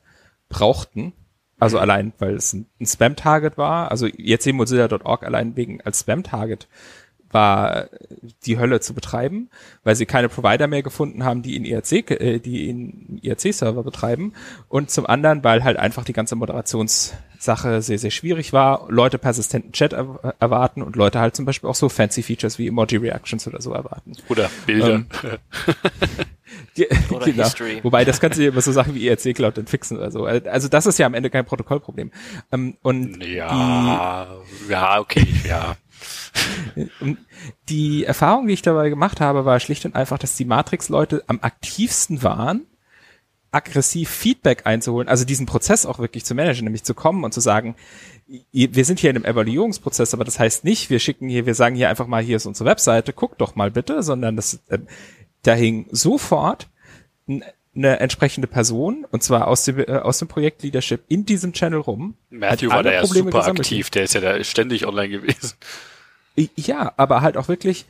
S3: brauchten. Also allein, weil es ein, ein Spam-Target war. Also IRC Mozilla.org allein wegen als Spam-Target war die Hölle zu betreiben, weil sie keine Provider mehr gefunden haben, die in IRC, ge- äh, die in IRC-Server betreiben. Und zum anderen, weil halt einfach die ganze Moderationssache sehr, sehr schwierig war, Leute persistenten Chat er erwarten und Leute halt zum Beispiel auch so fancy Features wie Emoji-Reactions oder so erwarten.
S1: Oder Bilder.
S3: Ähm, (laughs) Ge-
S2: Oder (laughs)
S3: genau.
S2: History.
S3: Wobei, das kannst du ja über so Sachen wie IRC Cloud dann fixen oder so. Also das ist ja am Ende kein Protokollproblem. Ähm, Und
S1: ja, ja, okay, ja.
S3: Die Erfahrung, die ich dabei gemacht habe, war schlicht und einfach, dass die Matrix-Leute am aktivsten waren, aggressiv Feedback einzuholen, also diesen Prozess auch wirklich zu managen, nämlich zu kommen und zu sagen, wir sind hier in einem Evaluierungsprozess, aber das heißt nicht, wir schicken hier, wir sagen hier einfach mal, hier ist unsere Webseite, guckt doch mal bitte, sondern das, äh, da hing sofort n- eine entsprechende Person, und zwar aus dem, äh, aus dem Projekt Leadership in diesem Channel rum.
S1: Matthew war da ja
S3: Probleme
S1: super
S3: gesammelt.
S1: aktiv, der ist ja da ständig online gewesen.
S3: Ja, aber halt auch wirklich,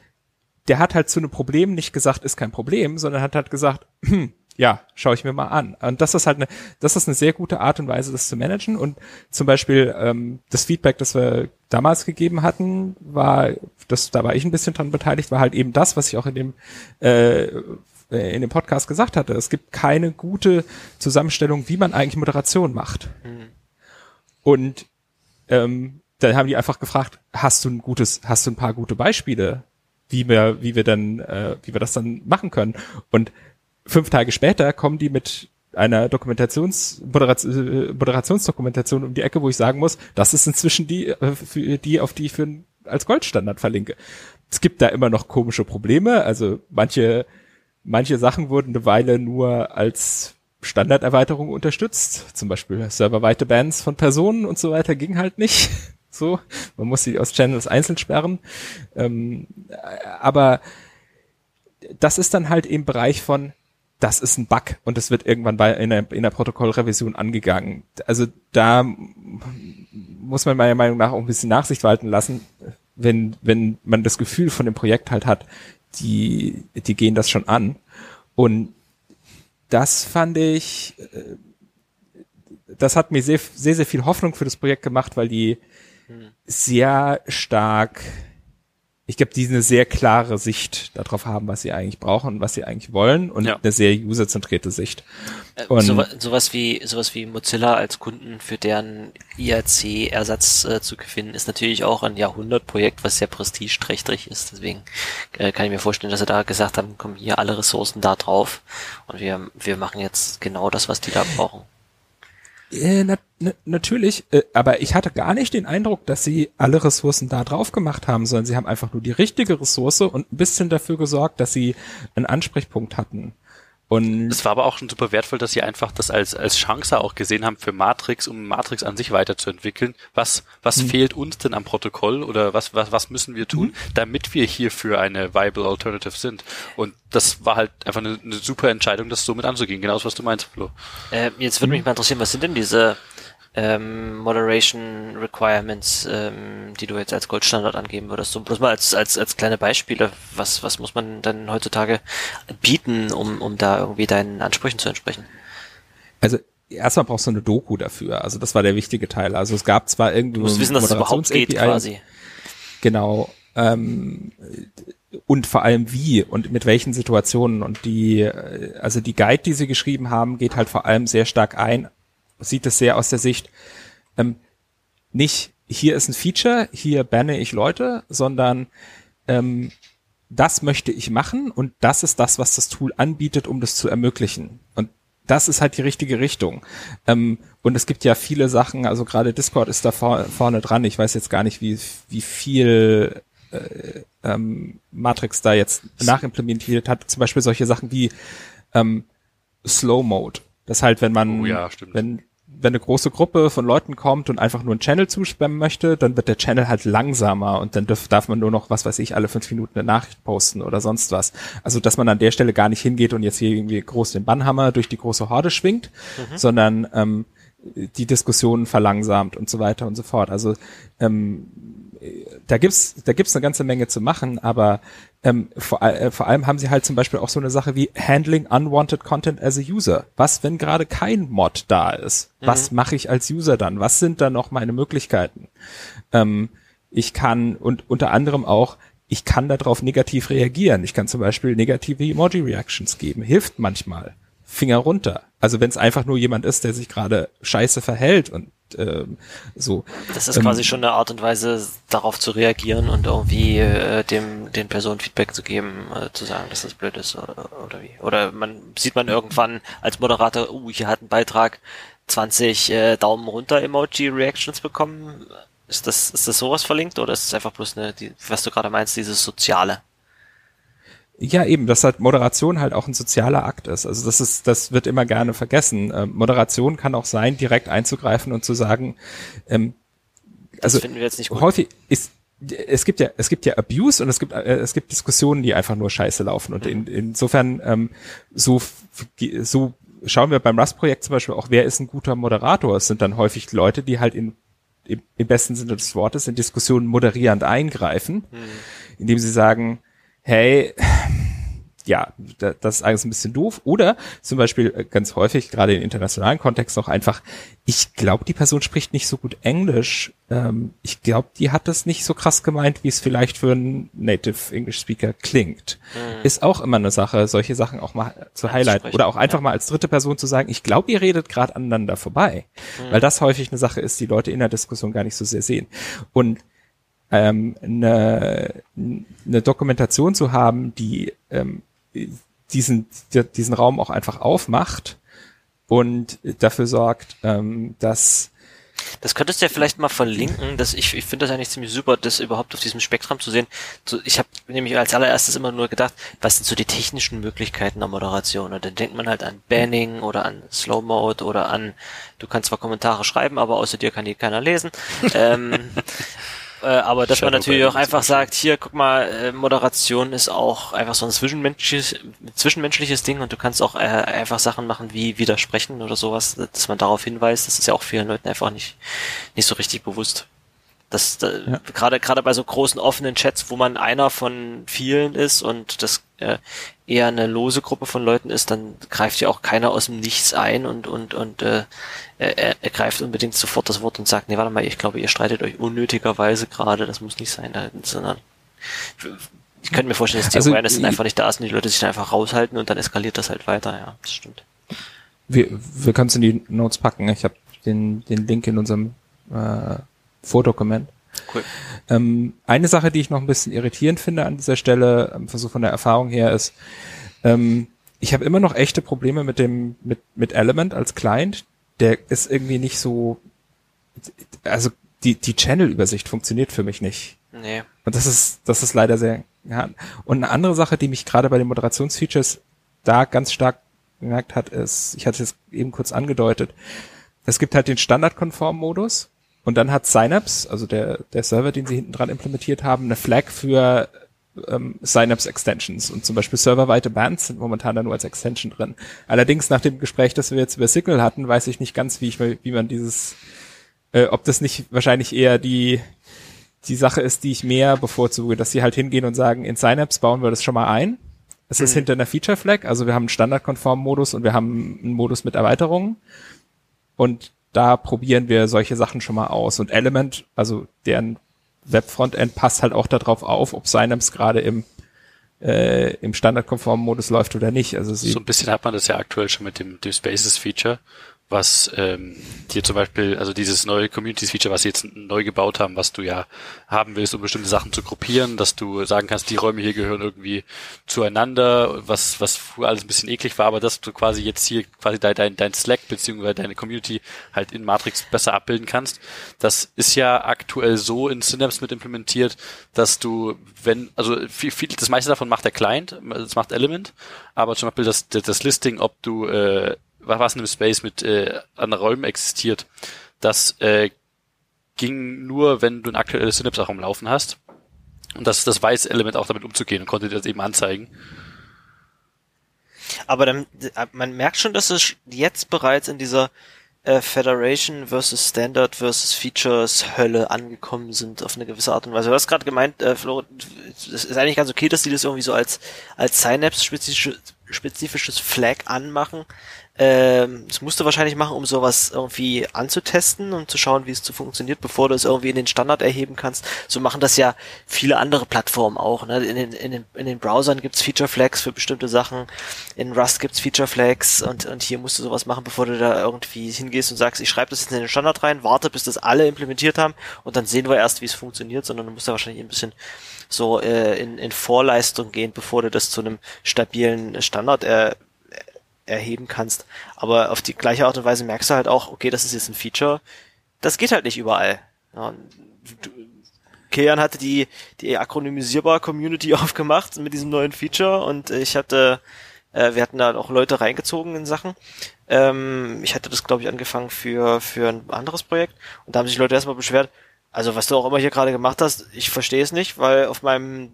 S3: der hat halt zu einem Problem nicht gesagt, ist kein Problem, sondern hat halt gesagt, (clears throat) hm, ja, schaue ich mir mal an. Und das ist halt eine, das ist eine sehr gute Art und Weise, das zu managen. Und zum Beispiel ähm, das Feedback, das wir damals gegeben hatten, war, das, da war ich ein bisschen dran beteiligt, war halt eben das, was ich auch in dem äh, äh, in dem Podcast gesagt hatte. Es gibt keine gute Zusammenstellung, wie man eigentlich Moderation macht. Und ähm, dann haben die einfach gefragt, hast du ein gutes, hast du ein paar gute Beispiele, wie wir, wie wir dann, äh, wie wir das dann machen können? Und fünf Tage später kommen die mit einer Dokumentations äh, Moderationsdokumentation um die Ecke, wo ich sagen muss, das ist inzwischen die, äh, die, auf die ich für als Goldstandard verlinke. Es gibt da immer noch komische Probleme, also manche manche Sachen wurden eine Weile nur als Standarderweiterungen unterstützt. Zum Beispiel serverweite Bands von Personen und so weiter ging halt nicht. (laughs) So, man muss sie aus Channels einzeln sperren. Ähm, aber das ist dann halt im Bereich von, das ist ein Bug und es wird irgendwann bei in der, in der Protokollrevision angegangen. Also da muss man meiner Meinung nach auch ein bisschen Nachsicht walten lassen, wenn, wenn man das Gefühl von dem Projekt halt hat, die, die gehen das schon an. Und das fand ich, äh, das hat mir sehr, sehr, sehr viel Hoffnung für das Projekt gemacht, weil die sehr stark, ich glaube, die eine sehr klare Sicht darauf haben, was sie eigentlich brauchen, was sie eigentlich wollen und
S1: Ja.
S3: eine sehr userzentrierte Sicht.
S2: Äh,
S3: Und-
S2: so, sowas wie sowas wie Mozilla als Kunden für deren IRC-Ersatz äh, zu gewinnen, ist natürlich auch ein Jahrhundertprojekt, was sehr prestigeträchtig ist. Deswegen äh, kann ich mir vorstellen, dass sie da gesagt haben, kommen hier alle Ressourcen da drauf und wir wir machen jetzt genau das, was die da brauchen.
S3: Äh, na, na, natürlich, äh, aber ich hatte gar nicht den Eindruck, dass sie alle Ressourcen da drauf gemacht haben, sondern sie haben einfach nur die richtige Ressource und ein bisschen dafür gesorgt, dass sie einen Ansprechpunkt hatten. Und
S1: Es war aber auch schon super wertvoll, dass sie einfach das als, als Chance auch gesehen haben für Matrix, um Matrix an sich weiterzuentwickeln. Was, was fehlt uns denn am Protokoll oder was, was, was müssen wir tun, damit wir hierfür eine viable Alternative sind? Und das war halt einfach eine, eine super Entscheidung, das so mit anzugehen. Genau das, was du meinst, Flo.
S2: Äh, jetzt würde mich mal interessieren, was sind denn diese ähm, Moderation Requirements, ähm, die du jetzt als Goldstandard angeben würdest? So bloß mal als, als, als kleine Beispiele, was, was muss man dann heutzutage bieten, um, um da irgendwie deinen Ansprüchen zu entsprechen?
S3: also erstmal brauchst du eine Doku dafür. Also das war der wichtige Teil. Also es gab zwar irgendwie
S2: Du musst wissen, dass es überhaupt geht quasi.
S3: Genau. Ähm, und vor allem wie und mit welchen Situationen. Und die, äh, also die Guide, die sie geschrieben haben, geht halt vor allem sehr stark ein, sieht es sehr aus der Sicht, ähm, nicht hier ist ein Feature, hier banne ich Leute, sondern ähm, das möchte ich machen und das ist das, was das Tool anbietet, um das zu ermöglichen. Und das ist halt die richtige Richtung. Ähm, und es gibt ja viele Sachen, also gerade Discord ist da vor, vorne dran. Ich weiß jetzt gar nicht, wie, wie viel äh, ähm, Matrix da jetzt nachimplementiert hat. Zum Beispiel solche Sachen wie ähm, Slow Mode. Das halt, wenn man,
S1: Oh ja,
S3: wenn wenn eine große Gruppe von Leuten kommt und einfach nur einen Channel zuspammen möchte, dann wird der Channel halt langsamer und dann darf, darf man nur noch, was weiß ich, alle fünf Minuten eine Nachricht posten oder sonst was. Also, dass man an der Stelle gar nicht hingeht und jetzt hier irgendwie groß den Bannhammer durch die große Horde schwingt, sondern ähm, die Diskussionen verlangsamt und so weiter und so fort. Also ähm, da gibt's da gibt's eine ganze Menge zu machen, aber ähm, vor, äh, vor allem haben sie halt zum Beispiel auch so eine Sache wie Handling Unwanted Content as a User. Was, wenn gerade kein Mod da ist? Was mache ich als User dann? Was sind dann noch meine Möglichkeiten? Ähm, ich kann und unter anderem auch ich kann darauf negativ reagieren. Ich kann zum Beispiel negative Emoji-Reactions geben. Hilft manchmal. Finger runter. Also wenn es einfach nur jemand ist, der sich gerade scheiße verhält und ähm, so.
S2: Das ist
S3: Ähm,
S2: quasi schon eine Art und Weise, darauf zu reagieren und irgendwie äh, dem den Personen Feedback zu geben, äh, zu sagen, dass das blöd ist oder, oder wie. Oder man sieht man irgendwann als Moderator, uh, hier hat ein Beitrag 20 äh, Daumen runter Emoji Reactions bekommen. Ist das ist das sowas verlinkt oder ist es einfach bloß eine, die, was du gerade meinst, dieses soziale?
S3: Ja, eben, dass halt Moderation halt auch ein sozialer Akt ist. Also das ist, das wird immer gerne vergessen. Ähm, Moderation kann auch sein, direkt einzugreifen und zu sagen, ähm,
S2: Das
S3: also
S2: finden wir jetzt nicht gut.
S3: häufig ist es gibt ja es gibt ja Abuse und es gibt äh, es gibt Diskussionen, die einfach nur Scheiße laufen und in, insofern ähm, so so schauen wir beim Rust-Projekt zum Beispiel auch, wer ist ein guter Moderator? Es sind dann häufig Leute, die halt in im, im besten Sinne des Wortes in Diskussionen moderierend eingreifen, indem sie sagen, hey, ja, da- das ist alles ein bisschen doof. Oder zum Beispiel äh, ganz häufig, gerade im internationalen Kontext noch einfach, ich glaube, die Person spricht nicht so gut Englisch. Ähm, ich glaube, die hat das nicht so krass gemeint, wie es vielleicht für einen Native English Speaker klingt. Ist auch immer eine Sache, solche Sachen auch mal zu highlighten. Oder auch einfach
S2: ja.
S3: mal als dritte Person zu sagen, ich glaube, ihr redet gerade aneinander vorbei. Weil das häufig eine Sache ist, die Leute in der Diskussion gar nicht so sehr sehen. Und ähm, eine, eine Dokumentation zu haben, die ähm, diesen, die- diesen Raum auch einfach aufmacht und dafür sorgt, ähm, dass
S2: Das könntest du ja vielleicht mal verlinken. Das, ich ich finde das eigentlich ziemlich super, das überhaupt auf diesem Spektrum zu sehen. Ich habe nämlich als allererstes immer nur gedacht, was sind so die technischen Möglichkeiten der Moderation? Und dann denkt man halt an Banning oder an Slow Mode oder an, du kannst zwar Kommentare schreiben, aber außer dir kann die keiner lesen. (laughs) ähm, äh, aber dass man natürlich auch einfach sagt, hier, guck mal, äh, Moderation ist auch einfach so ein zwischenmenschliches, zwischenmenschliches Ding und du kannst auch äh, einfach Sachen machen wie widersprechen oder sowas, dass man darauf hinweist, das ist ja auch vielen Leuten einfach nicht, nicht so richtig bewusst. Das äh, gerade gerade bei so großen offenen Chats, wo man einer von vielen ist und das äh, eher eine lose Gruppe von Leuten ist, dann greift ja auch keiner aus dem Nichts ein und und und äh, er, er greift unbedingt sofort das Wort und sagt, nee, warte mal, ich glaube, ihr streitet euch unnötigerweise gerade, das muss nicht sein, sondern ich könnte mir vorstellen, dass die also, Awareness einfach nicht da ist und die Leute sich dann einfach raushalten und dann eskaliert das halt weiter, ja, das stimmt.
S3: Wir, wir können es in die Notes packen. Ich habe den, den Link in unserem äh, Vordokument. Cool. Ähm, eine Sache, die ich noch ein bisschen irritierend finde an dieser Stelle, ähm, so von der Erfahrung her, ist, ähm, ich habe immer noch echte Probleme mit dem, mit, mit Element als Client. Der ist irgendwie nicht so, also die, die Channel-Übersicht funktioniert für mich nicht.
S2: Nee.
S3: Und das ist, das ist leider sehr, ja. Und eine andere Sache, die mich gerade bei den Moderationsfeatures da ganz stark gemerkt hat, ist, ich hatte es eben kurz angedeutet, es gibt halt den Standardkonform-Modus, und dann hat Synapse, also der, der Server, den sie hinten dran implementiert haben, eine Flag für ähm, Synapse Extensions. Und zum Beispiel serverweite Bands sind momentan da nur als Extension drin. Allerdings nach dem Gespräch, das wir jetzt über Signal hatten, weiß ich nicht ganz, wie ich wie man dieses, äh, ob das nicht wahrscheinlich eher die die Sache ist, die ich mehr bevorzuge, dass sie halt hingehen und sagen, in Synapse bauen wir das schon mal ein. Es mhm. ist hinter einer Feature Flag, also wir haben einen standardkonformen Modus und wir haben einen Modus mit Erweiterungen. Und da probieren wir solche Sachen schon mal aus. Und Element, also deren Webfrontend passt halt auch darauf auf, ob Synapse gerade im äh, im standardkonformen Modus läuft oder nicht. Also
S1: so ein bisschen hat man das ja aktuell schon mit dem, dem Spaces Feature, was ähm, hier zum Beispiel, also dieses neue Communities-Feature, was sie jetzt neu gebaut haben, was du ja haben willst, um bestimmte Sachen zu gruppieren, dass du sagen kannst, die Räume hier gehören irgendwie zueinander, was, was früher alles ein bisschen eklig war, aber dass du quasi jetzt hier quasi dein, dein, dein Slack beziehungsweise deine Community halt in Matrix besser abbilden kannst. Das ist ja aktuell so in Synapse mit implementiert, dass du, wenn, also viel, viel, das meiste davon macht der Client, das macht Element, aber zum Beispiel das, das Listing, ob du äh, was in einem Space mit äh, anderen Räumen existiert, das äh, ging nur, wenn du ein aktuelles Synapse auch am Laufen hast. Und das, das weiß Element auch damit umzugehen und konnte dir das eben anzeigen.
S2: Aber dann, man merkt schon, dass es jetzt bereits in dieser äh, Federation versus Standard versus Features Hölle angekommen sind auf eine gewisse Art und Weise. Du hast gerade gemeint, äh, Flo, es ist eigentlich ganz okay, dass die das irgendwie so als als Synapse spezifisches, spezifisches Flag anmachen. Ähm, das musst du wahrscheinlich machen, um sowas irgendwie anzutesten und zu schauen, wie es zu funktioniert, bevor du es irgendwie in den Standard erheben kannst. So machen das ja viele andere Plattformen auch. Ne? In, den, in, den, in den Browsern gibt's Feature Flags für bestimmte Sachen, in Rust gibt's Feature Flags und, und hier musst du sowas machen, bevor du da irgendwie hingehst und sagst, ich schreibe das jetzt in den Standard rein, warte, bis das alle implementiert haben und dann sehen wir erst, wie es funktioniert, sondern du musst da wahrscheinlich ein bisschen so äh, in, in Vorleistung gehen, bevor du das zu einem stabilen Standard äh, erheben kannst. Aber auf die gleiche Art und Weise merkst du halt auch, okay, das ist jetzt ein Feature. Das geht halt nicht überall. Ja, Kian hatte die, die akronymisierbar Community (laughs) aufgemacht mit diesem neuen Feature und ich hatte, äh, wir hatten da auch Leute reingezogen in Sachen. Ähm, ich hatte das, glaube ich, angefangen für, für ein anderes Projekt und da haben sich Leute erstmal beschwert, also was du auch immer hier gerade gemacht hast, ich verstehe es nicht, weil auf meinem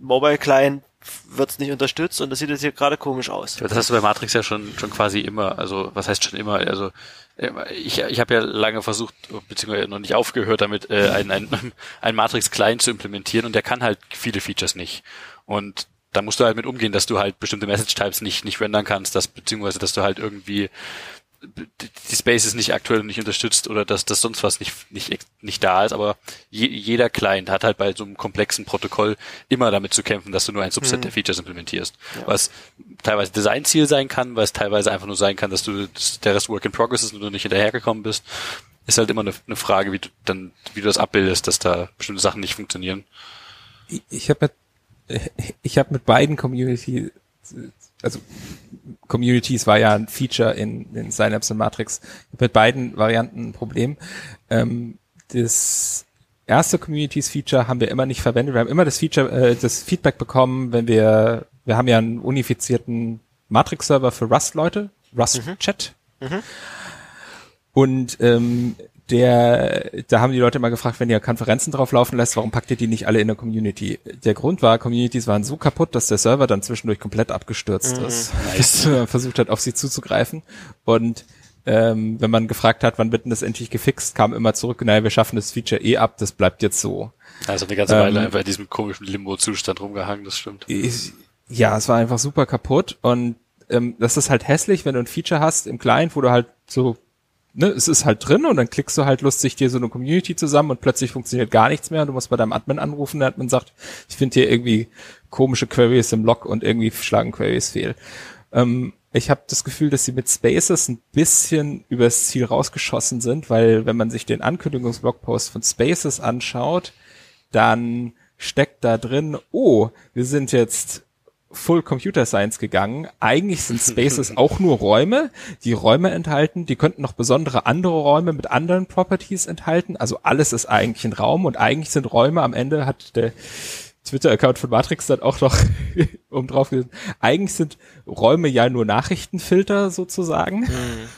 S2: Mobile Client wird es nicht unterstützt und das sieht jetzt hier gerade komisch aus.
S1: Das hast du bei Matrix ja schon schon quasi immer, also was heißt schon immer, also äh, ich, ich habe ja lange versucht, beziehungsweise noch nicht aufgehört damit, äh, ein, ein, (laughs) ein Matrix-Client zu implementieren und der kann halt viele Features nicht. Und da musst du halt mit umgehen, dass du halt bestimmte Message-Types nicht, nicht rendern kannst, dass, beziehungsweise dass du halt irgendwie die Spaces nicht aktuell nicht unterstützt oder dass das sonst was nicht, nicht, nicht da ist, aber je, jeder Client hat halt bei so einem komplexen Protokoll immer damit zu kämpfen, dass du nur ein Subset mhm. der Features implementierst. Ja. Was teilweise Designziel sein kann, weil es teilweise einfach nur sein kann, dass du dass der Rest Work in Progress ist und du nicht hinterhergekommen bist. Ist halt immer eine, eine Frage, wie du dann, wie du das abbildest, dass da bestimmte Sachen nicht funktionieren.
S3: Ich, ich habe mit, (laughs) ich habe mit beiden Community also Communities war ja ein Feature in, in Synapse und Matrix. Mit beiden Varianten ein Problem. Ähm, das erste Communities-Feature haben wir immer nicht verwendet. Wir haben immer das Feature, äh, das Feedback bekommen, wenn wir, wir haben ja einen unifizierten Matrix-Server für Rust-Leute, Rust-Chat. Mhm. Und ähm, der, da haben die Leute immer gefragt, wenn ihr Konferenzen drauf laufen lässt, warum packt ihr die nicht alle in der Community? Der Grund war, Communities waren so kaputt, dass der Server dann zwischendurch komplett abgestürzt mhm. ist. (laughs) Nice. versucht hat, auf sie zuzugreifen. Und ähm, wenn man gefragt hat, wann wird denn das endlich gefixt, kam immer zurück, naja, wir schaffen das Feature eh ab, das bleibt jetzt so.
S1: Also eine ganze Weile ähm, einfach in diesem komischen Limbo-Zustand rumgehangen, das stimmt.
S3: Ja, es war einfach super kaputt und ähm, das ist halt hässlich, wenn du ein Feature hast im Client, wo du halt so ne, es ist halt drin und dann klickst du halt lustig dir so eine Community zusammen und plötzlich funktioniert gar nichts mehr und du musst bei deinem Admin anrufen, der Admin sagt, ich finde hier irgendwie komische Queries im Log und irgendwie schlagen Queries fehl. Ähm, ich habe das Gefühl, dass sie mit Spaces ein bisschen übers Ziel rausgeschossen sind, weil wenn man sich den Ankündigungsblogpost von Spaces anschaut, dann steckt da drin, oh, wir sind jetzt Full Computer Science gegangen. Eigentlich sind Spaces (laughs) auch nur Räume, die Räume enthalten. Die könnten noch besondere andere Räume mit anderen Properties enthalten. Also alles ist eigentlich ein Raum und eigentlich sind Räume am Ende hat der Twitter-Account von Matrix dann auch noch (laughs) um drauf gesagt, eigentlich sind Räume ja nur Nachrichtenfilter sozusagen. Oh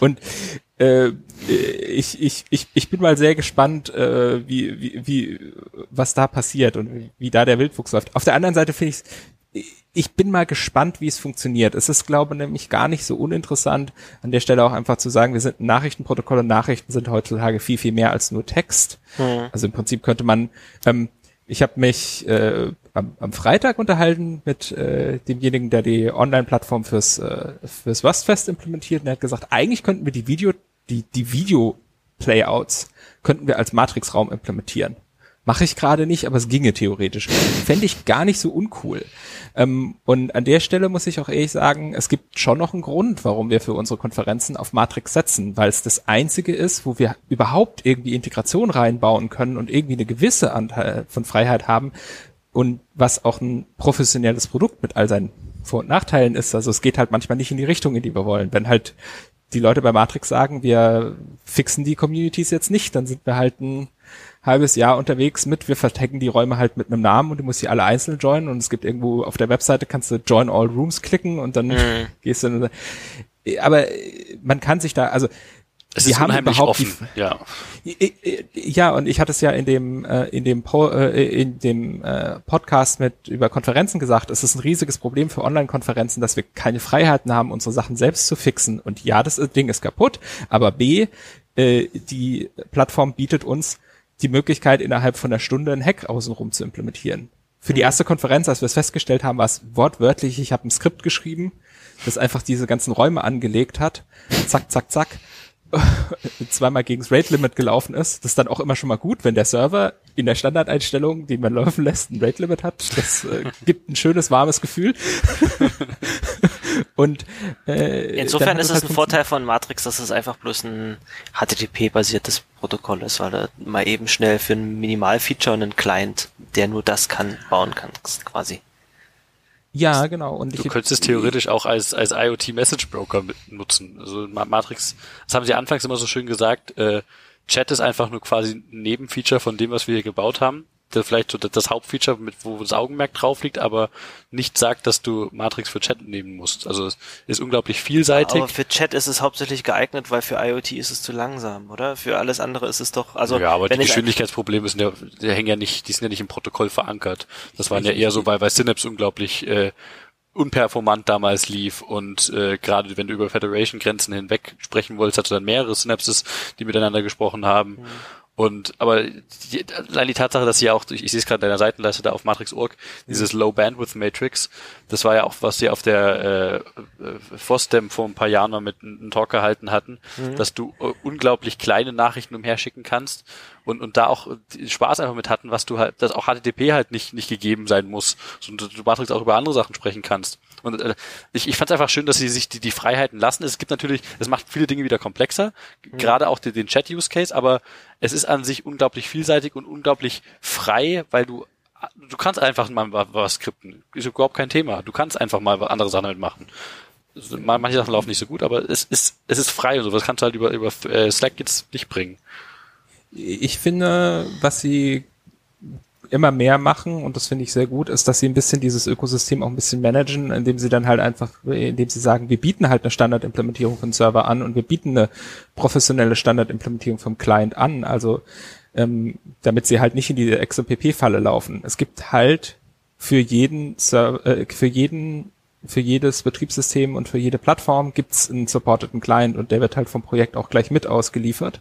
S3: (laughs) und äh, ich, ich, ich, ich bin mal sehr gespannt, äh, wie, wie, wie, was da passiert und wie, wie da der Wildwuchs läuft. Auf der anderen Seite finde ich ich bin mal gespannt, wie es funktioniert. Es ist, glaube ich, nämlich gar nicht so uninteressant, an der Stelle auch einfach zu sagen, wir sind ein Nachrichtenprotokoll und Nachrichten sind heutzutage viel, viel mehr als nur Text. Mhm. Also im Prinzip könnte man, ähm, ich habe mich äh, am, am Freitag unterhalten mit äh, demjenigen, der die Online-Plattform fürs, äh, fürs Rustfest implementiert und er hat gesagt, eigentlich könnten wir die Video, die, die Video-Playouts könnten wir als Matrix-Raum implementieren. Mache ich gerade nicht, aber es ginge theoretisch. Fände ich gar nicht so uncool. Ähm, und an der Stelle muss ich auch ehrlich sagen, es gibt schon noch einen Grund, warum wir für unsere Konferenzen auf Matrix setzen, weil es das einzige ist, wo wir überhaupt irgendwie Integration reinbauen können und irgendwie eine gewisse Anteil von Freiheit haben und was auch ein professionelles Produkt mit all seinen Vor- und Nachteilen ist. Also es geht halt manchmal nicht in die Richtung, in die wir wollen. Wenn halt die Leute bei Matrix sagen, wir fixen die Communities jetzt nicht, dann sind wir halt ein halbes Jahr unterwegs mit, wir vertecken die Räume halt mit einem Namen und du musst sie alle einzeln joinen und es gibt irgendwo auf der Webseite kannst du Join All Rooms klicken und dann mhm. gehst du. Aber man kann sich da, also
S1: es die haben überhaupt offen, die, ja.
S3: Ja, und ich hatte es ja in dem äh, in dem po, äh, in dem äh, Podcast mit über Konferenzen gesagt, es ist ein riesiges Problem für Online-Konferenzen, dass wir keine Freiheiten haben, unsere Sachen selbst zu fixen. Und ja, das Ding ist kaputt, aber B, äh, die Plattform bietet uns die Möglichkeit, innerhalb von einer Stunde ein Hack außenrum zu implementieren. Für die mhm. erste Konferenz, als wir es festgestellt haben, war es wortwörtlich, ich habe ein Skript geschrieben, das einfach diese ganzen Räume angelegt hat. Zack, zack, zack. (laughs) zweimal gegens Rate Limit gelaufen ist. Das ist dann auch immer schon mal gut, wenn der Server in der Standardeinstellung, die man laufen lässt, ein Rate Limit hat. Das äh, gibt ein schönes, warmes Gefühl. (laughs) Und
S2: äh, insofern ist es halt ein Vorteil von Matrix, dass es einfach bloß ein HTTP-basiertes Protokoll ist, weil du mal eben schnell für ein Minimalfeature einen Client, der nur das kann, bauen kannst, quasi.
S3: Ja, genau. Und
S1: du ich, könntest es theoretisch auch als, als IoT Message Broker nutzen. Also Matrix, das haben sie anfangs immer so schön gesagt, äh, Chat ist einfach nur quasi ein Nebenfeature von dem, was wir hier gebaut haben das vielleicht so das Hauptfeature, mit wo das Augenmerk drauf liegt, aber nicht sagt, dass du Matrix für Chat nehmen musst. Also es ist unglaublich vielseitig. Aber
S2: für Chat ist es hauptsächlich geeignet, weil für IoT ist es zu langsam, oder? Für alles andere ist es doch, also.
S1: Ja, aber die Geschwindigkeitsprobleme sind ja, die hängen ja nicht, die sind ja nicht im Protokoll verankert. Das waren ja eher so, weil, weil Synapse unglaublich, äh, unperformant damals lief und äh, gerade wenn du über Federation-Grenzen hinweg sprechen wolltest, hast du dann mehrere Synapses, die miteinander gesprochen haben. Mhm. Und aber die, allein die Tatsache, dass sie ja auch, ich, ich sehe es gerade in deiner Seitenleiste da auf Matrix.org, dieses Low Bandwidth Matrix, das war ja auch, was sie auf der äh, äh, FOSDEM vor ein paar Jahren mal mit einem Talk gehalten hatten, mhm. dass du äh, unglaublich kleine Nachrichten umherschicken kannst und, und da auch Spaß einfach mit hatten, was du halt, dass auch HTTP halt nicht, nicht gegeben sein muss, sondern du Matrix auch über andere Sachen sprechen kannst. Und äh, ich, ich fand es einfach schön, dass sie sich die, die Freiheiten lassen. Es gibt natürlich, es macht viele Dinge wieder komplexer, mhm. gerade auch den, den Chat-Use-Case, aber es ist an sich unglaublich vielseitig und unglaublich frei, weil du du kannst einfach mal was skripten. Ist überhaupt kein Thema. Du kannst einfach mal andere Sachen damit machen. Manche Sachen laufen nicht so gut, aber es ist, es ist frei und so. Das kannst du halt über, über äh, Slack jetzt nicht bringen.
S3: Ich finde, was sie immer mehr machen, und das finde ich sehr gut, ist, dass sie ein bisschen dieses Ökosystem auch ein bisschen managen, indem sie dann halt einfach, indem sie sagen, wir bieten halt eine Standardimplementierung von Server an und wir bieten eine professionelle Standardimplementierung vom Client an. Also ähm, damit sie halt nicht in die XMPP-Falle laufen. Es gibt halt für jeden Server, äh, für jeden für jedes Betriebssystem und für jede Plattform gibt's einen supporteten Client und der wird halt vom Projekt auch gleich mit ausgeliefert.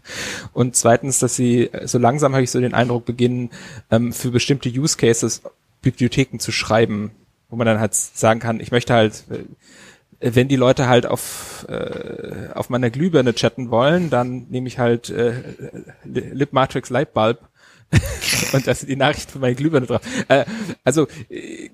S3: Und zweitens, dass sie so langsam habe ich so den Eindruck beginnen, ähm, für bestimmte Use Cases Bibliotheken zu schreiben, wo man dann halt sagen kann, ich möchte halt äh, wenn die Leute halt auf, äh, auf meiner Glühbirne chatten wollen, dann nehme ich halt äh, Libmatrix Lightbulb (laughs) und da sind die Nachrichten für meine Glühbirne drauf. Äh, also äh,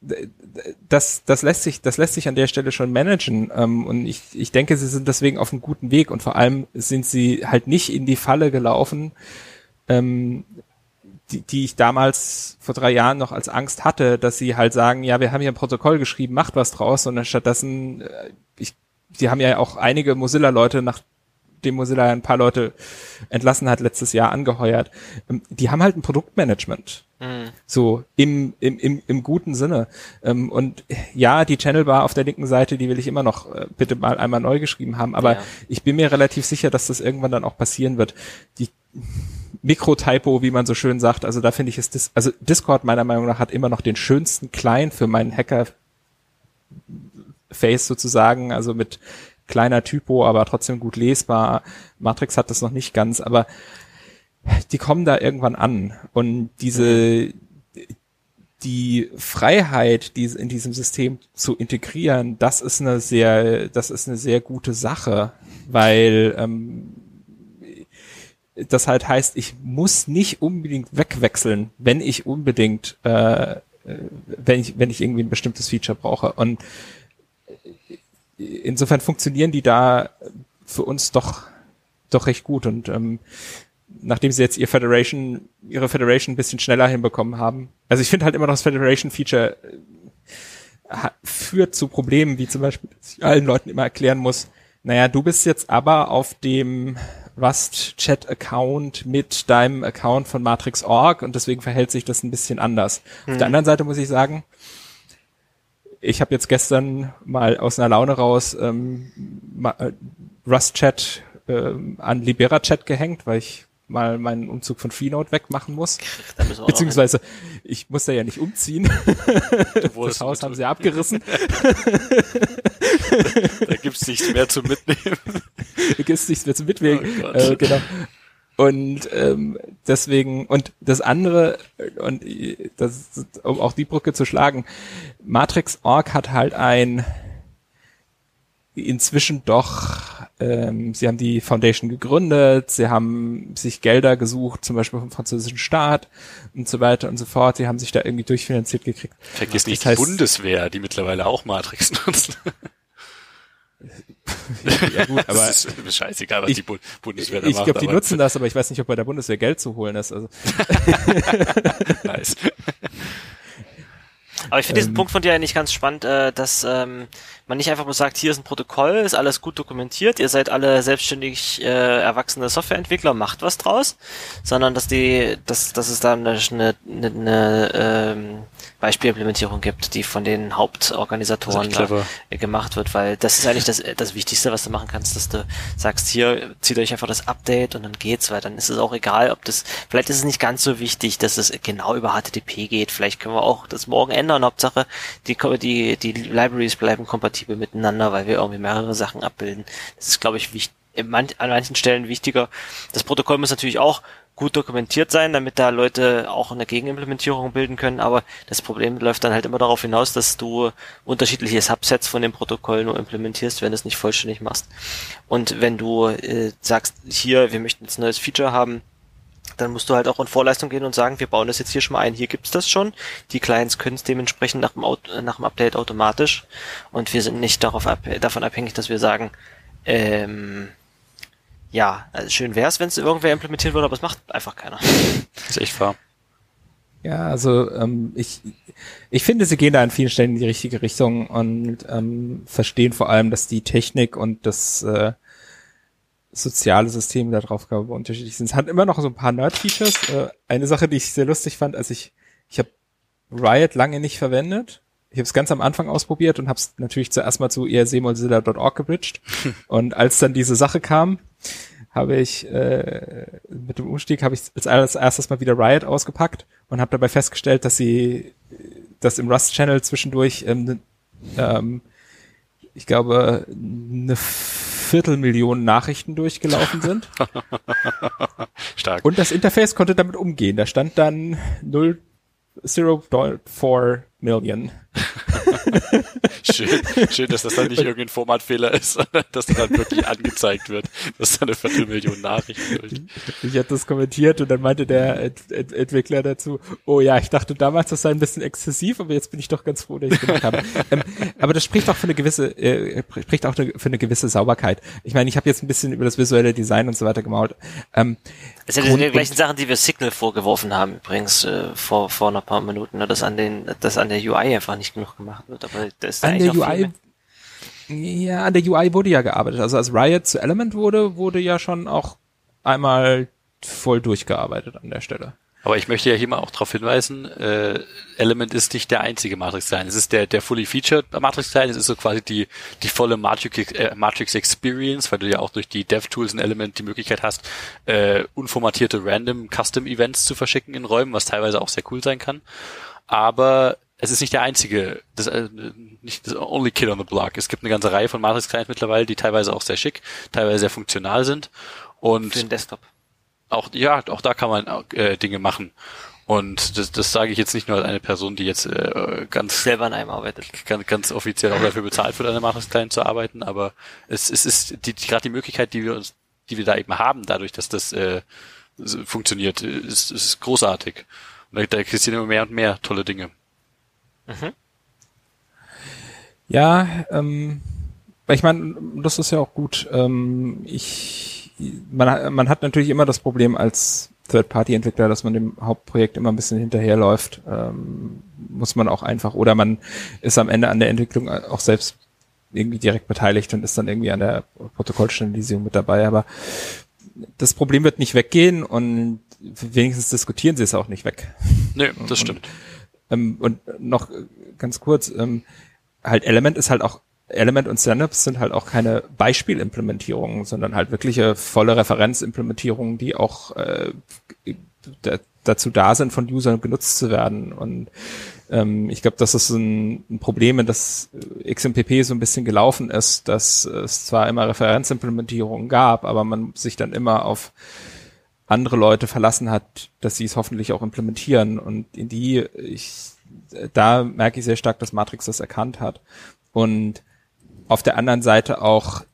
S3: das, das lässt sich, das lässt sich an der Stelle schon managen. Ähm, und ich, ich denke, sie sind deswegen auf einem guten Weg und vor allem sind sie halt nicht in die Falle gelaufen, ähm, die, die ich damals vor drei Jahren noch als Angst hatte, dass sie halt sagen, ja, wir haben hier ein Protokoll geschrieben, macht was draus, sondern stattdessen, äh, ich, die haben ja auch einige Mozilla-Leute, nachdem Mozilla ein paar Leute entlassen hat, letztes Jahr angeheuert, ähm, die haben halt ein Produktmanagement. Mhm. So im, im, im, im guten Sinne. Ähm, und ja, die Channelbar auf der linken Seite, die will ich immer noch äh, bitte mal einmal neu geschrieben haben. Aber ja. ich bin mir relativ sicher, dass das irgendwann dann auch passieren wird. Die Mikrotypo, wie man so schön sagt. Also da finde ich es, Dis also Discord meiner Meinung nach hat immer noch den schönsten Client für meinen Hacker Face sozusagen, also mit kleiner Typo, aber trotzdem gut lesbar. Matrix hat das noch nicht ganz, aber die kommen da irgendwann an und diese die Freiheit, die in diesem System zu integrieren, das ist eine sehr, das ist eine sehr gute Sache, weil ähm, das halt heißt, ich muss nicht unbedingt wegwechseln, wenn ich unbedingt, äh, wenn ich, wenn ich irgendwie ein bestimmtes Feature brauche. Und insofern funktionieren die da für uns doch, doch recht gut. Und ähm, nachdem sie jetzt ihr Federation, ihre Federation ein bisschen schneller hinbekommen haben. Also ich finde halt immer noch das Federation-Feature äh, führt zu Problemen, wie zum Beispiel, dass ich allen Leuten immer erklären muss, naja, du bist jetzt aber auf dem Rust-Chat-Account mit deinem Account von Matrix.org und deswegen verhält sich das ein bisschen anders. Mhm. Auf der hm. anderen Seite muss ich sagen, ich habe jetzt gestern mal aus einer Laune raus ähm, äh, Rust-Chat äh, an Libera-Chat gehängt, weil ich mal meinen Umzug von Freenode wegmachen muss. Beziehungsweise ich muss da ja nicht umziehen. (laughs) das Haus haben sie abgerissen. (laughs)
S1: da gibt's nichts mehr zum Mitnehmen. (laughs)
S3: Da gibt's nichts mehr zum Mitnehmen. Oh äh, genau. Und ähm, deswegen, und das andere, und das, um auch die Brücke zu schlagen, Matrix.org hat halt ein inzwischen doch, ähm, sie haben die Foundation gegründet, sie haben sich Gelder gesucht, zum Beispiel vom französischen Staat und so weiter und so fort. Sie haben sich da irgendwie durchfinanziert gekriegt.
S1: Vergiss nicht heißt, die Bundeswehr, die mittlerweile auch Matrix nutzt. (laughs) (laughs)
S3: ja gut, (laughs) aber
S1: das ist scheißegal, was
S3: ich,
S1: die Bundeswehr da
S3: ich macht. Ich glaube, die nutzen das, aber ich weiß nicht, ob bei der Bundeswehr Geld zu holen ist. Also. (laughs)
S2: nice. Aber ich finde ähm, diesen Punkt von dir eigentlich ganz spannend, äh, dass ähm, man nicht einfach nur sagt, hier ist ein Protokoll, ist alles gut dokumentiert, ihr seid alle selbstständig äh, erwachsene Softwareentwickler, macht was draus, sondern dass die, dass, dass es da eine, eine, eine ähm, Beispielimplementierung gibt, die von den Hauptorganisatoren da gemacht wird, weil das ist eigentlich das, das Wichtigste, was du machen kannst, dass du sagst, hier zieht euch einfach das Update und dann geht's, weil dann ist es auch egal, ob das, vielleicht ist es nicht ganz so wichtig, dass es genau über HTTP geht, vielleicht können wir auch das morgen ändern, Hauptsache die, die, die Libraries bleiben kompatibel miteinander, weil wir irgendwie mehrere Sachen abbilden. Das ist, glaube ich, wichtig, an manchen Stellen wichtiger. Das Protokoll muss natürlich auch gut dokumentiert sein, damit da Leute auch eine Gegenimplementierung bilden können, aber das Problem läuft dann halt immer darauf hinaus, dass du unterschiedliche Subsets von dem Protokoll nur implementierst, wenn du es nicht vollständig machst. Und wenn du äh, sagst, hier, wir möchten jetzt ein neues Feature haben, dann musst du halt auch in Vorleistung gehen und sagen, wir bauen das jetzt hier schon mal ein. Hier gibt's das schon. Die Clients können es dementsprechend nach dem, nach dem Update automatisch. Und wir sind nicht darauf ab davon abhängig, dass wir sagen, ähm, ja, also schön wär's, wenn es irgendwer implementieren würde, aber es macht einfach keiner.
S1: Das ist echt wahr.
S3: Ja, also ähm, ich, ich finde, sie gehen da an vielen Stellen in die richtige Richtung und ähm, verstehen vor allem, dass die Technik und das äh, soziale System der Draufgabe unterschiedlich sind. Es hat immer noch so ein paar Nerd-Features. Äh, eine Sache, die ich sehr lustig fand, als ich, ich habe Riot lange nicht verwendet. Ich habe es ganz am Anfang ausprobiert und habe es natürlich zuerst mal zu ersmozilla.org gebridged. (laughs) und als dann diese Sache kam, habe ich äh, mit dem Umstieg habe ich als erstes mal wieder Riot ausgepackt und habe dabei festgestellt, dass sie dass im Rust-Channel zwischendurch ähm, ähm, ich glaube eine Viertelmillion Nachrichten durchgelaufen sind. (laughs)
S1: Stark.
S3: Und das Interface konnte damit umgehen. Da stand dann 0.4 Million. (laughs)
S1: schön, schön, dass das dann nicht irgendein Formatfehler ist, sondern dass das dann wirklich angezeigt wird, dass da eine Viertelmillion Nachrichten durch.
S3: Ich hatte das kommentiert und dann meinte der Ent Ent Entwickler dazu, oh ja, ich dachte damals, das sei ein bisschen exzessiv, aber jetzt bin ich doch ganz froh, dass ich es gemacht habe. (laughs) ähm, aber das spricht auch für eine gewisse, äh, spricht auch für eine gewisse Sauberkeit. Ich meine, ich habe jetzt ein bisschen über das visuelle Design und so weiter gemault. Ähm,
S2: das sind Grund, die gleichen Sachen, die wir Signal vorgeworfen haben, übrigens, äh, vor, vor ein paar Minuten, ne, dass an den, dass an der UI einfach nicht genug gemacht wird. Aber das ist
S3: an der UI, ja, an der UI wurde ja gearbeitet. Also als Riot zu Element wurde, wurde ja schon auch einmal voll durchgearbeitet an der Stelle.
S1: Aber ich möchte ja hier mal auch darauf hinweisen, äh, Element ist nicht der einzige Matrix-Design. Es ist der, der fully featured Matrix-Design. Es ist so quasi die, die volle Matrix, äh, Matrix Experience, weil du ja auch durch die DevTools in Element die Möglichkeit hast, äh, unformatierte random Custom Events zu verschicken in Räumen, was teilweise auch sehr cool sein kann. Aber es ist nicht der einzige, das, äh, nicht das only kid on the block. Es gibt eine ganze Reihe von Matrix-Clients mittlerweile, die teilweise auch sehr schick, teilweise sehr funktional sind. Und
S2: Für den Desktop
S1: auch ja, auch da kann man äh, Dinge machen. Und das, das sage ich jetzt nicht nur als eine Person, die jetzt äh, ganz
S2: selber an einem arbeitet,
S1: ganz, ganz offiziell auch dafür bezahlt wird, an der Matrix Client zu arbeiten, aber es, es ist die, gerade die Möglichkeit, die wir uns, die wir da eben haben, dadurch, dass das äh, funktioniert, ist, ist großartig. Und da, da existieren immer mehr und mehr tolle Dinge. Mhm.
S3: Ja, ähm, ich meine, das ist ja auch gut. Ähm, ich man, man hat natürlich immer das Problem als Third-Party-Entwickler, dass man dem Hauptprojekt immer ein bisschen hinterherläuft, ähm, muss man auch einfach, oder man ist am Ende an der Entwicklung auch selbst irgendwie direkt beteiligt und ist dann irgendwie an der Protokollstandardisierung mit dabei, aber das Problem wird nicht weggehen und wenigstens diskutieren sie es auch nicht weg.
S1: Nee, das stimmt.
S3: Und, ähm, und noch ganz kurz, ähm, halt Element ist halt auch Element und Stand-Ups sind halt auch keine Beispielimplementierungen, sondern halt wirkliche volle Referenzimplementierungen, die auch äh, dazu da sind, von Usern genutzt zu werden. Und ähm, ich glaube, das ist ein, ein Problem, in das XMPP so ein bisschen gelaufen ist, dass es zwar immer Referenzimplementierungen gab, aber man sich dann immer auf andere Leute verlassen hat, dass sie es hoffentlich auch implementieren. Und in die, ich, da merke ich sehr stark, dass Matrix das erkannt hat. Und auf der anderen Seite auch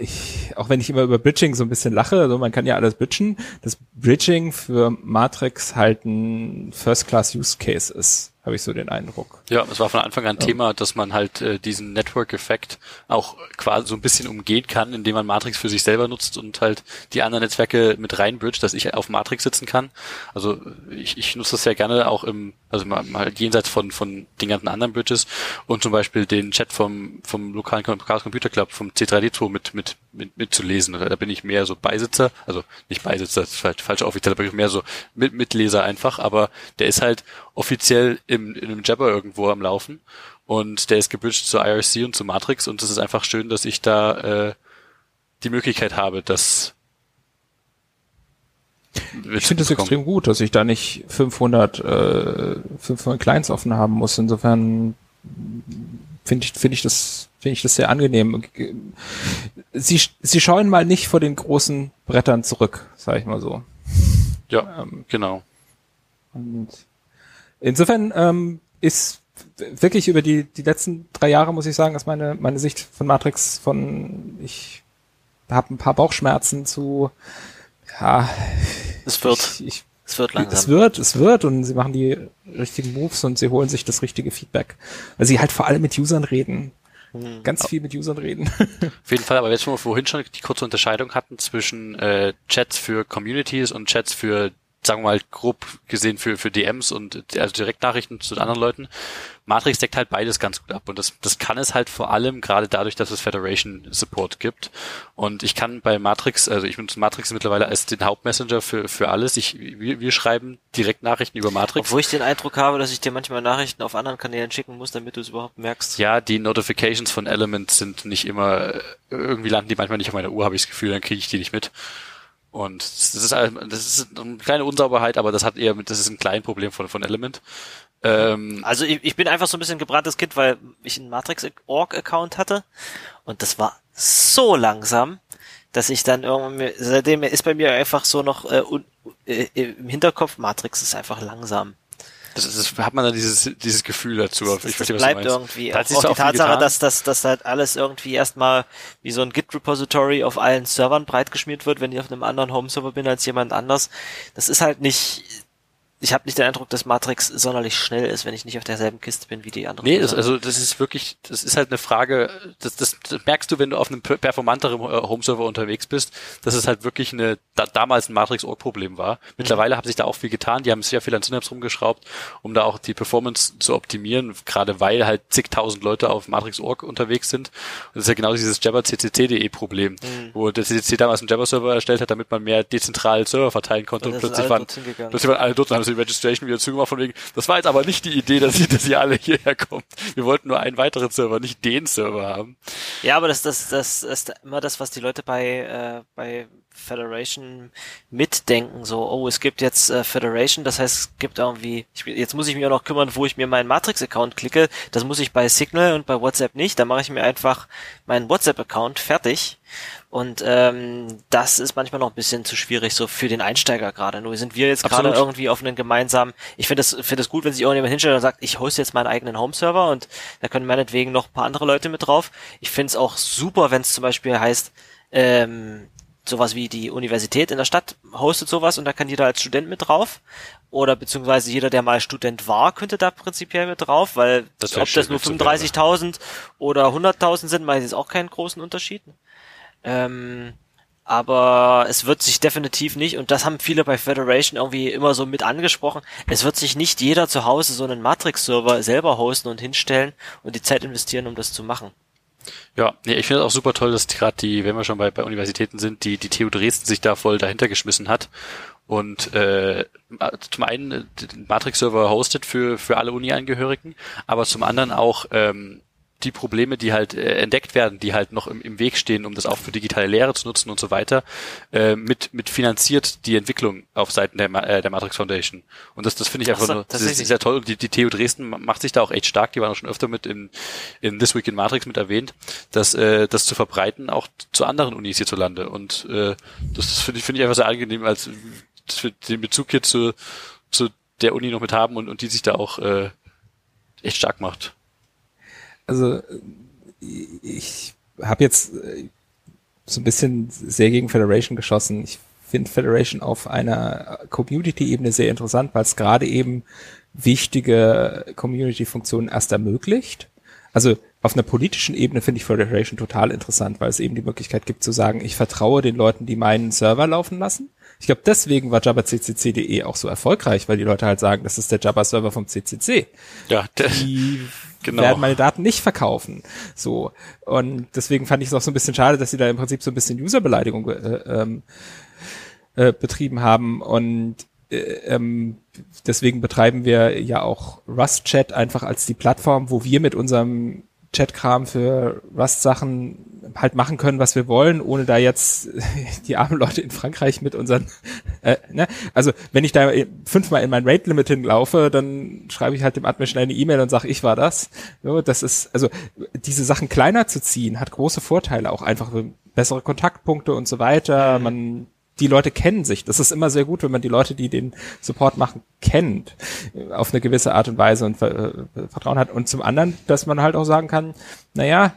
S3: ich, auch wenn ich immer über Bridging so ein bisschen lache, also man kann ja alles bridgen, das Bridging für Matrix halt ein First-Class-Use-Case ist habe ich so den Eindruck.
S1: Ja, es war von Anfang an ja. Thema, dass man halt äh, diesen Network-Effekt auch quasi so ein bisschen umgehen kann, indem man Matrix für sich selber nutzt und halt die anderen Netzwerke mit reinbridge, dass ich auf Matrix sitzen kann. Also ich, ich nutze das sehr gerne auch im, also mal, mal jenseits von von den ganzen anderen Bridges und zum Beispiel den Chat vom vom lokalen Chaos Computer Club vom C3D2 mit mit mit mitzulesen. Da bin ich mehr so Beisitzer, also nicht Beisitzer, das ist halt falscher offiziell, aber ich mehr so mit Mitleser einfach. Aber der ist halt offiziell im, in einem Jabber irgendwo am Laufen und der ist gebridged zu IRC und zu Matrix und es ist einfach schön, dass ich da äh, die Möglichkeit habe, das
S3: ich finde es extrem gut, dass ich da nicht 500, äh, 500 Clients offen haben muss. Insofern finde ich, finde ich das, finde ich das sehr angenehm. Sie, sie scheuen mal nicht vor den großen Brettern zurück, sage ich mal so.
S1: Ja, ähm, genau.
S3: Und Insofern ähm, ist wirklich über die, die letzten drei Jahre, muss ich sagen, ist meine, meine Sicht von Matrix von, ich habe ein paar Bauchschmerzen zu, ja.
S2: Es wird. Ich, ich, es wird langsam.
S3: Es wird, es wird und sie machen die richtigen Moves und sie holen sich das richtige Feedback. Weil sie halt vor allem mit Usern reden. Hm. Ganz viel mit Usern reden.
S1: Auf jeden Fall, aber jetzt schon mal vorhin schon die kurze Unterscheidung hatten zwischen äh, Chats für Communities und Chats für sagen wir mal grob gesehen für, für DMs und also Direktnachrichten zu anderen Leuten. Matrix deckt halt beides ganz gut ab und das, das kann es halt vor allem gerade dadurch, dass es Federation Support gibt. Und ich kann bei Matrix, also ich benutze Matrix mittlerweile als den Hauptmessenger für, für alles. Ich, wir, wir schreiben Direktnachrichten über Matrix.
S2: Obwohl ich den Eindruck habe, dass ich dir manchmal Nachrichten auf anderen Kanälen schicken muss, damit du es überhaupt merkst.
S1: Ja, die Notifications von Element sind nicht immer, irgendwie landen die manchmal nicht auf meiner Uhr, habe ich das Gefühl, dann kriege ich die nicht mit. Und das ist, das ist eine kleine Unsauberheit, aber das hat eher mit, das ist ein kleines Problem von, von Element.
S2: Ähm, also ich, ich bin einfach so ein bisschen gebranntes Kind, weil ich einen Matrix-Org-Account hatte und das war so langsam, dass ich dann irgendwie, seitdem ist bei mir einfach so noch äh, äh, im Hinterkopf, Matrix ist einfach langsam.
S1: Das, das hat man dann dieses, dieses Gefühl dazu.
S2: Das, ich verstehe, das bleibt irgendwie. Auch, auch die Tatsache, dass das dass halt alles irgendwie erstmal wie so ein Git-Repository auf allen Servern breitgeschmiert wird, wenn ich auf einem anderen Home-Server bin als jemand anders. Das ist halt nicht ich habe nicht den Eindruck, dass Matrix sonderlich schnell ist, wenn ich nicht auf derselben Kiste bin wie die anderen.
S1: Nee, das, also das ist wirklich, das ist halt eine Frage, das, das, das merkst du, wenn du auf einem performanteren äh, Home-Server unterwegs bist, dass es halt wirklich eine, da, damals ein Matrix-Org-Problem war. Mittlerweile mhm. hat sich da auch viel getan, die haben sehr viel an Synapse rumgeschraubt, um da auch die Performance zu optimieren, gerade weil halt zigtausend Leute auf Matrix-Org unterwegs sind. Und das ist ja genau dieses Jabber CCC.de Problem, mhm. wo der CCC damals einen Jabber-Server erstellt hat, damit man mehr dezentral Server verteilen konnte und, und plötzlich waren, plötzlich waren alle dort und haben die Registration wieder zugemacht von wegen, das war jetzt aber nicht die Idee, dass ihr, dass ihr alle hierher kommt. Wir wollten nur einen weiteren Server, nicht den Server haben.
S2: Ja, aber das, das, das, das ist immer das, was die Leute bei, äh, bei Federation mitdenken, so, oh, es gibt jetzt äh, Federation, das heißt, es gibt irgendwie, ich, jetzt muss ich mich auch noch kümmern, wo ich mir meinen Matrix-Account klicke, das muss ich bei Signal und bei WhatsApp nicht, da mache ich mir einfach meinen WhatsApp-Account fertig und ähm, das ist manchmal noch ein bisschen zu schwierig, so für den Einsteiger gerade. Nur sind wir jetzt gerade irgendwie auf einen gemeinsamen, ich finde das, finde das gut, wenn sich irgendjemand hinstellt und sagt, ich hoste jetzt meinen eigenen Home-Server und da können meinetwegen noch ein paar andere Leute mit drauf. Ich finde es auch super, wenn es zum Beispiel heißt, ähm, sowas wie die Universität in der Stadt hostet sowas und da kann jeder als Student mit drauf. Oder beziehungsweise jeder, der mal Student war, könnte da prinzipiell mit drauf, weil das ob das nur 35.000 oder 100.000 sind, macht jetzt auch keinen großen Unterschied. Ähm, aber es wird sich definitiv nicht, und das haben viele bei Federation irgendwie immer so mit angesprochen, es wird sich nicht jeder zu Hause so einen Matrix-Server selber hosten und hinstellen und die Zeit investieren, um das zu machen.
S1: Ja, nee, ich finde es auch super toll, dass gerade die, wenn wir schon bei, bei Universitäten sind, die, die TU Dresden sich da voll dahinter geschmissen hat und äh, zum einen den Matrix-Server hostet für, für alle Uni-Angehörigen, aber zum anderen auch ähm, die Probleme, die halt äh, entdeckt werden, die halt noch im, im Weg stehen, um das auch für digitale Lehre zu nutzen und so weiter, äh, mit, mit finanziert die Entwicklung auf Seiten der, äh, der Matrix Foundation. Und das, das finde ich einfach so, nur das ist sehr toll. Und die, die TU Dresden macht sich da auch echt stark, die waren auch schon öfter mit in, in This Week in Matrix mit erwähnt, dass äh, das zu verbreiten, auch zu anderen Unis hierzulande. Und äh, das, das finde ich, finde ich einfach sehr angenehm, als den Bezug hier zu, zu der Uni noch mit haben und, und die sich da auch äh, echt stark macht
S3: also ich habe jetzt äh, so ein bisschen sehr gegen Federation geschossen. Ich finde Federation auf einer Community-Ebene sehr interessant, weil es gerade eben wichtige Community-Funktionen erst ermöglicht. Also auf einer politischen Ebene finde ich Federation total interessant, weil es eben die Möglichkeit gibt zu sagen, ich vertraue den Leuten, die meinen Server laufen lassen. Ich glaube, deswegen war jabberccc.de auch so erfolgreich, weil die Leute halt sagen, das ist der Jabber-Server vom CCC.
S1: Ja,
S3: die genau. werden meine Daten nicht verkaufen. So. Und deswegen fand ich es auch so ein bisschen schade, dass sie da im Prinzip so ein bisschen Userbeleidigung äh, ähm, äh, betrieben haben. Und äh, ähm, deswegen betreiben wir ja auch Rust Chat einfach als die Plattform, wo wir mit unserem Chatkram für Rust-Sachen halt machen können, was wir wollen, ohne da jetzt (laughs) die armen Leute in Frankreich mit unseren, (laughs) äh, ne? Also wenn ich da fünfmal in mein Rate-Limit hinlaufe, dann schreibe ich halt dem Admin schnell eine E-Mail und sage, ich war das. So, das ist, also diese Sachen kleiner zu ziehen, hat große Vorteile, auch einfach bessere Kontaktpunkte und so weiter. Man die Leute kennen sich. Das ist immer sehr gut, wenn man die Leute, die den Support machen, kennt, auf eine gewisse Art und Weise und äh, Vertrauen hat. Und zum anderen, dass man halt auch sagen kann, naja,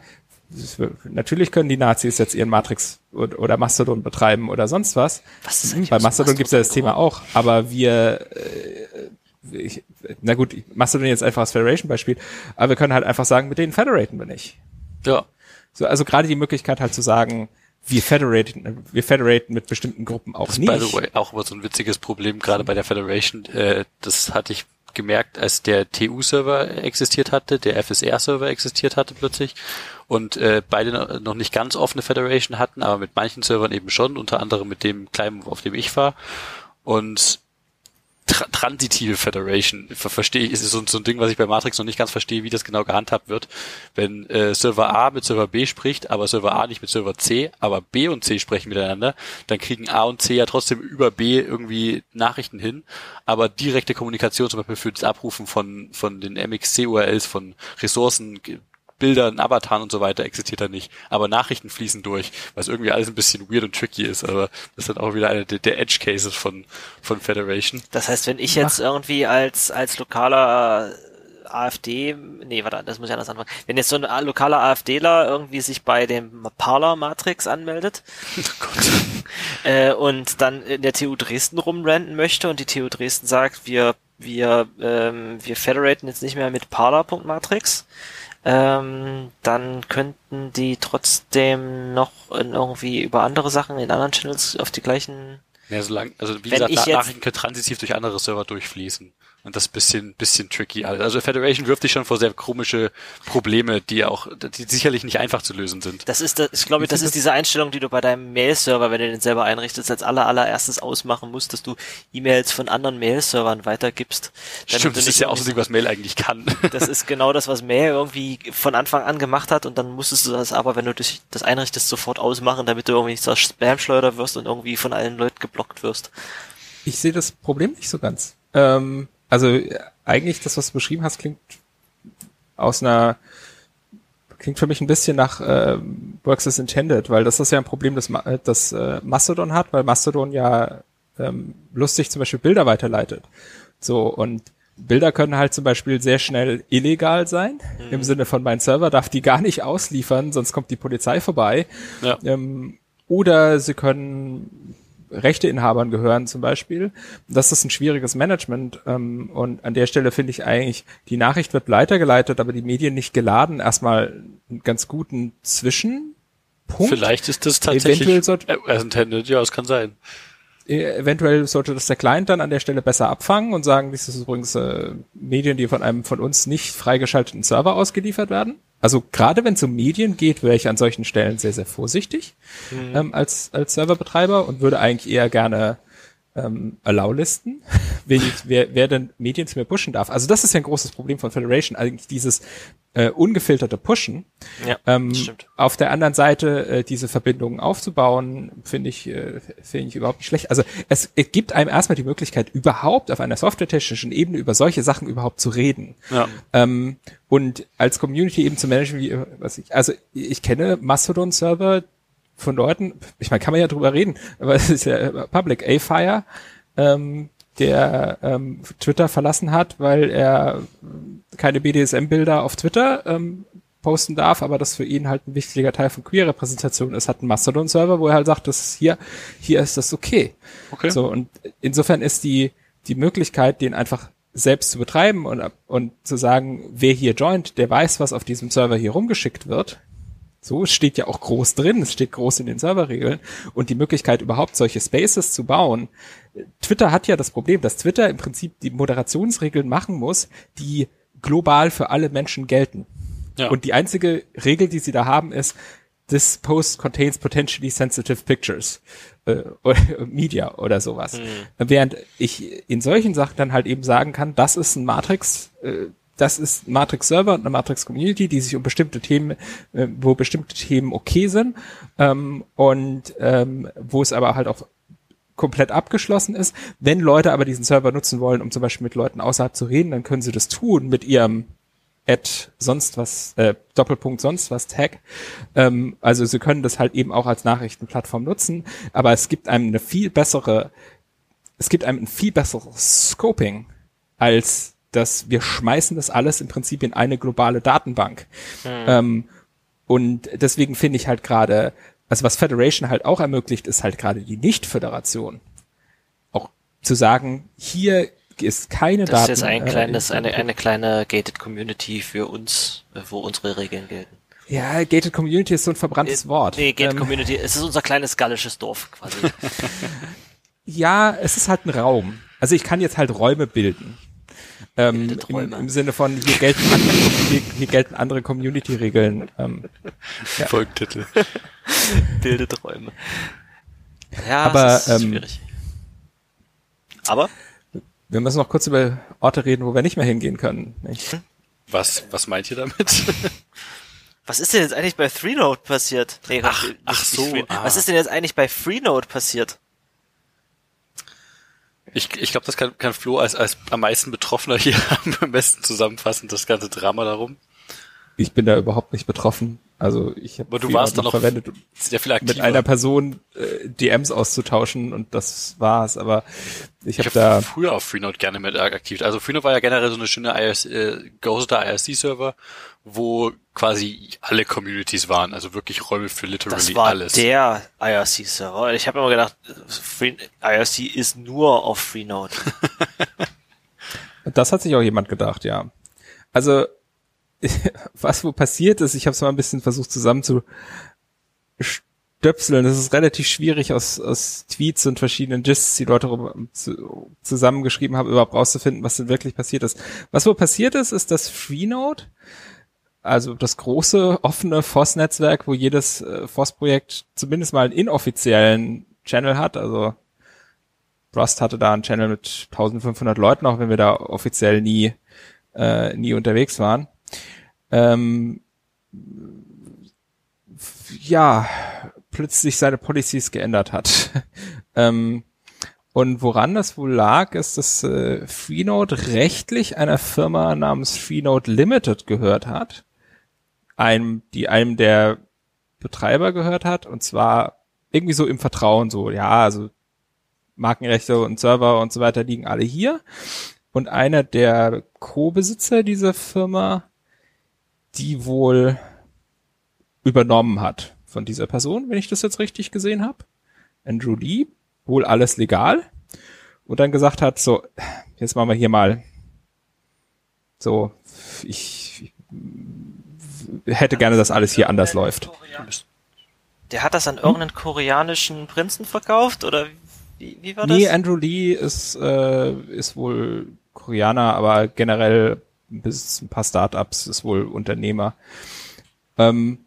S3: natürlich können die Nazis jetzt ihren Matrix oder Mastodon betreiben oder sonst was. was ist Bei Mastodon, Mastodon gibt es ja das Thema auch, aber wir, äh, ich, na gut, Mastodon jetzt einfach als Federation-Beispiel, aber wir können halt einfach sagen, mit denen federaten wir nicht.
S1: Ja.
S3: So, also gerade die Möglichkeit halt zu sagen, wir federaten, wir federaten mit bestimmten Gruppen auch
S1: Das
S3: nicht.
S1: by the way, auch immer so ein witziges Problem, gerade bei der Federation. Äh, das hatte ich gemerkt, als der TU-Server existiert hatte, der FSR-Server existiert hatte plötzlich und äh, beide noch nicht ganz offene Federation hatten, aber mit manchen Servern eben schon, unter anderem mit dem kleinen, auf dem ich war. Und tra transitive Federation ver verstehe ich, ist so, so ein Ding, was ich bei Matrix noch nicht ganz verstehe, wie das genau gehandhabt wird. Wenn äh, Server A mit Server B spricht, aber Server A nicht mit Server C, aber B und C sprechen miteinander, dann kriegen A und C ja trotzdem über B irgendwie Nachrichten hin, aber direkte Kommunikation zum Beispiel für das Abrufen von, von den MXC-URLs, von Ressourcen, Bildern, Avataren und so weiter existiert da nicht. Aber Nachrichten fließen durch, was irgendwie alles ein bisschen weird und tricky ist. Aber das ist dann auch wieder eine der, der Edge Cases von, von Federation.
S2: Das heißt, wenn ich jetzt irgendwie als, als lokaler äh, AfD, nee, warte, das muss ich anders anfangen. Wenn jetzt so ein lokaler AfDler irgendwie sich bei dem Parler Matrix anmeldet (laughs) (laughs) äh, und dann in der TU Dresden rumrenten möchte und die TU Dresden sagt, wir wir ähm, wir federaten jetzt nicht mehr mit Parler.matrix, ähm, dann könnten die trotzdem noch irgendwie über andere Sachen in anderen Channels auf die gleichen
S1: Ja, solange, also wie
S2: Wenn
S1: gesagt,
S2: ich
S1: Nachrichten können transitiv durch andere Server durchfließen. Und das ist bisschen, bisschen tricky alles. Also Federation wirft dich schon vor sehr komische Probleme, die auch, die sicherlich nicht einfach zu lösen sind.
S2: Das ist, das, ich glaube, das ist diese Einstellung, die du bei deinem Mail-Server, wenn du den selber einrichtest, als aller, allererstes ausmachen musst, dass du E-Mails von anderen Mail-Servern weitergibst. damit
S1: Stimmt,
S2: du
S1: das
S2: nicht
S1: ist ja auch so was Mail eigentlich kann.
S2: Das ist genau das, was Mail irgendwie von Anfang an gemacht hat und dann musstest du das aber, wenn du dich das einrichtest, sofort ausmachen, damit du irgendwie nicht zur Spam-Schleuder wirst und irgendwie von allen Leuten geblockt wirst.
S3: ich sehe das Problem nicht so ganz. Ähm, also äh, eigentlich das, was du beschrieben hast, klingt aus einer klingt für mich ein bisschen nach äh, Works as Intended, weil das ist ja ein Problem, das, äh, das äh, Mastodon hat, weil Mastodon ja ähm, lustig zum Beispiel Bilder weiterleitet. So und Bilder können halt zum Beispiel sehr schnell illegal sein, im Sinne von mein Server darf die gar nicht ausliefern, sonst kommt die Polizei vorbei.
S1: Ja.
S3: Ähm, oder sie können Rechteinhabern gehören zum Beispiel. Das ist ein schwieriges Management ähm, und an der Stelle finde ich eigentlich, die Nachricht wird weitergeleitet, aber die Medien nicht geladen. Erstmal einen ganz guten Zwischenpunkt.
S1: Vielleicht ist das tatsächlich
S3: Eventuell sollte-
S1: äh, as intended, ja, es kann sein.
S3: Äh, Eventuell sollte das der Client dann an der Stelle besser abfangen und sagen, dies ist übrigens äh, Medien, die von einem von uns nicht freigeschalteten Server ausgeliefert werden. Also gerade wenn es um Medien geht, wäre ich an solchen Stellen sehr, sehr vorsichtig ähm, als, als Serverbetreiber und würde eigentlich eher gerne ähm, Allow-Listen, (laughs) ich, wer, wer denn Medien zu mir pushen darf. Also das ist ja ein großes Problem von Federation, eigentlich dieses äh, ungefilterte Pushen.
S2: Ja,
S3: Ähm,
S2: stimmt.
S3: auf der anderen Seite äh, diese Verbindungen aufzubauen, finde ich, äh, finde ich überhaupt nicht schlecht. Also es, es gibt einem erstmal die Möglichkeit, überhaupt auf einer softwaretechnischen Ebene über solche Sachen überhaupt zu reden.
S1: Ja.
S3: Ähm, und als Community eben zu managen, wie, äh, was ich, also ich kenne Mastodon-Server von Leuten, ich meine, kann man ja drüber reden, aber es ist ja public, A-Fire, ähm, der ähm, Twitter verlassen hat, weil er keine BDSM-Bilder auf Twitter ähm, posten darf, aber das für ihn halt ein wichtiger Teil von Queer-Repräsentation ist, hat einen Mastodon-Server, wo er halt sagt, das ist hier, hier ist das okay.
S1: Okay.
S3: So, und insofern ist die, die Möglichkeit, den einfach selbst zu betreiben und, und zu sagen, wer hier joint, der weiß, was auf diesem Server hier rumgeschickt wird. So, es steht ja auch groß drin, es steht groß in den Serverregeln und die Möglichkeit überhaupt solche Spaces zu bauen. Twitter hat ja das Problem, dass Twitter im Prinzip die Moderationsregeln machen muss, die global für alle Menschen gelten.
S1: Ja.
S3: Und die einzige Regel, die sie da haben, ist, this post contains potentially sensitive pictures äh, (laughs) oder Media oder sowas. Während ich in solchen Sachen dann halt eben sagen kann, das ist ein Matrix, äh, das ist ein Matrix-Server und eine Matrix-Community, die sich um bestimmte Themen, äh, wo bestimmte Themen okay sind ähm, und ähm, wo es aber halt auch komplett abgeschlossen ist. Wenn Leute aber diesen Server nutzen wollen, um zum Beispiel mit Leuten außerhalb zu reden, dann können sie das tun mit ihrem Ad sonst was, äh, Doppelpunkt sonst was Tag. Ähm, also sie können das halt eben auch als Nachrichtenplattform nutzen, aber es gibt einem eine viel bessere, es gibt einem ein viel besseres Scoping als dass wir schmeißen das alles im Prinzip in eine globale Datenbank. Ähm, und deswegen finde ich halt gerade, also was Federation halt auch ermöglicht, ist halt gerade die Nicht-Föderation. Auch zu sagen, hier ist keine
S2: Das
S3: Daten.
S2: ist jetzt ein
S3: äh,
S2: kleines, eine, eine kleine gated Community für uns, äh, wo unsere Regeln gelten.
S3: Ja, Gated Community ist so ein verbranntes Wort.
S2: Nee, Gated
S3: Ähm,
S2: Community, es ist unser kleines gallisches Dorf quasi. (laughs)
S3: Ja, es ist halt ein Raum. Also ich kann jetzt halt Räume bilden. Ähm, im. Im Sinne von, hier gelten andere, hier, hier gelten andere Community-Regeln. Ähm, Ja.
S1: Folgentitel.
S2: Bildet (laughs) Räume. Ja,
S3: Aber,
S2: es ist
S3: ähm,
S2: schwierig. Aber
S3: wir müssen noch kurz über Orte reden, wo wir nicht mehr hingehen können. Nicht?
S1: Was, was meint ihr damit? (laughs)
S2: was ist denn jetzt eigentlich bei Freenode passiert? Nee,
S1: Ach, ach so, ah.
S2: Was ist denn jetzt eigentlich bei Freenode passiert?
S1: Ich, ich glaube, das kann, kann Flo als, als am meisten Betroffener hier (laughs) am besten zusammenfassen, das ganze Drama darum.
S3: Ich bin da überhaupt nicht betroffen. Also ich habe
S1: Aber du warst da noch
S3: verwendet,
S1: sehr viel aktiver.
S3: mit einer Person äh, DMs auszutauschen und das war's. Aber ich
S1: ich
S3: habe
S1: habe
S3: da
S1: früher auf Freenode gerne mit aktiv. Also Freenode war ja generell so eine schöne IRC, äh, gehosteter IRC-Server, wo quasi alle Communities waren. Also wirklich Räume für literally
S2: Das war
S1: alles.
S2: der IRC-Server. Ich habe immer gedacht, Free, IRC ist nur auf Freenode. (laughs)
S3: Das hat sich auch jemand gedacht, ja. Also, (laughs) was wo passiert ist, ich habe es mal ein bisschen versucht zusammenzustöpseln. Das ist relativ schwierig aus, aus Tweets und verschiedenen Gists, die Leute zu, zusammengeschrieben haben, überhaupt rauszufinden, was denn wirklich passiert ist. Was wo passiert ist, ist, dass Freenode, also das große offene FOSS-Netzwerk, wo jedes äh, FOSS-Projekt zumindest mal einen inoffiziellen Channel hat, also Rust hatte da einen Channel mit 1500 Leuten, auch wenn wir da offiziell nie, äh, nie unterwegs waren. Ähm, ja, plötzlich seine Policies geändert hat. (laughs) ähm, und woran das wohl lag, ist, dass äh, Freenode rechtlich einer Firma namens Freenode Limited gehört hat, einem, die einem der Betreiber gehört hat, und zwar irgendwie so im Vertrauen, so, ja, also Markenrechte und Server und so weiter liegen alle hier. Und einer der Co-Besitzer dieser Firma, die wohl übernommen hat von dieser Person, wenn ich das jetzt richtig gesehen habe. Andrew Lee, wohl alles legal. Und dann gesagt hat, so, jetzt machen wir hier mal so, ich, hätte gerne, dass alles hier anders läuft.
S2: Der hat das an irgendeinen koreanischen Prinzen verkauft oder wie, wie war das?
S3: Nee, Andrew Lee ist, äh, ist wohl Koreaner, aber generell bis ein paar Startups ist wohl Unternehmer. Ähm,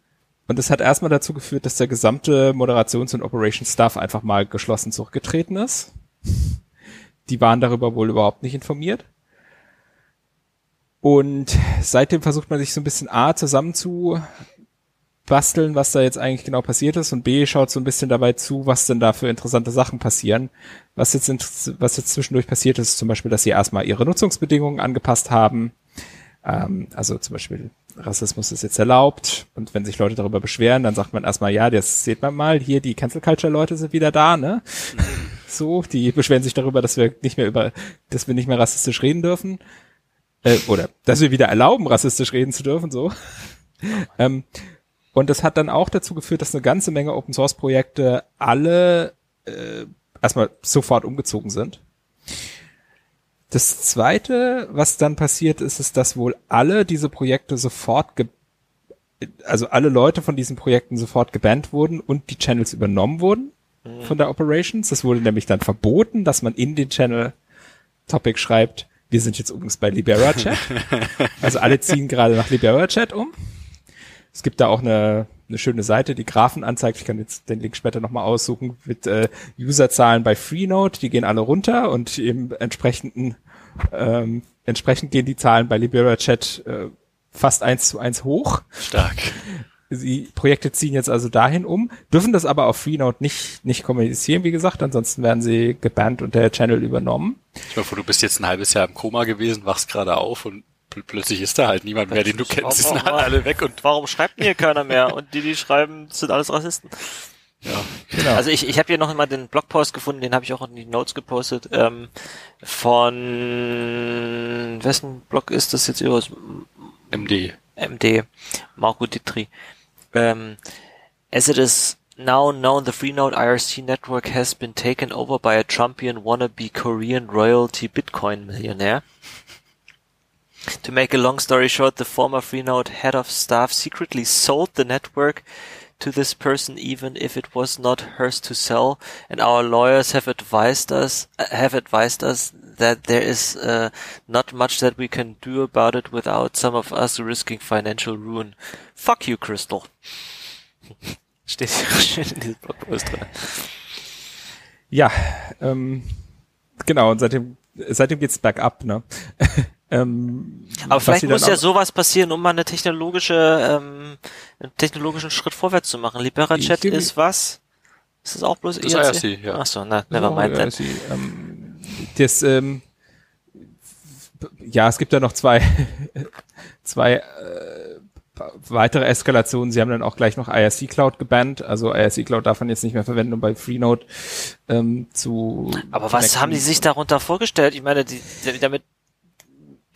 S3: und das hat erstmal dazu geführt, dass der gesamte Moderations- und Operations-Staff einfach mal geschlossen zurückgetreten ist. Die waren darüber wohl überhaupt nicht informiert. Und seitdem versucht man sich so ein bisschen A zusammen zu basteln, was da jetzt eigentlich genau passiert ist und B schaut so ein bisschen dabei zu, was denn da für interessante Sachen passieren. Was jetzt, was jetzt zwischendurch passiert ist, zum Beispiel, dass sie erstmal ihre Nutzungsbedingungen angepasst haben. Ähm, also zum Beispiel Rassismus ist jetzt erlaubt und wenn sich Leute darüber beschweren, dann sagt man erstmal, ja, das sieht man mal, hier die Cancel Culture Leute sind wieder da, ne? So, die beschweren sich darüber, dass wir nicht mehr über, dass wir nicht mehr rassistisch reden dürfen. Äh, oder dass wir wieder erlauben, rassistisch reden zu dürfen, so. ähm, und das hat dann auch dazu geführt, dass eine ganze Menge Open Source Projekte alle äh, erstmal sofort umgezogen sind. Das zweite, was dann passiert ist, ist, dass wohl alle diese Projekte sofort, ge also alle Leute von diesen Projekten sofort gebannt wurden und die Channels übernommen wurden von der Operations. Das wurde nämlich dann verboten, dass man in den Channel Topic schreibt, wir sind jetzt übrigens bei Libera Chat. (laughs) also alle ziehen gerade nach Libera Chat um. Es gibt da auch eine, eine schöne Seite, die Graphen anzeigt. Ich kann jetzt den Link später nochmal aussuchen mit äh, Userzahlen bei Freenode. Die gehen alle runter und im entsprechenden ähm, entsprechend gehen die Zahlen bei Libera Chat äh, fast eins zu eins hoch.
S1: Stark.
S3: Die Projekte ziehen jetzt also dahin um, dürfen das aber auf Freenode nicht, nicht kommunizieren, wie gesagt, ansonsten werden sie gebannt und der Channel übernommen.
S1: Ich meine, du bist jetzt ein halbes Jahr im Koma gewesen, wachst gerade auf und plötzlich ist da halt niemand mehr, den du kennst. Die sind halt alle weg und
S2: Warum schreibt hier keiner mehr? Und die, die schreiben, sind alles Rassisten.
S1: ja.
S3: Genau.
S2: Also ich, ich habe hier noch mal den Blogpost gefunden, den habe ich auch in die Notes gepostet. Ähm, von wessen Blog ist das jetzt über
S1: MD.
S2: MD Marco Ditri. Um, as it is now known, the Freenode IRC network has been taken over by a Trumpian wannabe Korean royalty Bitcoin millionaire. To make a long story short, the former Freenode head of staff secretly sold the network to this person even if it was not hers to sell and our lawyers have advised us uh, have advised us that there is uh, not much that we can do about it without some of us risking financial ruin. Fuck you, Crystal. (laughs) Steht hier schön in diesem Blogpost drin.
S3: Ja, ähm, genau, und seitdem, seitdem geht's bergab, ne? (laughs) ähm,
S2: Aber vielleicht muss ja sowas passieren, um mal eine technologische, ähm, einen technologischen Schritt vorwärts zu machen. LiberaChat ist was? Ist das auch bloß
S1: Das
S2: IRC?
S1: IRC, ja.
S2: Ach so, na, never
S3: Oh,
S2: mind
S3: ja,
S2: that.
S3: sie, ähm, das, ähm, ja, es gibt ja noch zwei, (laughs) zwei äh, weitere Eskalationen. Sie haben dann auch gleich noch IRC Cloud gebannt. Also IRC Cloud darf man jetzt nicht mehr verwenden, um bei Freenode ähm, zu.
S2: Aber was haben die sich darunter vorgestellt? Ich meine, die, die- damit,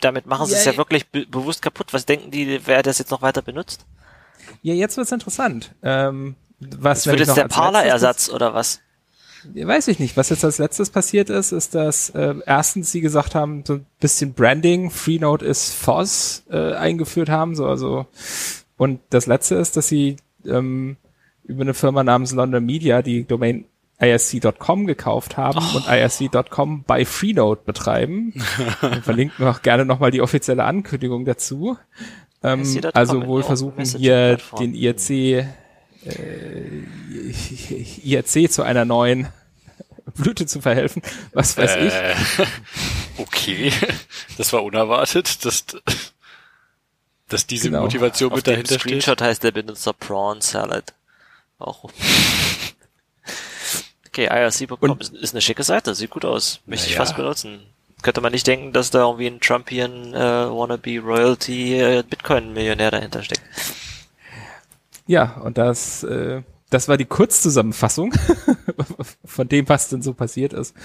S2: damit machen sie es
S3: Ja,
S2: ja wirklich be bewusst kaputt. Was denken die, wer das jetzt noch weiter benutzt?
S3: Ja, jetzt wird's interessant. Ähm, was
S2: Das wird jetzt der Parler-Ersatz oder was?
S3: Ja, Weiß ich nicht. Was jetzt als letztes passiert ist, ist, dass äh, erstens sie gesagt haben, so ein bisschen Branding, Freenode ist FOSS äh, eingeführt haben, so also und das letzte ist, dass sie ähm, über eine Firma namens London Media die Domain IRC.com gekauft haben und IRC.com bei Freenode betreiben. (laughs) Wir verlinken auch gerne nochmal die offizielle Ankündigung dazu. Ähm, also wohl versuchen hier den IRC (laughs) IRC zu einer neuen (laughs) Blüte zu verhelfen, was weiß ich.
S1: Äh, okay, das war unerwartet, dass, dass diese
S3: Genau.
S1: Motivation
S2: Auf
S1: mit
S2: dem
S1: dahinter steht.
S2: Screenshot heißt der Benutzer Prawn Salad. Auch. Okay, IRC.com ist, ist eine schicke Seite, sieht gut aus. Möchte ich
S1: Naja.
S2: fast benutzen. Könnte man nicht denken, dass da irgendwie ein Trumpian äh, wannabe Royalty äh, Bitcoin-Millionär dahinter steckt.
S3: Ja, und das, äh, das war die Kurzzusammenfassung (laughs) von dem, was denn so passiert ist.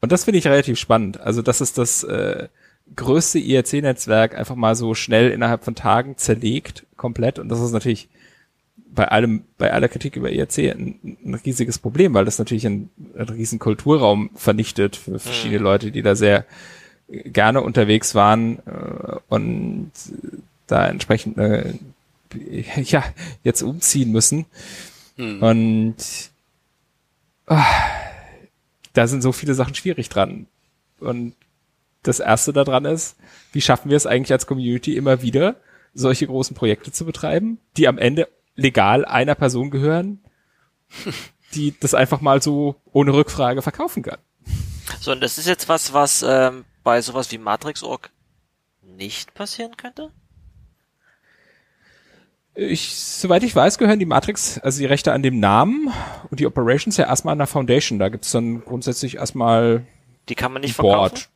S3: Und das finde ich relativ spannend. Also das ist das äh, größte IRC-Netzwerk einfach mal so schnell innerhalb von Tagen zerlegt, komplett. Und das ist natürlich bei allem, bei aller Kritik über IRC ein, ein riesiges Problem, weil das natürlich einen, einen riesen Kulturraum vernichtet für verschiedene Leute, die da sehr gerne unterwegs waren äh, und da entsprechend äh, (laughs) ja jetzt umziehen müssen. Und ah, da sind so viele Sachen schwierig dran. Und das erste daran ist, wie schaffen wir es eigentlich als Community immer wieder, solche großen Projekte zu betreiben, die am Ende legal einer Person gehören, die das einfach mal so ohne Rückfrage verkaufen kann.
S2: So, und das ist jetzt was, was ähm, bei sowas wie Matrix.org nicht passieren könnte?
S3: Ich, soweit ich weiß, gehören die Matrix, also die Rechte an dem Namen und die Operations ja erstmal an der Foundation. Da gibt's dann grundsätzlich erstmal
S2: Die kann man nicht
S3: ein
S2: verkaufen?
S3: Board.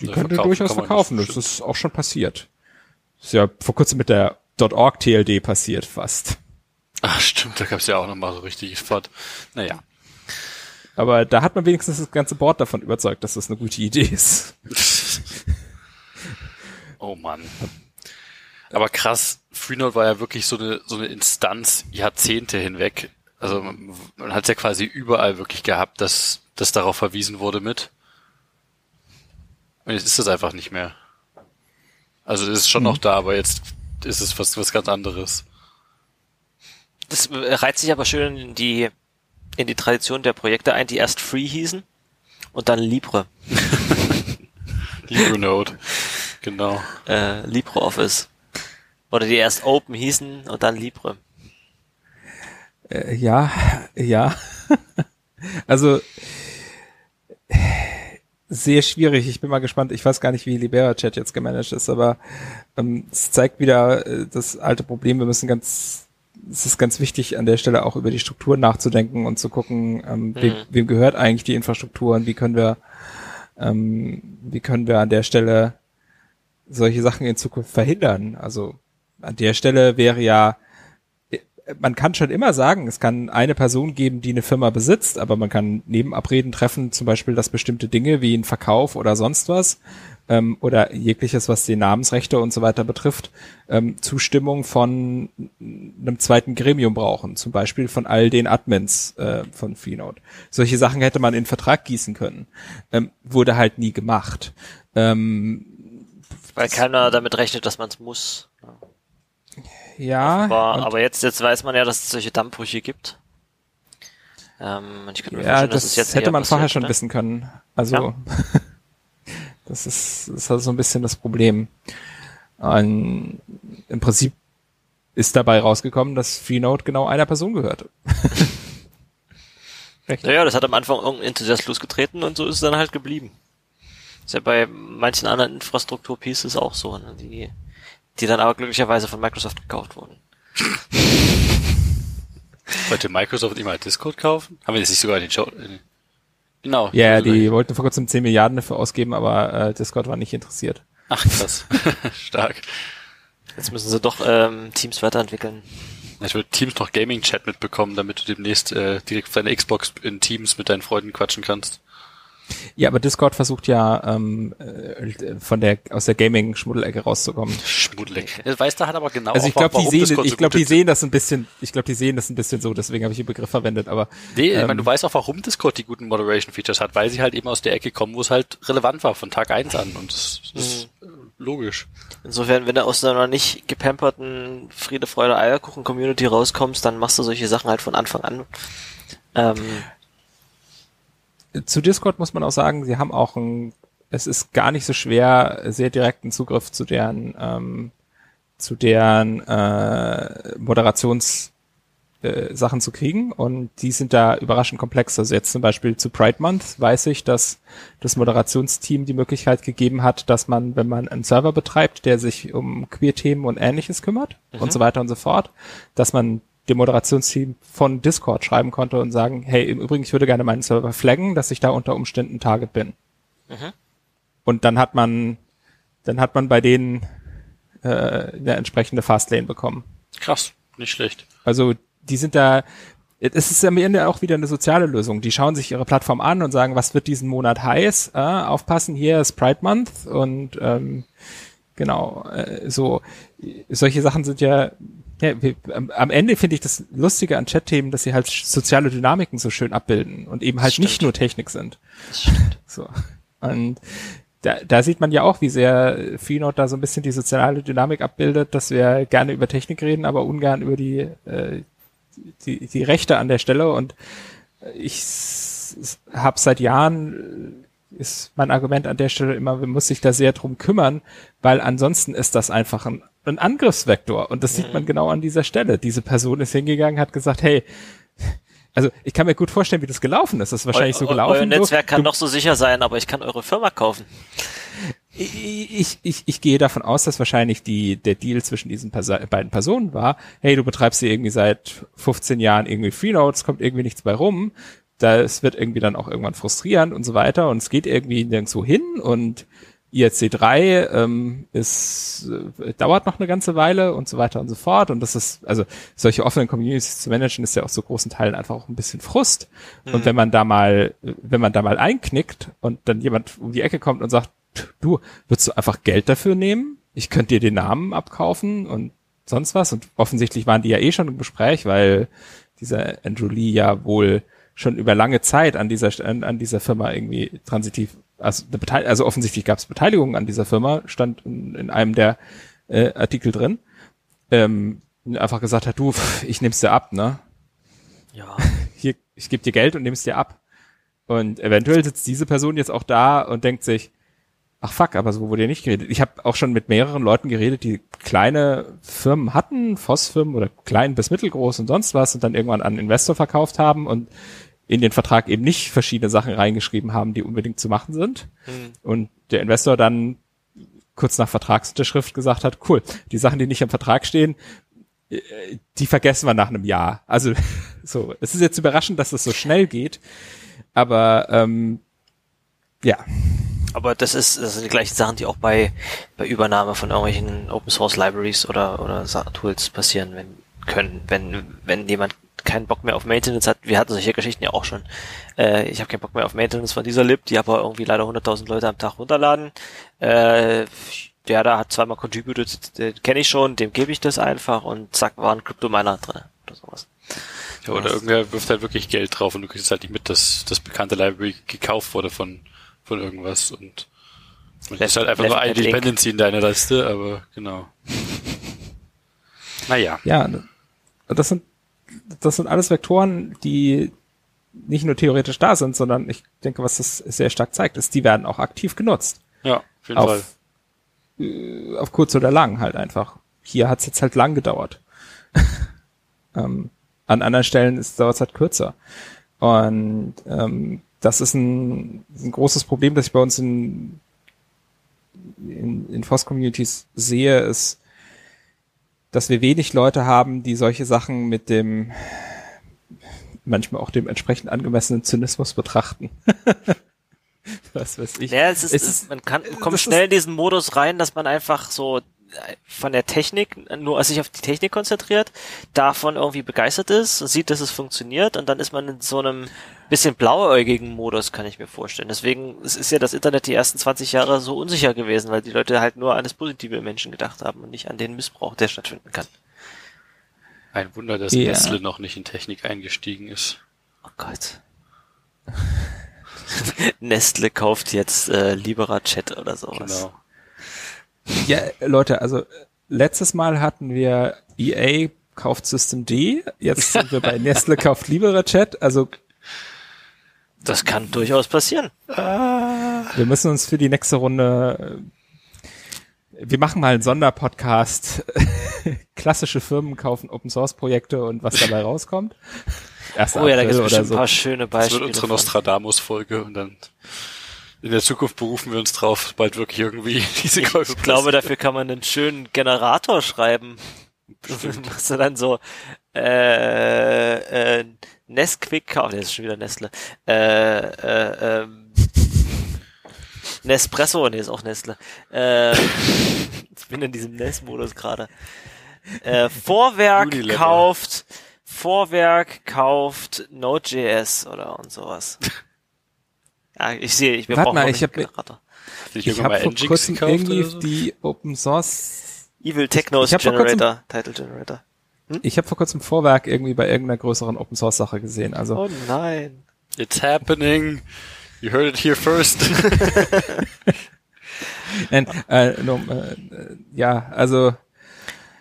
S3: Die
S1: Ja,
S3: könnte
S1: verkaufen
S3: durchaus verkaufen.
S1: das,
S3: Das ist auch schon passiert. Ist ja vor kurzem mit der .org TLD passiert fast.
S1: Ach stimmt, da gab's ja auch nochmal so richtig Fahrt. Naja.
S3: Aber da hat man wenigstens das ganze Board davon überzeugt, dass das eine gute Idee ist. (laughs)
S1: Oh Mann. Aber krass, Freenode war ja wirklich so eine, so eine Instanz Jahrzehnte hinweg. Also man, man hat ja quasi überall wirklich gehabt, dass, dass darauf verwiesen wurde mit. Und jetzt ist das einfach nicht mehr. Also es ist schon noch da, aber jetzt ist es was, was ganz anderes.
S2: Das reiht sich aber schön in die, in die Tradition der Projekte ein, die erst Free hießen und dann Libre, (laughs)
S1: LibreNode. genau.
S2: äh, LibreOffice. Oder die erst Open hießen und dann Libre.
S3: Äh, ja, ja. (laughs) also sehr schwierig. Ich bin mal gespannt. Ich weiß gar nicht, wie LiberaChat jetzt gemanagt ist, aber ähm, es zeigt wieder äh, das alte Problem. Wir müssen ganz, es ist ganz wichtig, an der Stelle auch über die Strukturen nachzudenken und zu gucken, ähm, wem,
S2: Mhm.
S3: wem gehört eigentlich die Infrastruktur und wie können wir, ähm, wie können wir an der Stelle solche Sachen in Zukunft verhindern. Also an der Stelle wäre ja man kann schon immer sagen, es kann eine Person geben, die eine Firma besitzt, aber man kann Nebenabreden treffen, zum Beispiel, dass bestimmte Dinge wie ein Verkauf oder sonst was ähm, oder jegliches, was die Namensrechte und so weiter betrifft, ähm, Zustimmung von einem zweiten Gremium brauchen, zum Beispiel von all den Admins äh, von Freenode. Solche Sachen hätte man in Vertrag gießen können, ähm, wurde halt nie gemacht. Ähm,
S2: Weil keiner damit rechnet, dass man es muss.
S3: Ja.
S2: Aber, aber jetzt, jetzt weiß man ja, dass es solche Dammbrüche gibt. Ähm, ich kann mir
S3: Ja,
S2: vorstellen,
S3: das
S2: dass es jetzt
S3: hätte man vorher
S2: passiert,
S3: schon
S2: ne?
S3: wissen können. Also,
S2: Ja. (laughs)
S3: das ist, das ist halt so ein bisschen das Problem. Und Im Prinzip ist dabei rausgekommen, dass Freenode genau einer Person gehörte. (laughs)
S2: Naja, das hat am Anfang irgendein Enthusiast losgetreten und so ist es dann halt geblieben. Ist ja bei manchen anderen Infrastruktur-Pieces auch so, ne? die, die dann aber glücklicherweise von Microsoft gekauft wurden. (laughs)
S1: Wollte Microsoft immer Discord kaufen? Haben wir das nicht sogar in den Show? in- Genau.
S3: Ja,
S1: Also,
S3: die wollten vor kurzem 10 Milliarden dafür ausgeben, aber äh, Discord war nicht interessiert.
S1: Ach, krass. (laughs) Stark.
S2: Jetzt müssen sie doch ähm, Teams weiterentwickeln.
S1: Ich würde Teams noch Gaming-Chat mitbekommen, damit du demnächst äh, direkt auf deine Xbox in Teams mit deinen Freunden quatschen kannst.
S3: Ja, aber Discord versucht ja ähm, äh, von der aus der Gaming-Schmuddelecke rauszukommen.
S1: Schmuddelig. Weiß da hat aber genau
S3: Also ich glaube, die sehen,
S1: Discord
S3: ich
S1: so
S3: glaube, die sehen das ein bisschen. Ich glaube, die sehen das ein bisschen so. Deswegen habe ich den Begriff verwendet. Aber
S1: Nee, ich
S3: ähm,
S1: meine, du weißt auch, warum Discord die guten Moderation-Features hat, weil sie halt eben aus der Ecke kommen, wo es halt relevant war von Tag eins an. Und das, das ist äh, logisch.
S2: Insofern, wenn du aus einer nicht gepamperten Friede, Freude, Eierkuchen-Community rauskommst, dann machst du solche Sachen halt von Anfang an. Ähm,
S3: zu Discord muss man auch sagen, sie haben auch ein, es ist gar nicht so schwer, sehr direkten Zugriff zu deren, ähm, zu deren äh, Moderations äh, Sachen zu kriegen und die sind da überraschend komplex. Also jetzt zum Beispiel zu Pride Month weiß ich, dass das Moderationsteam die Möglichkeit gegeben hat, dass man, wenn man einen Server betreibt, der sich um Queer-Themen und ähnliches kümmert und so weiter und so fort, dass man dem Moderationsteam von Discord schreiben konnte und sagen, hey, im Übrigen, ich würde gerne meinen Server flaggen, dass ich da unter Umständen Target bin. Und dann hat man, dann hat man bei denen äh, eine entsprechende Fastlane bekommen.
S1: Krass, nicht schlecht.
S3: Also die sind da, es ist am Ende auch wieder eine soziale Lösung. Die schauen sich ihre Plattform an und sagen, was wird diesen Monat heiß? Äh, aufpassen, hier ist Pride Month und ähm, genau, äh, so solche Sachen sind ja, ja wir, am, am Ende finde ich das Lustige an Chat-Themen, dass sie halt soziale Dynamiken so schön abbilden und eben halt nicht nur Technik sind. So. Und da, da sieht man ja auch, wie sehr Freenode da so ein bisschen die soziale Dynamik abbildet, dass wir gerne über Technik reden, aber ungern über die, äh, die, die Rechte an der Stelle. Und ich habe seit Jahren, ist mein Argument an der Stelle immer, man muss sich da sehr drum kümmern, weil ansonsten ist das einfach ein, ein Angriffsvektor. Und das sieht man genau an dieser Stelle. Diese Person ist hingegangen, hat gesagt, hey, also ich kann mir gut vorstellen, wie das gelaufen ist. Das ist wahrscheinlich
S2: Eu-
S3: so gelaufen.
S2: Euer Netzwerk
S3: du,
S2: kann noch so sicher sein, aber ich kann eure Firma kaufen.
S3: ich, ich, ich gehe davon aus, dass wahrscheinlich die, der Deal zwischen diesen Perso beiden Personen war, hey, du betreibst hier irgendwie seit 15 Jahren irgendwie Freenodes, kommt irgendwie nichts bei rum, das wird irgendwie dann auch irgendwann frustrierend und so weiter. Und es geht irgendwie nirgendwo hin. Und IRC3 ähm, ist, äh, dauert noch eine ganze Weile und so weiter und so fort. Und das ist, also solche offenen Communities zu managen ist ja auch zu großen Teilen einfach auch ein bisschen Frust. Und wenn man da mal, wenn man da mal einknickt und dann jemand um die Ecke kommt und sagt, du, würdest du einfach Geld dafür nehmen? Ich könnte dir den Namen abkaufen und sonst was. Und offensichtlich waren die ja eh schon im Gespräch, weil dieser Andrew Lee ja wohl schon über lange Zeit an dieser an, an dieser Firma irgendwie transitiv, also, also offensichtlich gab es Beteiligung an dieser Firma, stand in, in einem der äh, Artikel drin. Ähm, einfach gesagt hat, du, (laughs) ich nehm's dir ab, ne?
S2: Ja. (laughs)
S3: Hier, ich gebe dir Geld und nehm's dir ab. Und eventuell sitzt diese Person jetzt auch da und denkt sich, ach fuck, aber so wurde ja nicht geredet. Ich habe auch schon mit mehreren Leuten geredet, die kleine Firmen hatten, Voss-Firmen oder klein bis mittelgroß und sonst was und dann irgendwann an Investor verkauft haben und in den Vertrag eben nicht verschiedene Sachen reingeschrieben haben, die unbedingt zu machen sind. Und der Investor dann kurz nach Vertragsunterschrift gesagt hat, cool, die Sachen, die nicht im Vertrag stehen, äh, die vergessen wir nach einem Jahr. Also (laughs) so, es ist jetzt überraschend, dass es so schnell geht, aber ähm, ja,
S2: Aber das ist, das sind die gleichen Sachen, die auch bei, bei Übernahme von irgendwelchen Open Source Libraries oder, oder Tools passieren wenn, können. Wenn, wenn jemand keinen Bock mehr auf Maintenance hat, wir hatten solche Geschichten ja auch schon. Äh, ich habe keinen Bock mehr auf Maintenance von dieser Lib, die aber irgendwie leider 100.000 Leute am Tag runterladen. Äh, der da hat zweimal contributed, den kenne ich schon, dem gebe ich das einfach und zack, war ein Crypto-Miner drin oder sowas.
S1: Ja, oder irgendwer wirft halt wirklich Geld drauf und du kriegst halt nicht mit, dass das bekannte Library gekauft wurde von, von irgendwas und das ist halt einfach nur eine Dependency in deiner Liste, aber genau. (laughs)
S3: naja. Ja, das sind, das sind alles Vektoren, die nicht nur theoretisch da sind, sondern ich denke, was das sehr stark zeigt, ist, die werden auch aktiv genutzt.
S1: Ja, auf jeden auf, Fall.
S3: Äh, auf kurz oder lang halt einfach. Hier hat es jetzt halt lang gedauert. (laughs) ähm, an anderen Stellen dauert es halt kürzer. Und ähm, das ist ein, ein großes Problem, das ich bei uns in, in, in FOSS-Communities sehe, ist, dass wir wenig Leute haben, die solche Sachen mit dem manchmal auch dem entsprechend angemessenen Zynismus betrachten. (laughs)
S2: Was weiß ich. Ja, es ist, es ist man kann, kommt schnell in diesen Modus rein, dass man einfach so von der Technik, nur sich auf die Technik konzentriert, davon irgendwie begeistert ist, sieht, dass es funktioniert und dann ist man in so einem bisschen blauäugigen Modus, kann ich mir vorstellen. Deswegen ist ja das Internet die ersten 20 Jahre so unsicher gewesen, weil die Leute halt nur an das Positive Menschen gedacht haben und nicht an den Missbrauch, der stattfinden kann.
S1: Ein Wunder, dass ja. Nestle noch nicht in Technik eingestiegen ist.
S2: Oh Gott. (laughs) Nestle kauft jetzt äh, Libera Chat oder sowas. Genau.
S3: Ja, Leute, also letztes Mal hatten wir EA kauft System D, jetzt sind wir bei (laughs) Nestle kauft Libera Chat, also
S2: das kann durchaus passieren.
S3: Wir müssen uns für die nächste Runde wir machen mal einen Sonderpodcast. (laughs) Klassische Firmen kaufen Open Source Projekte und was dabei rauskommt.
S2: Erst (laughs) oh ja, da gibt es bestimmt so. ein paar schöne Beispiele.
S1: Das wird unsere Nostradamus-Folge und dann in der Zukunft berufen wir uns drauf, bald wirklich irgendwie (laughs) diese
S2: Käufe. Ich glaube, dafür kann man einen schönen Generator schreiben. Machst (laughs) du dann so äh, äh, Nesquik, oh, das ist schon wieder Nestle. Äh, äh, ähm, Nespresso, nee, ist auch Nestle. Äh, (laughs) ich bin in diesem Nest-Modus gerade. Äh, Vorwerk kauft, Vorwerk kauft Node.js oder und sowas. Ja, ich sehe, ich,
S3: Warte mal, ich habe ich, ich habe vor kurzem irgendwie so? die Open Source
S2: Evil Technos Generator, Title Generator.
S3: Hm? Ich habe vor kurzem Vorwerk irgendwie bei irgendeiner größeren Open Source Sache gesehen. Also
S2: oh nein,
S1: it's happening. You heard it here first. (laughs)
S3: Nein, äh, no, äh, ja, also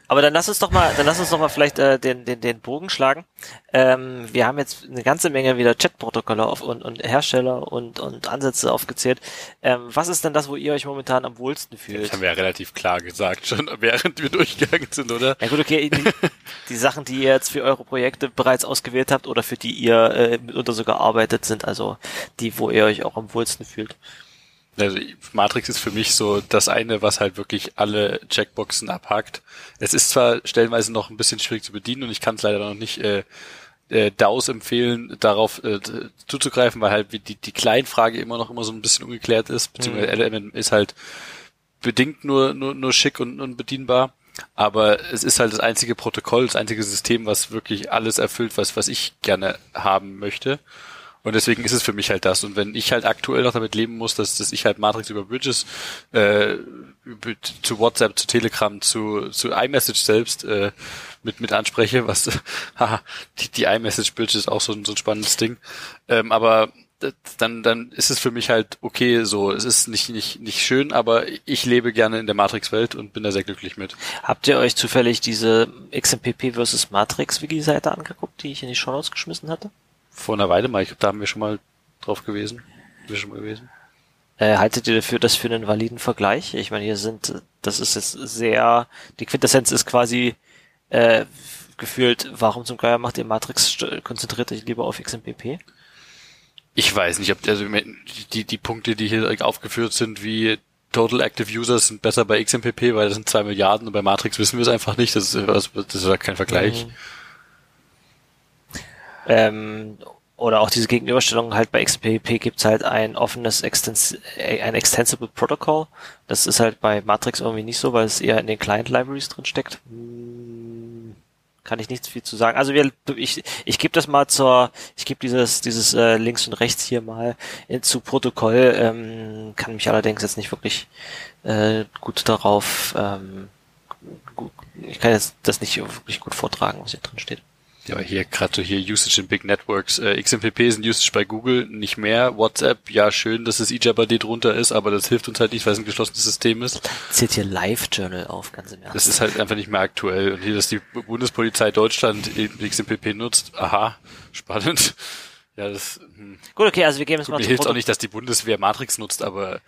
S2: aber dann lass uns doch mal, dann lass uns doch mal vielleicht äh, den, den, den Bogen schlagen. Ähm, wir haben jetzt eine ganze Menge wieder Chatprotokolle auf und, und Hersteller und, und Ansätze aufgezählt. Ähm, was ist denn das, wo ihr euch momentan am wohlsten fühlt? Das
S1: haben wir ja relativ klar gesagt, schon während wir durchgegangen sind, oder?
S2: Ja gut, okay. Die, (laughs) die Sachen, die ihr jetzt für eure Projekte bereits ausgewählt habt oder für die ihr äh, mitunter sogar arbeitet, sind also die, wo ihr euch auch am wohlsten fühlt.
S1: Also Matrix ist für mich so das eine, was halt wirklich alle Checkboxen abhakt. Es ist zwar stellenweise noch ein bisschen schwierig zu bedienen und ich kann es leider noch nicht äh, äh, DAOs empfehlen, darauf äh, zuzugreifen, weil halt die, die Kleinfrage immer noch immer so ein bisschen ungeklärt ist, beziehungsweise. Element ist halt bedingt nur, nur, nur schick und, und bedienbar. Aber es ist halt das einzige Protokoll, das einzige System, was wirklich alles erfüllt, was, was ich gerne haben möchte. Und deswegen ist es für mich halt das. Und wenn ich halt aktuell noch damit leben muss, dass, dass ich halt Matrix über Bridges äh, zu WhatsApp, zu Telegram, zu, zu iMessage selbst äh, mit, mit anspreche, was (laughs) haha, die, die iMessage Bridge ist auch so, so ein spannendes Ding. Ähm, aber dann, dann ist es für mich halt okay so. Es ist nicht, nicht, nicht schön, aber ich lebe gerne in der Matrix-Welt und bin da sehr glücklich mit.
S2: Habt ihr euch zufällig diese XMPP versus Matrix Wiki-Seite angeguckt, die ich in die Show Notes geschmissen hatte?
S1: Vor einer Weile mal. Ich glaube, da haben wir schon mal drauf gewesen. Wir schon mal gewesen.
S2: Äh, haltet ihr dafür das für einen validen Vergleich? Ich meine, hier sind, das ist jetzt sehr, die Quintessenz ist quasi äh, gefühlt, warum zum Geier macht ihr Matrix, konzentriert euch lieber auf XMPP?
S1: Ich weiß nicht, ob also die, die Punkte, die hier aufgeführt sind, wie Total Active Users sind besser bei XMPP, weil das sind zwei Milliarden und bei Matrix wissen wir es einfach nicht. Das ist, das ist kein Vergleich. Mhm.
S2: Ähm, oder auch diese Gegenüberstellung halt bei XPP gibt's halt ein offenes Extens äh, ein Extensible Protocol. Das ist halt bei Matrix irgendwie nicht so, weil es eher in den Client Libraries drin steckt. Hm, kann ich nichts viel zu sagen. Also wir, ich, ich gebe das mal zur, ich gebe dieses, dieses äh, links und rechts hier mal in, zu Protokoll, ähm, kann mich allerdings jetzt nicht wirklich äh, gut darauf, ähm, gut, ich kann jetzt das nicht wirklich gut vortragen, was hier drin steht.
S1: Ja, hier gerade so hier Usage in Big Networks. Äh, XMPP ist ein Usage bei Google, nicht mehr. WhatsApp, ja schön, dass das eJabber drunter ist, aber das hilft uns halt nicht, weil es ein geschlossenes System ist.
S2: Zählt hier Live-Journal auf, ganz im Ernst.
S1: Das ist halt einfach nicht mehr aktuell. Und hier, dass die Bundespolizei Deutschland XMPP nutzt, aha, spannend. Ja, das hm.
S2: Gut, okay, also wir geben es
S1: Gut,
S2: mal
S1: mir hilft auch nicht, dass die Bundeswehr Matrix nutzt, aber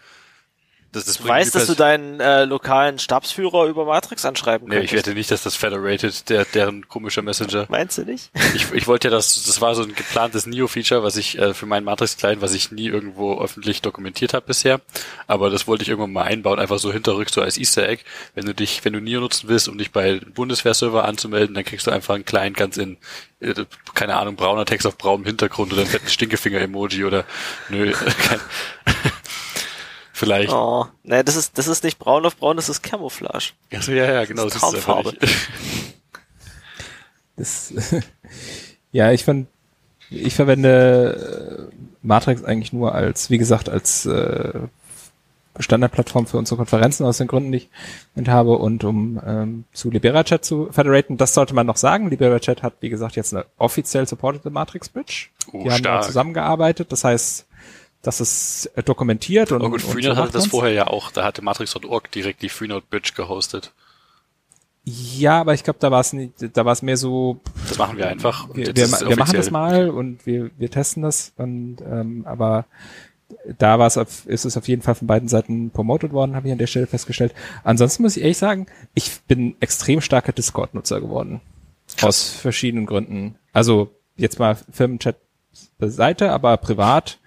S1: das, das
S2: Du weißt, dass du deinen äh, lokalen Stabsführer über Matrix anschreiben
S1: Nee, ich
S2: könntest.
S1: wette nicht, dass das Federated, der, deren komischer Messenger.
S2: Meinst du nicht? (laughs)
S1: Ich, ich wollte ja das, das war so ein geplantes Neo-Feature, was ich äh, für meinen Matrix-Client, was ich nie irgendwo öffentlich dokumentiert habe bisher. Aber das wollte ich irgendwann mal einbauen, einfach so hinterrücks, so als Easter Egg. Wenn du dich, wenn du Neo nutzen willst, um dich bei Bundeswehrserver anzumelden, dann kriegst du einfach einen Client ganz in, äh, keine Ahnung, brauner Text auf braunem Hintergrund oder einen fetten Stinkefinger-Emoji oder nö, (laughs) kein, vielleicht.
S2: Oh, ne, das ist, das ist nicht braun auf braun, das ist Camouflage.
S1: Also, ja, ja, genau,
S2: Das
S1: das
S2: ist
S1: ist
S2: Traumfarbe.
S1: nicht.
S3: Das, (laughs) ja, ich fand, ich verwende äh, Matrix eigentlich nur als, wie gesagt, als äh, Standardplattform für unsere Konferenzen aus den Gründen, die ich mit habe und um ähm, zu LiberaChat zu federaten. Das sollte man noch sagen. LiberaChat hat, wie gesagt, jetzt eine offiziell supportete Matrix Bridge.
S1: Oh,
S3: Die haben
S1: stark.
S3: zusammengearbeitet. Das heißt, das ist äh, dokumentiert und,
S1: Oh gut, Freenode hatte das vorher ja auch, da hatte Matrix.org direkt die Freenode Bridge gehostet.
S3: Ja, aber ich glaube, da war es nicht, da war es mehr so,
S1: Das machen wir einfach.
S3: wir, wir, wir machen das mal und wir, wir testen das und ähm, aber da war es auf, ist es auf jeden Fall von beiden Seiten promoted worden, habe ich an der Stelle festgestellt. Ansonsten muss ich ehrlich sagen, ich bin extrem starker Discord-Nutzer geworden. Aus verschiedenen Gründen. Also jetzt mal Firmenchat beiseite, aber privat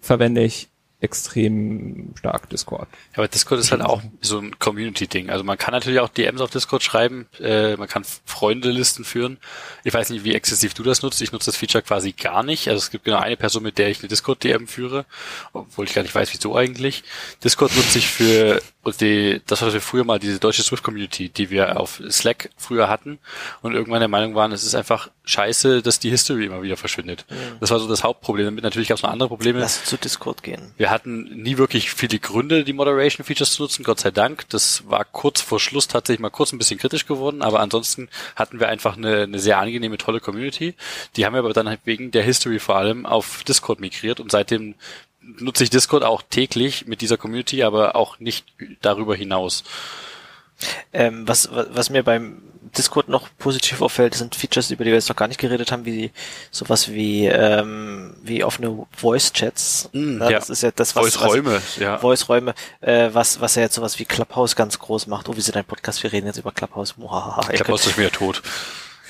S3: verwende ich extrem stark Discord.
S1: Ja, aber Discord ist halt auch so ein Community-Ding. Also man kann natürlich auch DMs auf Discord schreiben, äh, man kann Freundelisten führen. Ich weiß nicht, wie exzessiv du das nutzt. Ich nutze das Feature quasi gar nicht. Also es gibt genau eine Person, mit der ich eine Discord-DM führe, obwohl ich gar nicht weiß, wieso eigentlich. Discord nutze ich für die, das, was wir früher mal, diese deutsche Swift-Community, die wir auf Slack früher hatten und irgendwann der Meinung waren, es ist einfach scheiße, dass die History immer wieder verschwindet. Das war so das Hauptproblem. Damit natürlich gab es noch andere Probleme.
S2: Lass zu Discord gehen.
S1: Wir hatten nie wirklich viele Gründe, die Moderation Features zu nutzen, Gott sei Dank. Das war kurz vor Schluss tatsächlich mal kurz ein bisschen kritisch geworden, aber ansonsten hatten wir einfach eine, eine sehr angenehme, tolle Community. Die haben wir aber dann halt wegen der History vor allem auf Discord migriert und seitdem nutze ich Discord auch täglich mit dieser Community, aber auch nicht darüber hinaus.
S2: Ähm, was, was, was mir beim Discord noch positiv auffällt, sind Features, über die wir jetzt noch gar nicht geredet haben, wie sowas wie ähm, wie offene Voice-Chats.
S1: Mm,
S2: Ja,
S1: ja.
S2: Das ist ja das, was
S1: Voice-Räume,
S2: was,
S1: ja.
S2: Voice-Räume, äh, was, was ja jetzt sowas wie Clubhouse ganz groß macht. Oh, wie sind ein Podcast? Wir reden jetzt über Clubhouse.
S1: Glaube,
S2: könnt-
S1: ist wieder tot.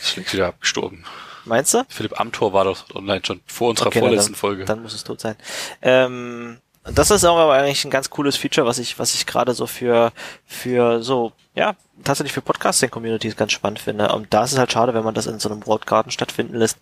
S1: Ist längst wieder abgestorben.
S2: Meinst du?
S1: Philipp Amthor war doch online schon vor unserer
S2: Okay,
S1: vorletzten
S2: dann,
S1: Folge.
S2: Dann muss es tot sein. Ähm, das ist aber eigentlich ein ganz cooles Feature, was ich, was ich gerade so für, für so, ja, tatsächlich für Podcasting-Communities ganz spannend finde. Und da ist es halt schade, wenn man das in so einem World stattfinden lässt.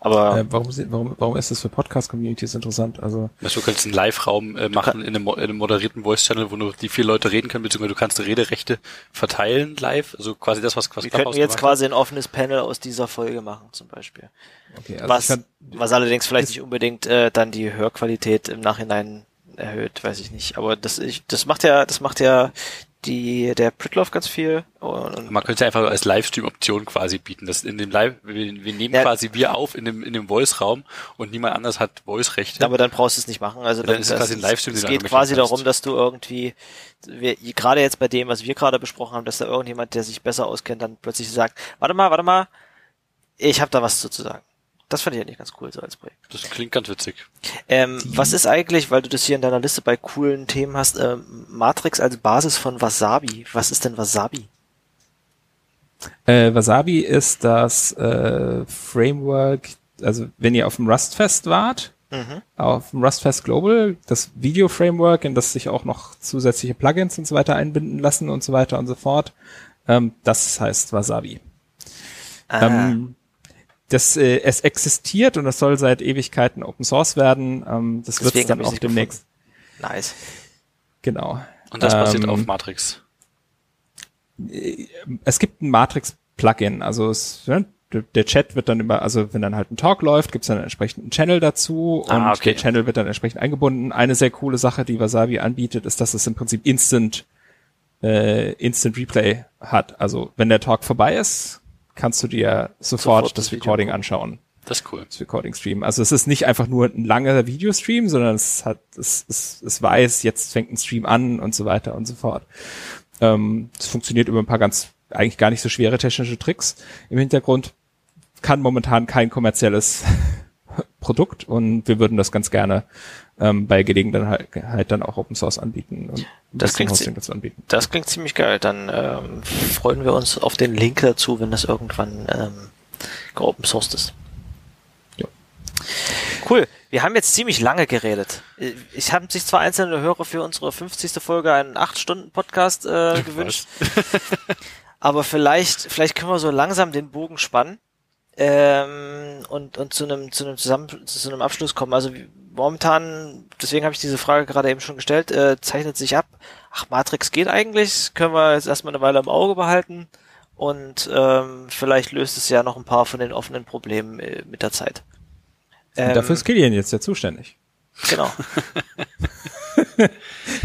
S2: Aber
S3: Äh, warum, warum, warum ist das für Podcast-Communities interessant? Also
S1: Weißt du, du kannst einen Live-Raum äh, machen in einem, in einem moderierten Voice-Channel, wo nur die vier Leute reden können, beziehungsweise du kannst Rederechte verteilen live. Also quasi das, was was
S2: wir könnten jetzt quasi ein offenes Panel aus dieser Folge machen, zum Beispiel.
S3: okay, also
S2: was,
S3: fand,
S2: was allerdings vielleicht
S3: ist-
S2: nicht unbedingt äh, dann die Hörqualität im Nachhinein erhöht, weiß ich nicht. Aber das, ich, das macht ja, das macht ja die, der Pritloff ganz viel. Und.
S1: Man könnte einfach als Livestream-Option quasi bieten. Das in dem Live, wir, wir nehmen
S2: Ja.
S1: quasi wir auf in dem, in dem Voice-Raum und niemand anders hat Voice-Rechte.
S2: Aber dann brauchst du es nicht machen. Also
S1: Dann ist es quasi ein Livestream,
S2: Es geht quasi darum, dass du irgendwie, wir, gerade jetzt bei dem, was wir gerade besprochen haben, dass da irgendjemand, der sich besser auskennt, dann plötzlich sagt, warte mal, warte mal, ich habe da was zu sagen. Das fand ich eigentlich ganz cool so als Projekt.
S1: Das klingt ganz witzig.
S2: Ähm, was ist eigentlich, weil du das hier in deiner Liste bei coolen Themen hast, ähm, Matrix als Basis von Wasabi? Was ist denn Wasabi?
S3: Äh, Wasabi ist das äh, Framework, also wenn ihr auf dem Rustfest wart,
S2: Mhm.
S3: auf dem Rustfest Global, das Video-Framework, in das sich auch noch zusätzliche Plugins und so weiter einbinden lassen und so weiter und so fort, ähm, das heißt Wasabi.
S2: Ah,
S3: Ähm, das, äh, es existiert und es soll seit Ewigkeiten Open Source werden. Ähm, das wird dann auch demnächst.
S2: nice.
S3: Genau.
S1: Und das basiert
S3: Ähm,
S1: auf Matrix.
S3: es gibt ein Matrix-Plugin, also es, ne, der- der Chat wird dann immer, also wenn dann halt ein Talk läuft, gibt es dann einen entsprechenden Channel dazu und
S1: Ah, okay.
S3: der Channel wird dann entsprechend eingebunden. Eine sehr coole Sache, die Wasabi anbietet, ist, dass es im Prinzip Instant äh, Instant Replay hat. Also wenn der Talk vorbei ist, kannst du dir sofort,
S2: Sofort
S3: das
S2: das
S3: Recording anschauen.
S1: Das ist cool.
S3: Das Recording Stream. Also es ist nicht einfach nur ein langer Videostream, sondern es hat, es, es, es weiß, jetzt fängt ein Stream an und so weiter und so fort. Ähm, es funktioniert über ein paar ganz, eigentlich gar nicht so schwere technische Tricks. Im Hintergrund kann momentan kein kommerzielles (laughs) Produkt und wir würden das ganz gerne ähm, bei Gelegenheit halt dann auch Open Source anbieten
S2: Das klingt
S3: Hosting dazu anbieten.
S2: Das klingt ziemlich geil. Dann ähm, freuen wir uns auf den Link dazu, wenn das irgendwann ähm, geopen sourced ist.
S3: Ja.
S2: Cool. Wir haben jetzt ziemlich lange geredet. Ich habe sich zwar einzelne Hörer für unsere 50. Folge einen 8-Stunden-Podcast äh, gewünscht, (laughs) aber vielleicht, vielleicht können wir so langsam den Bogen spannen ähm, und, und zu einem zu einem Zusammen zu einem Abschluss kommen. Also momentan, deswegen habe ich diese Frage gerade eben schon gestellt, äh, zeichnet sich ab. Ach, Matrix geht eigentlich, können wir jetzt erstmal eine Weile im Auge behalten und ähm, vielleicht löst es ja noch ein paar von den offenen Problemen äh, mit der Zeit. Ähm,
S3: dafür ist Killian jetzt ja zuständig.
S2: genau. (laughs)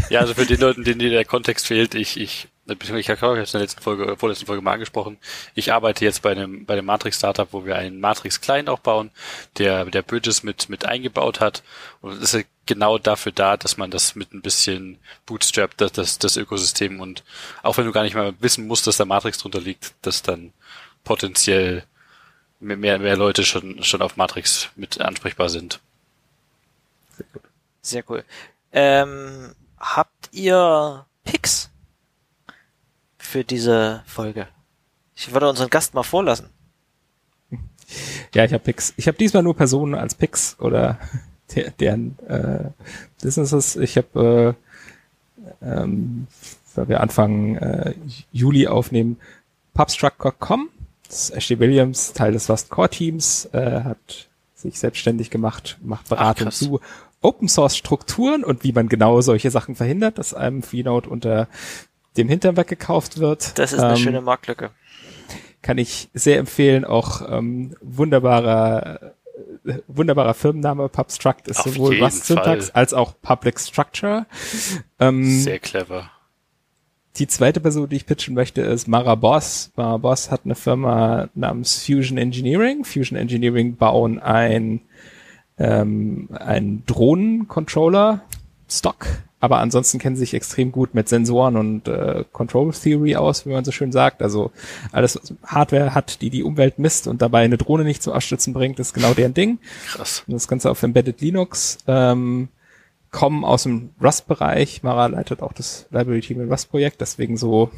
S1: Ja, also für den Leuten, denen der Kontext fehlt, ich, ich, ich habe es in der letzten Folge, vorletzten Folge mal angesprochen. Ich arbeite jetzt bei einem, bei einem Matrix-Startup, wo wir einen Matrix-Client auch bauen, der, der Bridges mit, mit eingebaut hat. Und es ist genau dafür da, dass man das mit ein bisschen bootstrapt, das, das, das Ökosystem und auch wenn du gar nicht mal wissen musst, dass da Matrix drunter liegt, dass dann potenziell mehr, mehr, mehr Leute schon, schon auf Matrix mit ansprechbar sind.
S2: Sehr cool. Ähm, habt ihr Picks für diese Folge? Ich würde unseren Gast mal vorlassen.
S3: Ja, ich habe Picks. Ich habe diesmal nur Personen als Picks oder (laughs) der, deren äh, Businesses. Ich habe, äh, ähm, weil wir Anfang äh, Juli aufnehmen, Pubstruck.com. Das ist Ashley Williams, Teil des Rust Core Teams, äh, hat sich selbstständig gemacht, macht Beratung
S1: krass.
S3: zu Open Source Strukturen und wie man genau solche Sachen verhindert, dass einem Freenode unter dem Hintern weggekauft wird.
S2: Das ist eine
S3: Ähm,
S2: schöne Marktlücke.
S3: kann ich sehr empfehlen. Auch ähm, wunderbarer, äh, wunderbarer Firmenname. PubStruct ist
S1: Auf
S3: sowohl Rust Syntax
S1: Fall.
S3: als auch Public Structure. Ähm,
S1: Sehr clever.
S3: die zweite Person, die ich pitchen möchte, ist Mara Boss. Mara Boss hat eine Firma namens Fusion Engineering. Fusion Engineering bauen ein, ähm, ein Drohnencontroller Stock, aber ansonsten kennen sie sich extrem gut mit Sensoren und äh, Control Theory aus, wie man so schön sagt. Also alles, was Hardware hat, die die Umwelt misst und dabei eine Drohne nicht zum Abstürzen bringt, ist genau deren Ding.
S1: Krass.
S3: Und das Ganze auf Embedded Linux. Ähm, kommen aus dem Rust-Bereich. Mara leitet auch das Library-Team im Rust-Projekt, deswegen so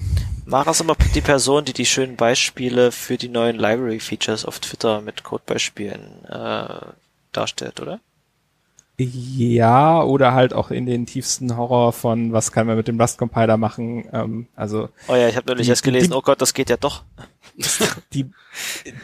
S2: Mara ist aber die Person, die die schönen Beispiele für die neuen Library-Features auf Twitter mit Codebeispielen äh, darstellt, oder?
S3: Ja, oder halt auch in den tiefsten Horror von, was kann man mit dem Rust-Compiler machen. Ähm, also
S2: Oh ja, ich habe neulich erst gelesen,
S3: die-
S2: oh Gott, das geht ja doch. (laughs)
S3: die,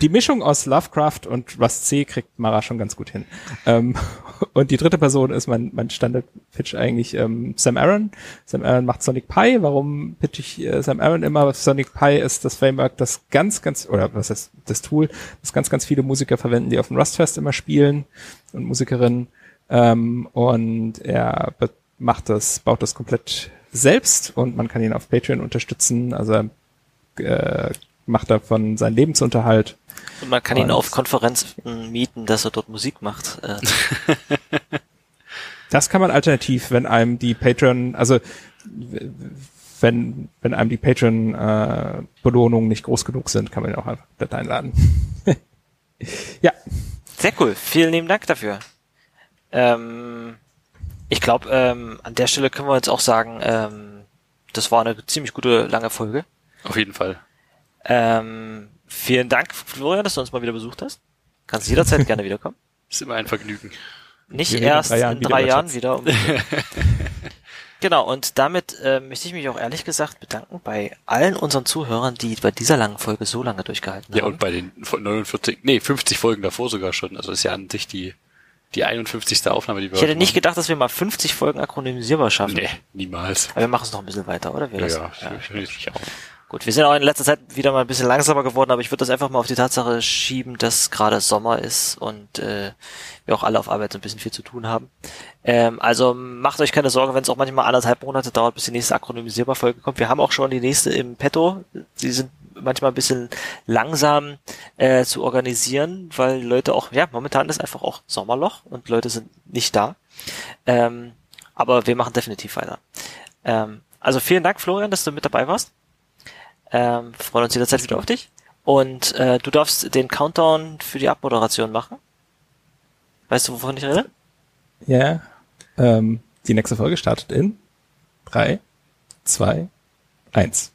S3: die Mischung aus Lovecraft und Rust C kriegt Mara schon ganz gut hin. Ähm, (laughs) und die dritte Person ist mein, mein Standard-Pitch eigentlich ähm, Sam Aaron. Sam Aaron macht Sonic Pi. Warum pitch ich äh, Sam Aaron immer? Sonic Pi ist das Framework, das ganz, ganz, oder was heißt das Tool, das ganz, ganz viele Musiker verwenden, die auf dem Rustfest immer spielen und Musikerinnen. Ähm, und er macht das, baut das komplett selbst und man kann ihn auf Patreon unterstützen. Also er äh, macht davon seinen Lebensunterhalt.
S2: Und man kann ihn
S3: Und-
S2: auf Konferenzen mieten, dass er dort Musik macht. Äh, (laughs)
S3: Das kann man alternativ, wenn einem die Patreon, also wenn, wenn einem die Patreon äh, nicht groß genug sind, kann man ihn auch einfach komplett einladen. (laughs) ja,
S2: Sehr cool. Vielen lieben Dank dafür. Ähm, ich glaube, ähm, an der Stelle können wir jetzt auch sagen, ähm, das war eine ziemlich gute lange Folge.
S1: Auf jeden Fall.
S2: Ähm, vielen Dank, Florian, dass du uns mal wieder besucht hast. Kannst jederzeit gerne wiederkommen. (laughs)
S1: Ist immer ein Vergnügen.
S2: Nicht
S3: Wir reden in
S2: erst
S3: drei Jahren
S2: in drei Jahren wieder. Um (laughs) genau, und damit äh, möchte ich mich auch ehrlich gesagt bedanken bei allen unseren Zuhörern, die bei dieser langen Folge so lange durchgehalten
S1: Ja,
S2: haben.
S1: und bei den 49, nee, 50 Folgen davor sogar schon. Also ist ja an sich die, die 51. Aufnahme, die wir
S2: ich hätte nicht
S1: machen.
S2: gedacht, dass wir mal 50 Folgen akronymisierbar schaffen.
S1: Nee, niemals.
S2: Aber wir machen es noch ein bisschen weiter, oder? Wir
S1: Ja,
S2: lassen-
S1: ja, ich, ich, ich auch.
S2: Gut, wir sind auch in letzter Zeit wieder mal ein bisschen langsamer geworden, aber ich würde das einfach mal auf die Tatsache schieben, dass gerade Sommer ist und äh, wir auch alle auf Arbeit so ein bisschen viel zu tun haben. Ähm, also macht euch keine Sorge, wenn es auch manchmal anderthalb Monate dauert, bis die nächste akronymisierbar Folge kommt. Wir haben auch schon die nächste im Petto. Sie sind manchmal ein bisschen langsam äh, zu organisieren, weil Leute auch, ja, momentan ist einfach auch Sommerloch und Leute sind nicht da. Ähm, aber wir machen definitiv weiter. Ähm, also vielen Dank, Florian, dass du mit dabei warst. Ähm, freuen uns jederzeit wieder auf dich. Und äh, du darfst den Countdown für die Abmoderation machen. Weißt du, wovon ich rede?
S3: Ja. Ähm, die nächste Folge startet in drei, zwei, eins.